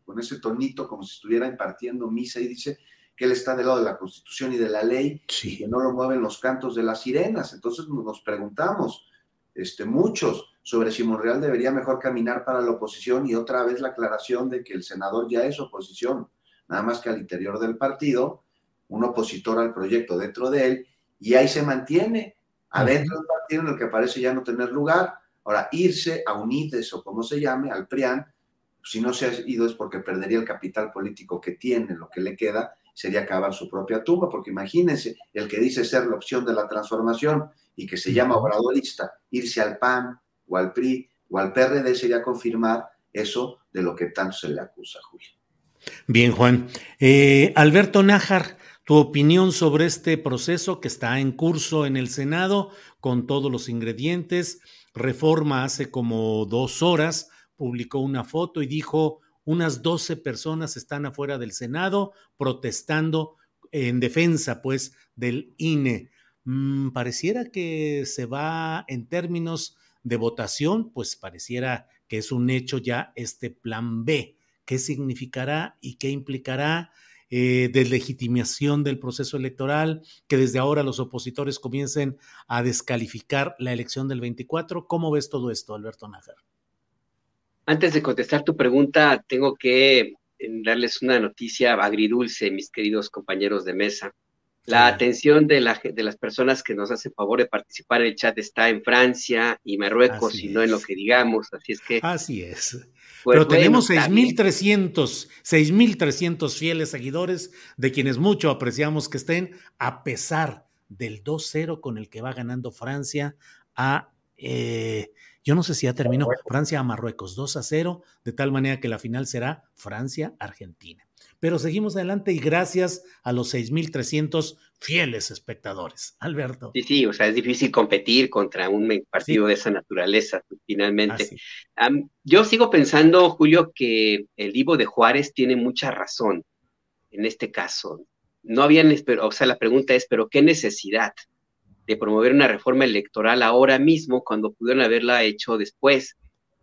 con ese tonito, como si estuviera impartiendo misa y dice que él está del lado de la Constitución y de la ley y que no lo mueven los cantos de las sirenas. Entonces nos preguntamos, este, muchos, sobre si Monreal debería mejor caminar para la oposición y otra vez la aclaración de que el senador ya es oposición, nada más que al interior del partido un opositor al proyecto dentro de él, y ahí se mantiene, adentro del partido en el que parece ya no tener lugar. Ahora, irse a UNIDES o como se llame, al PRIAN, si no se ha ido es porque perdería el capital político que tiene, lo que le queda, sería acabar su propia tumba, porque imagínense, el que dice ser la opción de la transformación y que se llama obradorista, irse al PAN o al PRI o al PRD sería confirmar eso de lo que tanto se le acusa, Julio. Bien, Juan. Eh, Alberto Nájar, tu opinión sobre este proceso que está en curso en el Senado con todos los ingredientes. Reforma hace como dos horas publicó una foto y dijo unas 12 personas están afuera del Senado protestando en defensa, pues, del INE. Mm, pareciera que se va en términos de votación, pues pareciera que es un hecho ya este plan B. ¿Qué significará y qué implicará? Eh, deslegitimación del proceso electoral, que desde ahora los opositores comiencen a descalificar la elección del 24. ¿Cómo ves todo esto, Alberto Nájar? Antes de contestar tu pregunta, tengo que eh, darles una noticia agridulce, mis queridos compañeros de mesa. La atención de, la, de, las personas que nos hacen favor de participar en el chat está en Francia y Marruecos y no en lo que digamos, así es que... Así es. Pues Pero tenemos 6.300, 6.300 fieles seguidores de quienes mucho apreciamos que estén a pesar del 2-0 con el que va ganando Francia a... Eh, yo no sé si ya terminó Francia a Marruecos 2 a 0, de tal manera que la final será Francia-Argentina pero seguimos adelante y gracias a los 6.300 fieles espectadores. Alberto. Sí, sí, o sea, es difícil competir contra un partido de esa naturaleza, finalmente. yo sigo pensando, Julio, que el Divo de Juárez tiene mucha razón en este caso. No habían, o sea, la pregunta es, ¿pero qué necesidad de promover una reforma electoral ahora mismo cuando pudieron haberla hecho después?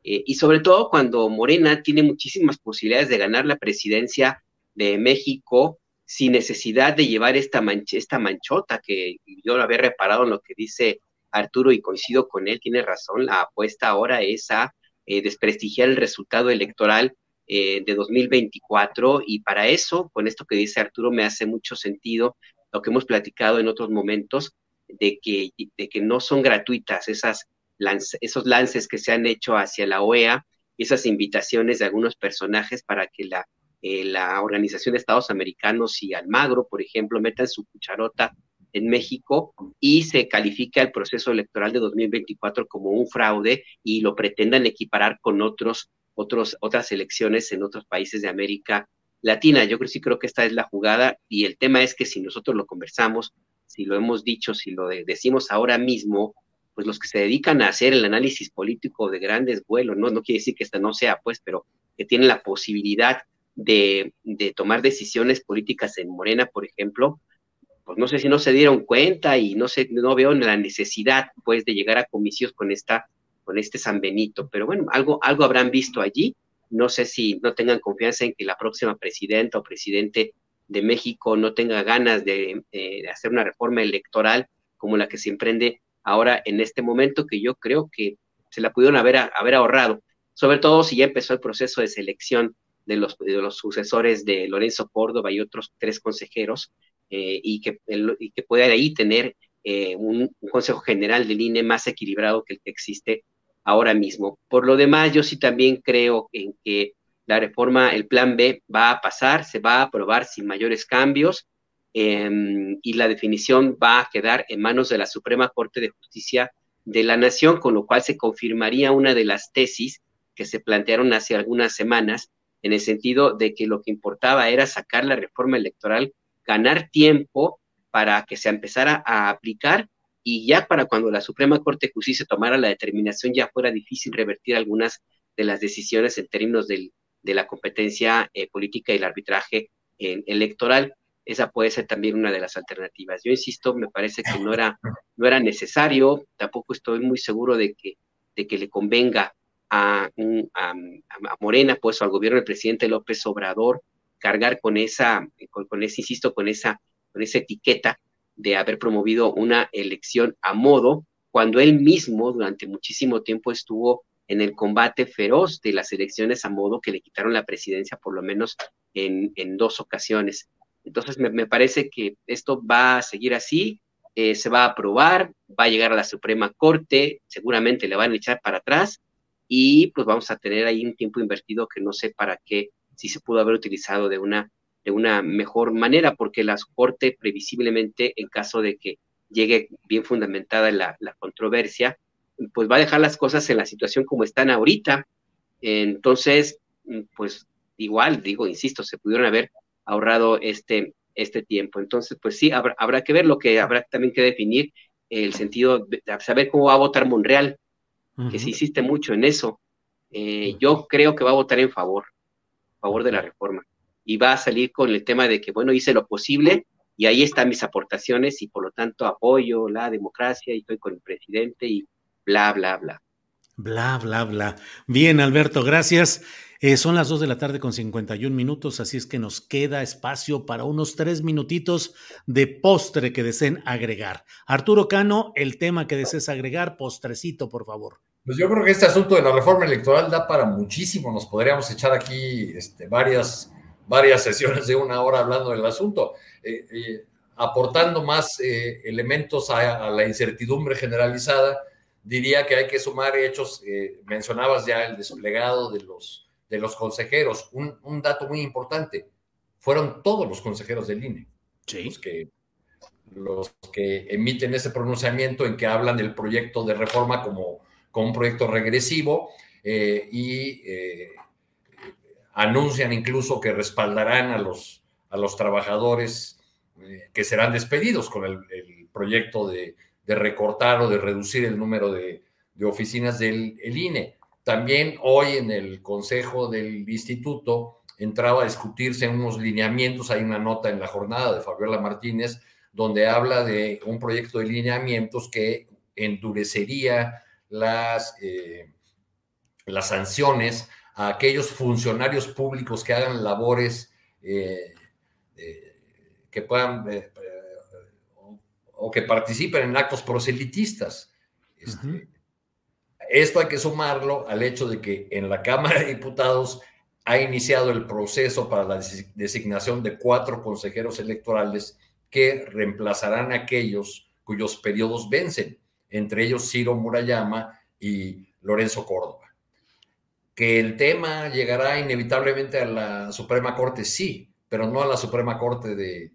Eh, y sobre todo cuando Morena tiene muchísimas posibilidades de ganar la presidencia de México sin necesidad de llevar esta, esta manchota que yo lo había reparado en lo que dice Arturo y coincido con él, tiene razón, la apuesta ahora es a eh, desprestigiar el resultado electoral eh, de 2024 y para eso, con esto que dice Arturo, me hace mucho sentido lo que hemos platicado en otros momentos de que, de que no son gratuitas esas esos lances que se han hecho hacia la OEA, esas invitaciones de algunos personajes para que la eh, la Organización de Estados Americanos y Almagro, por ejemplo, metan su cucharota en México y se califica el proceso electoral de 2024 como un fraude y lo pretendan equiparar con otros, otros, otras elecciones en otros países de América Latina. Yo creo, sí creo que esta es la jugada y el tema es que si nosotros lo conversamos, si lo hemos dicho, si lo decimos ahora mismo, pues los que se dedican a hacer el análisis político de grandes vuelos, no, no quiere decir que esta no sea, pues, pero que tienen la posibilidad de, tomar decisiones políticas en Morena, por ejemplo, pues no sé si no se dieron cuenta y no sé, no veo la necesidad, pues, de llegar a comicios con esta, con este San Benito, pero bueno, algo, algo habrán visto allí. No sé si no tengan confianza en que la próxima presidenta o presidente de México no tenga ganas de, hacer una reforma electoral como la que se emprende ahora en este momento, que yo creo que se la pudieron haber, haber ahorrado, sobre todo si ya empezó el proceso de selección de los, de los sucesores de Lorenzo Córdoba y otros tres consejeros, eh, y, que, y que pueda ahí tener eh, un, Consejo General del INE más equilibrado que el que existe ahora mismo. Por lo demás, yo sí también creo en que la reforma, el plan B, va a pasar, se va a aprobar sin mayores cambios em, y la definición va a quedar en manos de la Suprema Corte de Justicia de la Nación, con lo cual se confirmaría una de las tesis que se plantearon hace algunas semanas en el sentido de que lo que importaba era sacar la reforma electoral, ganar tiempo para que se empezara a aplicar y ya para cuando la Suprema Corte de Justicia tomara la determinación ya fuera difícil revertir algunas de las decisiones en términos de la competencia eh, política y el arbitraje electoral. Esa puede ser también una de las alternativas. Yo insisto, me parece que no era, no era necesario, tampoco estoy muy seguro de que, de que le convenga a, Morena, pues, o al gobierno del presidente López Obrador, cargar con esa, con, ese, insisto, con esa, con esa etiqueta de haber promovido una elección a modo, cuando él mismo durante muchísimo tiempo estuvo en el combate feroz de las elecciones a modo que le quitaron la presidencia por lo menos en, en dos ocasiones. Entonces me, parece que esto va a seguir así, eh, se va a aprobar, va a llegar a la Suprema Corte, seguramente le van a echar para atrás y pues vamos a tener ahí un tiempo invertido que no sé para qué, si se pudo haber utilizado de una, de una mejor manera, porque la Corte previsiblemente, en caso de que llegue bien fundamentada la, la controversia, pues va a dejar las cosas en la situación como están ahorita. Entonces, pues igual, digo, insisto, se pudieron haber ahorrado este, este tiempo. Entonces, pues sí, habrá, habrá que ver lo que habrá también que definir el sentido de saber cómo va a votar Monreal, que se insiste mucho en eso. Eh, yo creo que va a votar en favor, a favor de la reforma. Y va a salir con el tema de que, bueno, hice lo posible y ahí están mis aportaciones y por lo tanto apoyo la democracia y estoy con el presidente y bla, bla, bla. Bla, bla, bla. Bien, Alberto, gracias. Eh, son las 2 de la tarde con 51 minutos, así es que nos queda espacio para unos tres minutitos de postre que deseen agregar. Arturo Cano, el tema que desees agregar, postrecito, por favor. Pues yo creo que este asunto de la reforma electoral da para muchísimo. Nos podríamos echar aquí este, varias, varias sesiones de una hora hablando del asunto, eh, eh, aportando más elementos a, la incertidumbre generalizada. Diría que hay que sumar hechos, mencionabas ya el desplegado de los de los consejeros. Un, dato muy importante, fueron todos los consejeros del INE. Los que, los que emiten ese pronunciamiento en que hablan del proyecto de reforma como, como un proyecto regresivo eh, y eh, anuncian incluso que respaldarán a los, a los trabajadores eh, que serán despedidos con el, proyecto de, recortar o de reducir el número de, oficinas del INE. También hoy en el Consejo del Instituto entraba a discutirse unos lineamientos, hay una nota en la jornada de Fabiola Martínez donde habla de un proyecto de lineamientos que endurecería las, eh, las sanciones a aquellos funcionarios públicos que hagan labores eh, eh, que puedan o que participen en actos proselitistas. Este, esto hay que sumarlo al hecho de que en la Cámara de Diputados ha iniciado el proceso para la designación de cuatro consejeros electorales que reemplazarán a aquellos cuyos periodos vencen, entre ellos Ciro Murayama y Lorenzo Córdoba. Que el tema llegará inevitablemente a la Suprema Corte, sí, pero no a la Suprema Corte de,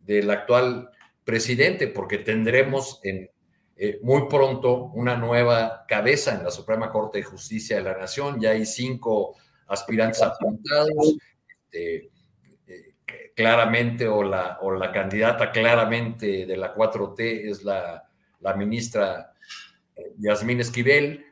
del actual presidente, porque tendremos en eh, muy pronto una nueva cabeza en la Suprema Corte de Justicia de la Nación. Ya hay cinco aspirantes apuntados. Este, eh, claramente, o la, o la candidata claramente de la 4T es la, la ministra eh, Yasmín Esquivel,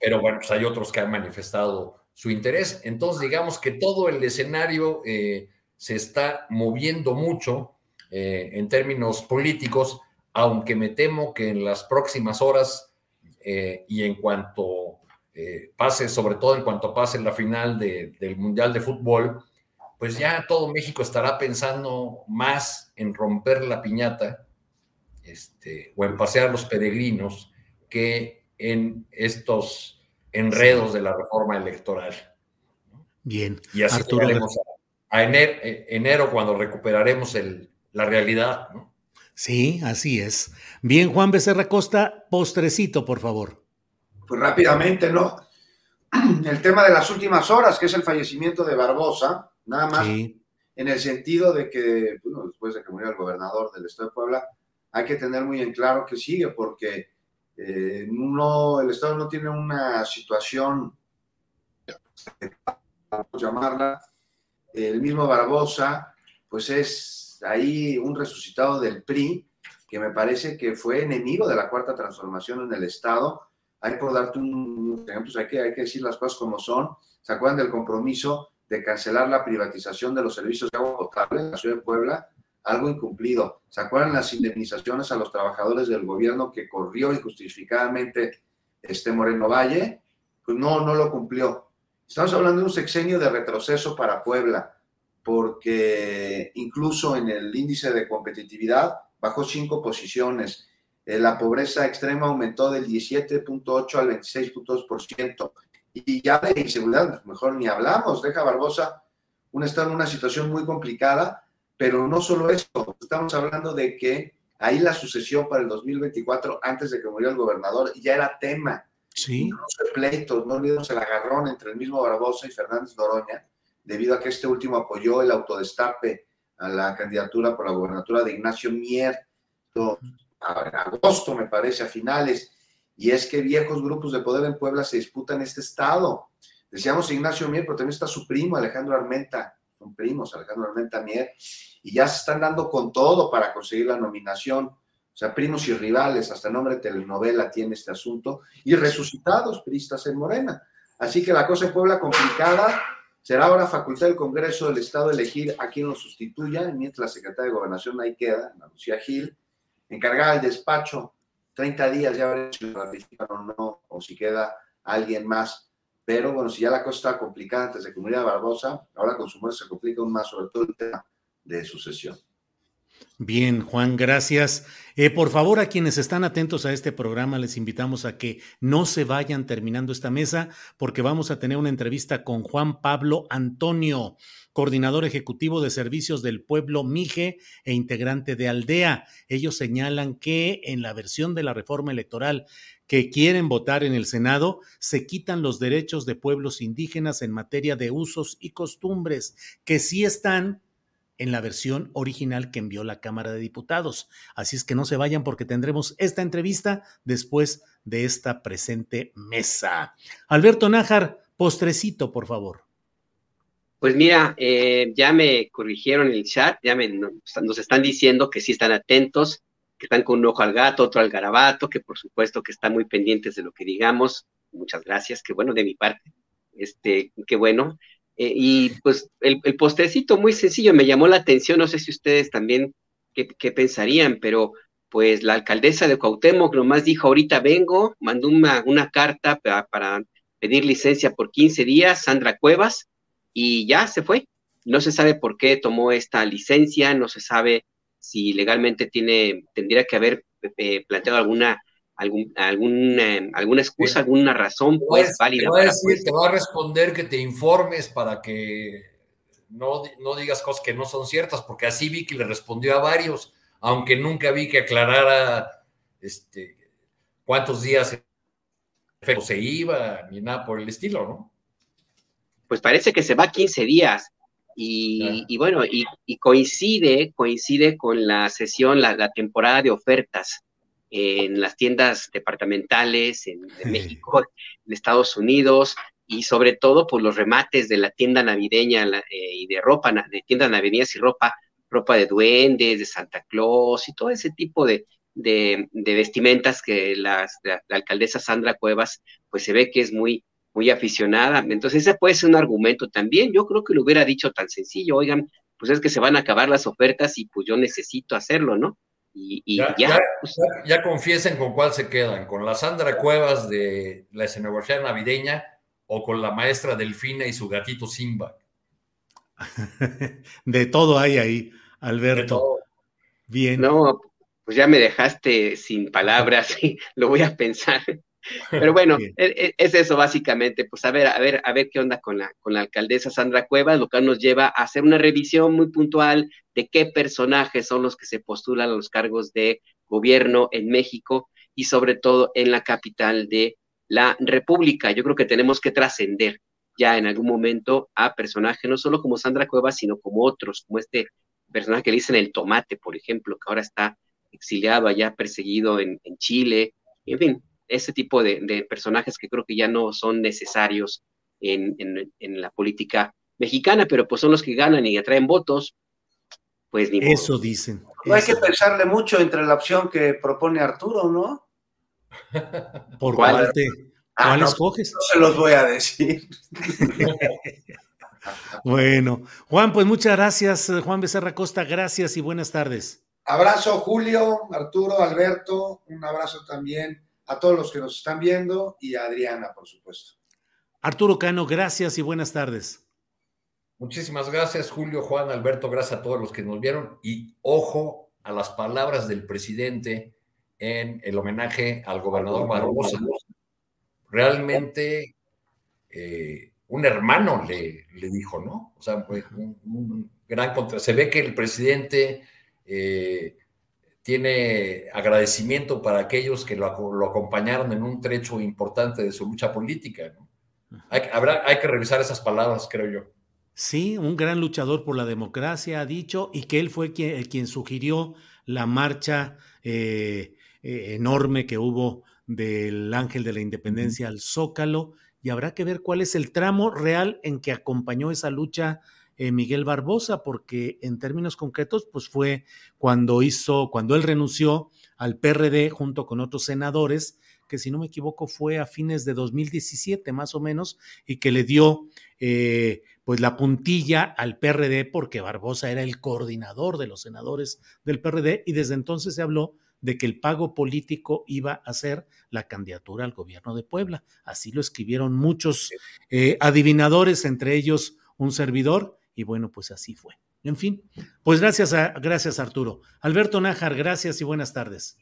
pero bueno, pues hay otros que han manifestado su interés. Entonces, digamos que todo el escenario se está moviendo mucho en términos políticos aunque me temo que en las próximas horas eh, y en cuanto eh, pase, sobre todo en cuanto pase la final del Mundial de Fútbol, pues ya todo México estará pensando más en romper la piñata este, o en pasear los peregrinos que en estos enredos de la reforma electoral. Bien. Y así Arturo, a, enero, eh, enero, cuando recuperaremos el, la realidad, ¿no? Sí, así es. Bien, Juan Becerra Costa, postrecito, por favor. Pues rápidamente, ¿no? El tema de las últimas horas, que es el fallecimiento de Barbosa, nada más en el sentido de que, bueno, después de que murió el gobernador del estado de Puebla, hay que tener muy en claro que sigue, porque eh, el estado no tiene una situación, llamarla, el mismo Barbosa, pues es ahí un resucitado del PRI, que me parece que fue enemigo de la cuarta transformación en el Estado. Hay por darte un ejemplo, hay que, hay que decir las cosas como son. ¿Se acuerdan del compromiso de cancelar la privatización de los servicios de agua potable en la ciudad de Puebla? Algo incumplido. ¿Se acuerdan las indemnizaciones a los trabajadores del gobierno que corrió injustificadamente este Moreno Valle? Pues no, no lo cumplió. Estamos hablando de un sexenio de retroceso para Puebla porque incluso en el índice de competitividad bajó cinco posiciones. Eh, la pobreza extrema aumentó del 17.8 al 26.2%. Y ya de inseguridad, pues, mejor ni hablamos. Deja Barbosa un estado en una situación muy complicada, pero no solo eso, estamos hablando de que ahí la sucesión para el 2024, antes de que murió el gobernador, ya era tema. Sí. Incluso pleitos, no olvidemos el agarrón entre el mismo Barbosa y Fernández Noroña, debido a que este último apoyó el autodestape a la candidatura por la gobernatura de Ignacio Mier, en agosto me parece, a finales, y es que viejos grupos de poder en Puebla se disputan este estado. Decíamos Ignacio Mier, pero también está su primo Alejandro Armenta, son primos, Alejandro Armenta Mier, y ya se están dando con todo para conseguir la nominación O sea, primos y rivales, hasta nombre de telenovela tiene este asunto, y resucitados priistas en Morena. Así que la cosa en Puebla complicada. Será ahora facultad del Congreso del Estado elegir a quien lo sustituya, mientras la secretaria de Gobernación ahí queda, Ana Lucía Gil, encargada del despacho, 30 días ya veremos si lo ratifican o no, o si queda alguien más. Pero bueno, si ya la cosa está complicada antes de que Barbosa, ahora con su muerte se complica aún más, sobre todo el tema de sucesión. Bien, Juan, gracias. Eh, por favor, a quienes están atentos a este programa, les invitamos a que no se vayan terminando esta mesa, porque vamos a tener una entrevista con Juan Pablo Antonio, coordinador ejecutivo de servicios del pueblo Mije e integrante de Aldea. Ellos señalan que en la versión de la reforma electoral que quieren votar en el Senado, se quitan los derechos de pueblos indígenas en materia de usos y costumbres, que sí están en la versión original que envió la Cámara de Diputados. Así es que no se vayan porque tendremos esta entrevista después de esta presente mesa. Alberto Nájar, postrecito, por favor. Pues mira, eh, ya me corrigieron en el chat, ya me, nos están diciendo que sí están atentos, que están con un ojo al gato, otro al garabato, que por supuesto que están muy pendientes de lo que digamos. Muchas gracias, que bueno de mi parte. Este, qué bueno. Eh, y pues el, postrecito muy sencillo me llamó la atención, no sé si ustedes también qué, pensarían, pero pues la alcaldesa de Cuauhtémoc nomás dijo, ahorita vengo, mandó una, una carta para, para, pedir licencia por 15 días, Sandra Cuevas, y ya se fue. No se sabe por qué tomó esta licencia, no se sabe si legalmente tiene, tendría que haber eh, planteado alguna algún, algún, eh, alguna excusa, alguna razón pues válida. Te va, a decir, te va a responder que te informes para que no, no digas cosas que no son ciertas, porque así vi que le respondió a varios, aunque nunca vi que aclarara este, cuántos días se iba, ni nada por el estilo, ¿no? Pues parece que se va 15 días. Y, y bueno, y, y, coincide, coincide con la sesión, la, la temporada de ofertas en las tiendas departamentales en, México, en Estados Unidos y sobre todo por los remates de la tienda navideña eh, y de ropa, de tiendas navideñas y ropa, ropa de duendes, de Santa Claus y todo ese tipo de, de, vestimentas que la, alcaldesa Sandra Cuevas pues se ve que es muy, muy aficionada. Entonces ese puede ser un argumento también. Yo creo que lo hubiera dicho tan sencillo, oigan, pues es que se van a acabar las ofertas y pues yo necesito hacerlo, ¿no? Y, ya, ya, confiesen con cuál se quedan, con la Sandra Cuevas de la escenografía navideña o con la maestra Delfina y su gatito Simba. De todo hay ahí, Alberto. Bien. No, pues ya me dejaste sin palabras, lo voy a pensar. Pero bueno, e, e, es, eso básicamente, pues a ver, a ver, a ver qué onda con la, con la alcaldesa Sandra Cuevas, lo que nos lleva a hacer una revisión muy puntual de qué personajes son los que se postulan a los cargos de gobierno en México y sobre todo en la capital de la República. Yo creo que tenemos que trascender ya en algún momento a personajes, no solo como Sandra Cuevas, sino como otros, como este personaje que le dicen el tomate, por ejemplo, que ahora está exiliado allá, perseguido en, en Chile, en fin, ese tipo de, personajes que creo que ya no son necesarios en, la política mexicana, pero pues son los que ganan y atraen votos, pues ni Eso dicen. No hay que pensarle mucho entre la opción que propone Arturo, ¿no? ¿Por cuál, te, ah, cuál escoges? No se los voy a decir. bueno, Juan, pues muchas gracias, Juan Becerra Costa, gracias y buenas tardes. Abrazo, Julio, Arturo, Alberto, un abrazo también a todos los que nos están viendo y a Adriana, por supuesto. Arturo Cano, gracias y buenas tardes. Muchísimas gracias, Julio, Juan, Alberto, gracias a todos los que nos vieron y ojo a las palabras del presidente en el homenaje al gobernador Barbosa. Realmente eh, un hermano le, le, dijo, ¿no? O sea, un, gran contra. Se ve que el presidente eh, tiene agradecimiento para aquellos que lo, acompañaron en un trecho importante de su lucha política. Hay, habrá, hay que revisar esas palabras, creo yo. Sí, un gran luchador por la democracia ha dicho y que él fue quien, quien sugirió la marcha eh, eh, enorme que hubo del Ángel de la Independencia al Zócalo y habrá que ver cuál es el tramo real en que acompañó esa lucha eh, Miguel Barbosa, porque en términos concretos, pues fue cuando hizo, cuando él renunció al PRD junto con otros senadores, que si no me equivoco fue a fines de 2017 más o menos, y que le dio eh, pues la puntilla al PRD porque Barbosa era el coordinador de los senadores del PRD y desde entonces se habló de que el pago político iba a ser la candidatura al gobierno de Puebla. Así lo escribieron muchos eh, adivinadores, entre ellos un servidor, y bueno, pues así fue. En fin, pues gracias, a, gracias Arturo. Alberto Nájar, gracias y buenas tardes.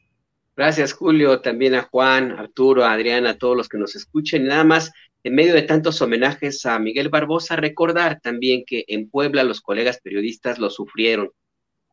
Gracias, Julio, también a Juan, Arturo, a Adriana, a todos los que nos escuchen. Nada más, en medio de tantos homenajes a Miguel Barbosa, recordar también que en Puebla los colegas periodistas lo sufrieron.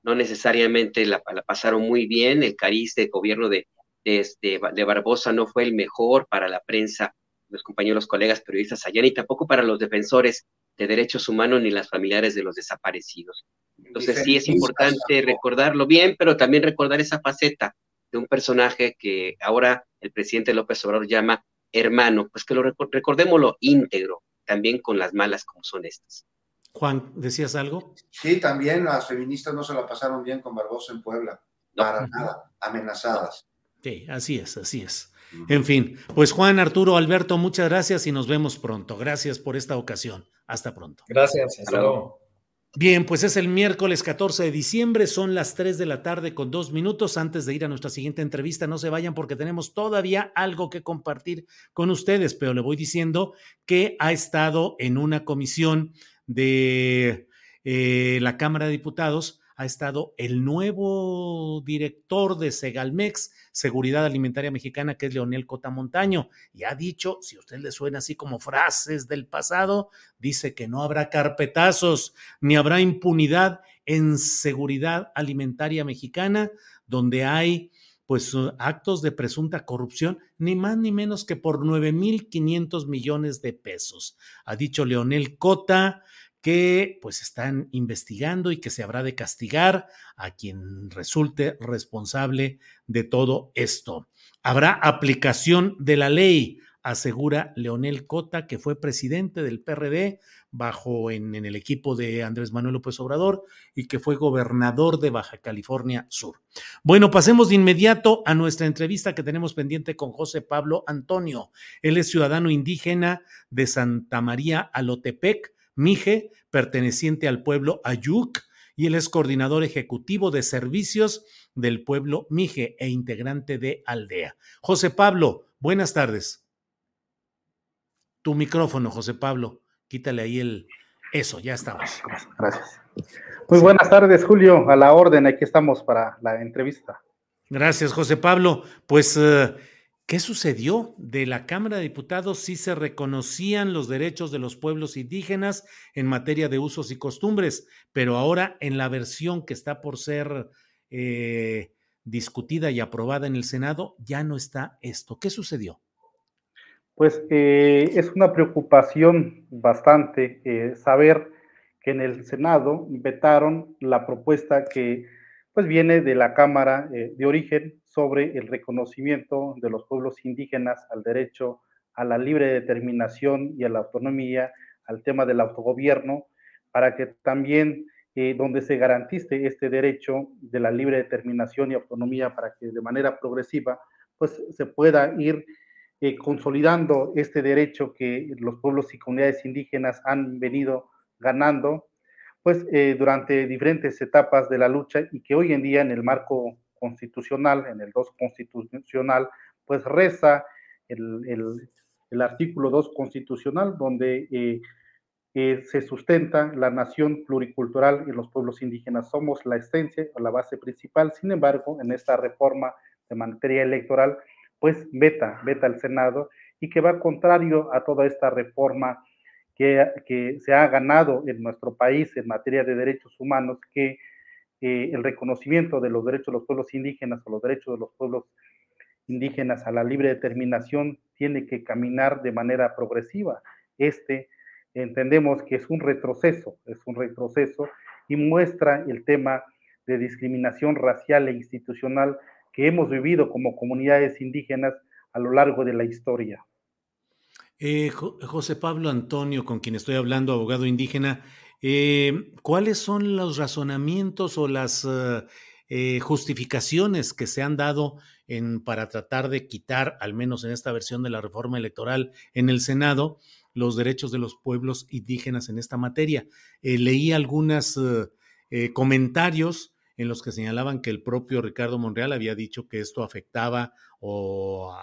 No necesariamente la, pasaron muy bien. El cariz de gobierno de, de, este, de Barbosa no fue el mejor para la prensa, los compañeros colegas periodistas allá, ni tampoco para los defensores de derechos humanos ni las familiares de los desaparecidos. Entonces sí es importante recordarlo bien, pero también recordar esa faceta de un personaje que ahora el presidente López Obrador llama hermano, pues que lo recordémoslo íntegro, también con las malas como son estas. Juan, ¿decías algo? Sí, también las feministas no se la pasaron bien con Barbosa en Puebla, para nada, amenazadas. Sí, así es, así es. En fin, pues Juan, Arturo, Alberto, muchas gracias y nos vemos pronto. Gracias por esta ocasión. Hasta pronto. Gracias. Hasta luego. Bien, pues es el miércoles 14 de diciembre, son las 3 de la tarde con dos minutos. Antes de ir a nuestra siguiente entrevista, no se vayan porque tenemos todavía algo que compartir con ustedes, pero le voy diciendo que ha estado en una comisión de eh, la Cámara de Diputados ha estado el nuevo director de Segalmex, Seguridad Alimentaria Mexicana, que es Leonel Cotamontaño, y ha dicho, si a usted le suena así como frases del pasado, dice que no habrá carpetazos ni habrá impunidad en seguridad alimentaria mexicana, donde hay pues actos de presunta corrupción, ni más ni menos que por 9.500 millones de pesos. Ha dicho Leonel Cota, que pues están investigando y que se habrá de castigar a quien resulte responsable de todo esto. Habrá aplicación de la ley, asegura Leonel Cota, que fue presidente del PRD bajo en, en, el equipo de Andrés Manuel López Obrador y que fue gobernador de Baja California Sur. Bueno, pasemos de inmediato a nuestra entrevista que tenemos pendiente con José Pablo Antonio. Él es ciudadano indígena de Santa María Alotepec, Mije, perteneciente al pueblo Ayuk, y él es coordinador ejecutivo de servicios del pueblo Mije e integrante de Aldea. José Pablo, buenas tardes. Tu micrófono, José Pablo. Quítale ahí el... Eso, ya estamos. Gracias. Muy buenas tardes, Julio. A la orden, aquí estamos para la entrevista. Gracias, José Pablo. Pues... Uh, ¿Qué sucedió? De la Cámara de Diputados sí se reconocían los derechos de los pueblos indígenas en materia de usos y costumbres, pero ahora en la versión que está por ser eh, discutida y aprobada en el Senado ya no está esto. ¿Qué sucedió? Pues eh, es una preocupación bastante eh, saber que en el Senado vetaron la propuesta que pues viene de la Cámara de origen sobre el reconocimiento de los pueblos indígenas al derecho a la libre determinación y a la autonomía, al tema del autogobierno, para que también eh, donde se garantice este derecho de la libre determinación y autonomía, para que de manera progresiva pues se pueda ir eh, consolidando este derecho que los pueblos y comunidades indígenas han venido ganando pues eh, durante diferentes etapas de la lucha y que hoy en día en el marco constitucional, en el 2 constitucional, pues reza el, el, artículo 2 constitucional donde eh, eh, se sustenta la nación pluricultural y los pueblos indígenas. Somos la esencia o la base principal. Sin embargo, en esta reforma de materia electoral, pues veta, veta el Senado y que va contrario a toda esta reforma que, se ha ganado en nuestro país en materia de derechos humanos, que eh, el reconocimiento de los derechos de los pueblos indígenas o los derechos de los pueblos indígenas a la libre determinación tiene que caminar de manera progresiva. Este entendemos que es un retroceso, es un retroceso y muestra el tema de discriminación racial e institucional que hemos vivido como comunidades indígenas a lo largo de la historia. Eh, José Pablo Antonio, con quien estoy hablando, abogado indígena, eh, ¿cuáles son los razonamientos o las, uh, eh, justificaciones que se han dado en, para tratar de quitar, al menos en esta versión de la reforma electoral en el Senado, los derechos de los pueblos indígenas en esta materia. Eh, leí algunos eh, comentarios en los que señalaban que el propio Ricardo Monreal había dicho que esto afectaba o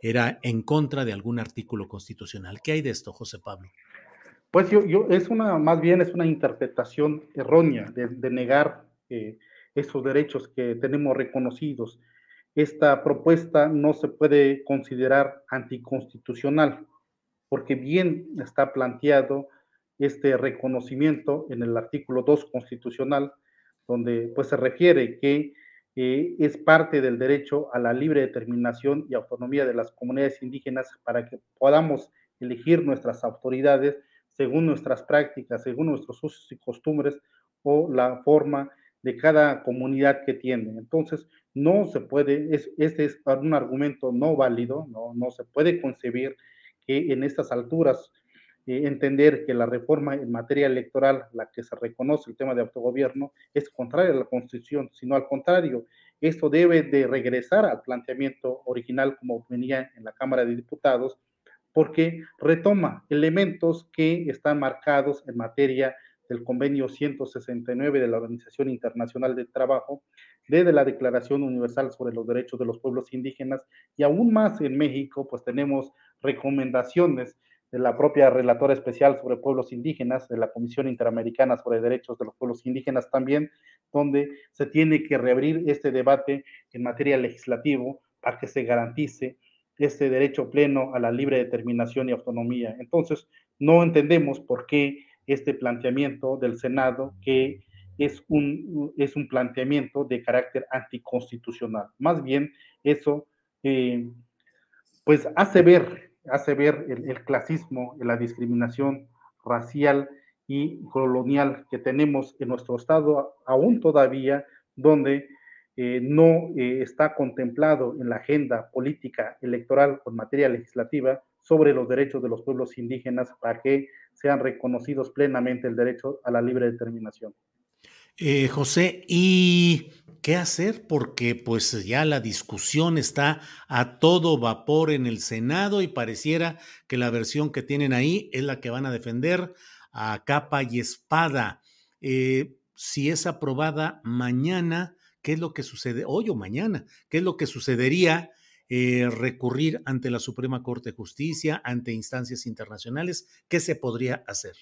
era en contra de algún artículo constitucional. ¿Qué hay de esto, José Pablo? Pues yo, yo es una, más bien es una interpretación errónea de, negar eh, esos derechos que tenemos reconocidos. Esta propuesta no se puede considerar anticonstitucional, porque bien está planteado este reconocimiento en el artículo 2 constitucional, donde pues se refiere que eh, es parte del derecho a la libre determinación y autonomía de las comunidades indígenas para que podamos elegir nuestras autoridades según nuestras prácticas, según nuestros usos y costumbres o la forma de cada comunidad que tiene. Entonces, no se puede, es, este es un argumento no válido, no, no se puede concebir que en estas alturas eh, entender que la reforma en materia electoral, la que se reconoce el tema de autogobierno, es contraria a la Constitución, sino al contrario, esto debe de regresar al planteamiento original como venía en la Cámara de Diputados, porque retoma elementos que están marcados en materia del convenio 169 de la Organización Internacional del Trabajo, desde la Declaración Universal sobre los Derechos de los Pueblos Indígenas y aún más en México, pues tenemos recomendaciones de la propia relatora especial sobre pueblos indígenas, de la Comisión Interamericana sobre Derechos de los Pueblos Indígenas también, donde se tiene que reabrir este debate en materia legislativo para que se garantice este derecho pleno a la libre determinación y autonomía. Entonces, no entendemos por qué este planteamiento del Senado, que es un, es un planteamiento de carácter anticonstitucional. Más bien, eso eh, pues hace ver hace ver el, clasismo, la discriminación racial y colonial que tenemos en nuestro estado aún todavía, donde eh, no eh, está contemplado en la agenda política electoral en materia legislativa sobre los derechos de los pueblos indígenas para que sean reconocidos plenamente el derecho a la libre determinación. Eh, José, ¿y qué hacer? Porque pues ya la discusión está a todo vapor en el Senado y pareciera que la versión que tienen ahí es la que van a defender a capa y espada. Si es aprobada mañana, ¿qué es lo que sucede? Hoy o mañana, ¿qué es lo que sucedería? Eh, recurrir ante la Suprema Corte de Justicia, ante instancias internacionales, ¿qué se podría hacer?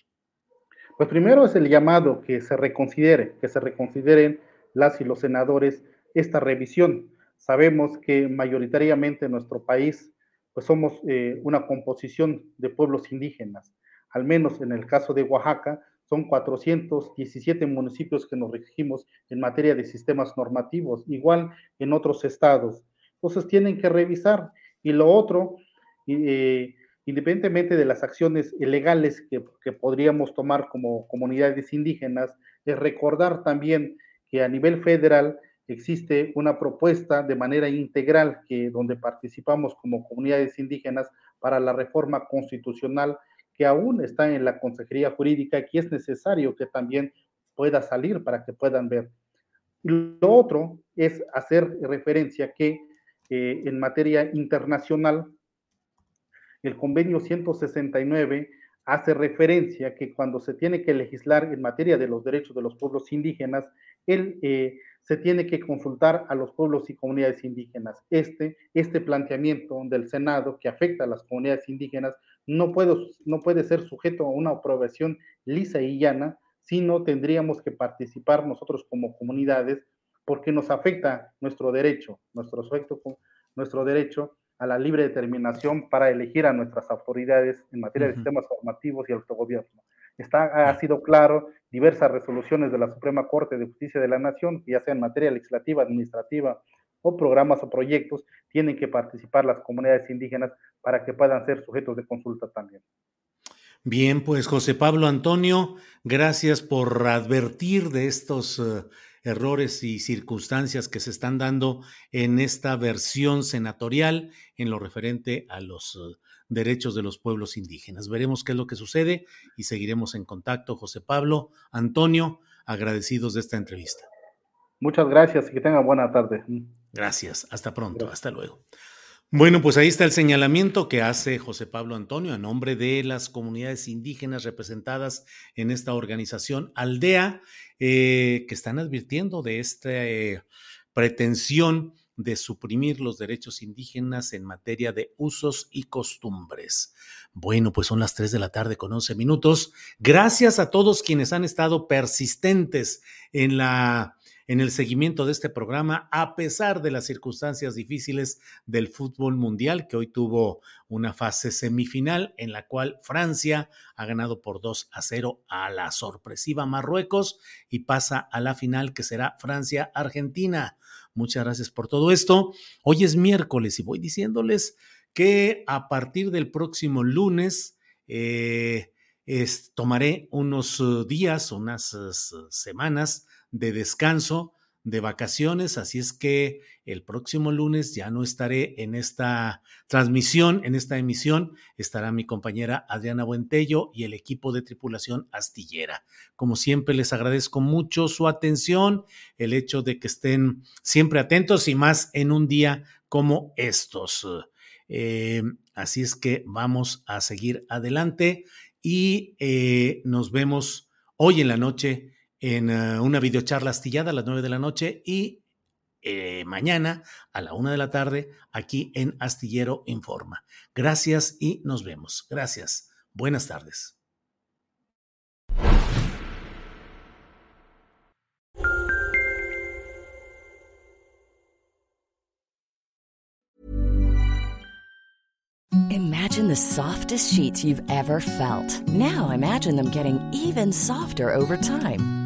Pues primero es el llamado que se reconsidere, que se reconsideren las y los senadores esta revisión. Sabemos que mayoritariamente en nuestro país pues somos eh, una composición de pueblos indígenas. Al menos en el caso de Oaxaca son 417 municipios que nos regimos en materia de sistemas normativos, igual en otros estados. Entonces tienen que revisar. Y lo otro, eh, independientemente de las acciones ilegales que, que, podríamos tomar como comunidades indígenas, es recordar también que a nivel federal existe una propuesta de manera integral que donde participamos como comunidades indígenas para la reforma constitucional que aún está en la Consejería Jurídica y es necesario que también pueda salir para que puedan ver. Lo otro es hacer referencia que eh, en materia internacional el convenio 169 hace referencia que cuando se tiene que legislar en materia de los derechos de los pueblos indígenas, él, eh, se tiene que consultar a los pueblos y comunidades indígenas. Este, este planteamiento del Senado que afecta a las comunidades indígenas no puede, no puede ser sujeto a una aprobación lisa y llana, sino tendríamos que participar nosotros como comunidades porque nos afecta nuestro derecho, nuestro, nuestro derecho a la libre determinación para elegir a nuestras autoridades en materia de sistemas formativos y autogobierno. Está, ha sido claro diversas resoluciones de la Suprema Corte de Justicia de la Nación, ya sea en materia legislativa, administrativa o programas o proyectos, tienen que participar las comunidades indígenas para que puedan ser sujetos de consulta también. Bien, pues José Pablo Antonio, gracias por advertir de estos eh, errores y circunstancias que se están dando en esta versión senatorial en lo referente a los eh, derechos de los pueblos indígenas. Veremos qué es lo que sucede y seguiremos en contacto. José Pablo, Antonio, agradecidos de esta entrevista. Muchas gracias y que tengan buena tarde. Gracias, hasta pronto, hasta luego. Bueno, pues ahí está el señalamiento que hace José Pablo Antonio a nombre de las comunidades indígenas representadas en esta organización Aldea, eh, que están advirtiendo de esta eh, pretensión de suprimir los derechos indígenas en materia de usos y costumbres. Bueno, pues son las 3 de la tarde con 11 minutos. Gracias a todos quienes han estado persistentes en la en el seguimiento de este programa, a pesar de las circunstancias difíciles del fútbol mundial, que hoy tuvo una fase semifinal en la cual Francia ha ganado por 2 a 0 a la sorpresiva Marruecos y pasa a la final que será Francia-Argentina. Muchas gracias por todo esto. Hoy es miércoles y voy diciéndoles que a partir del próximo lunes eh, tomaré unos uh, días, unas uh, semanas de descanso, de vacaciones, así es que el próximo lunes ya no estaré en esta transmisión, en esta emisión, estará mi compañera Adriana Buentello y el equipo de tripulación astillera. Como siempre, les agradezco mucho su atención, el hecho de que estén siempre atentos y más en un día como estos. Eh, así es que vamos a seguir adelante y eh, nos vemos hoy en la noche en uh, una videocharla astillada a las 9 de la noche y eh, mañana a la 1 de la tarde aquí en Astillero Informa. Gracias y nos vemos. Gracias. Buenas tardes. Imagine the softest sheets you've ever felt. Now imagine them getting even softer over time.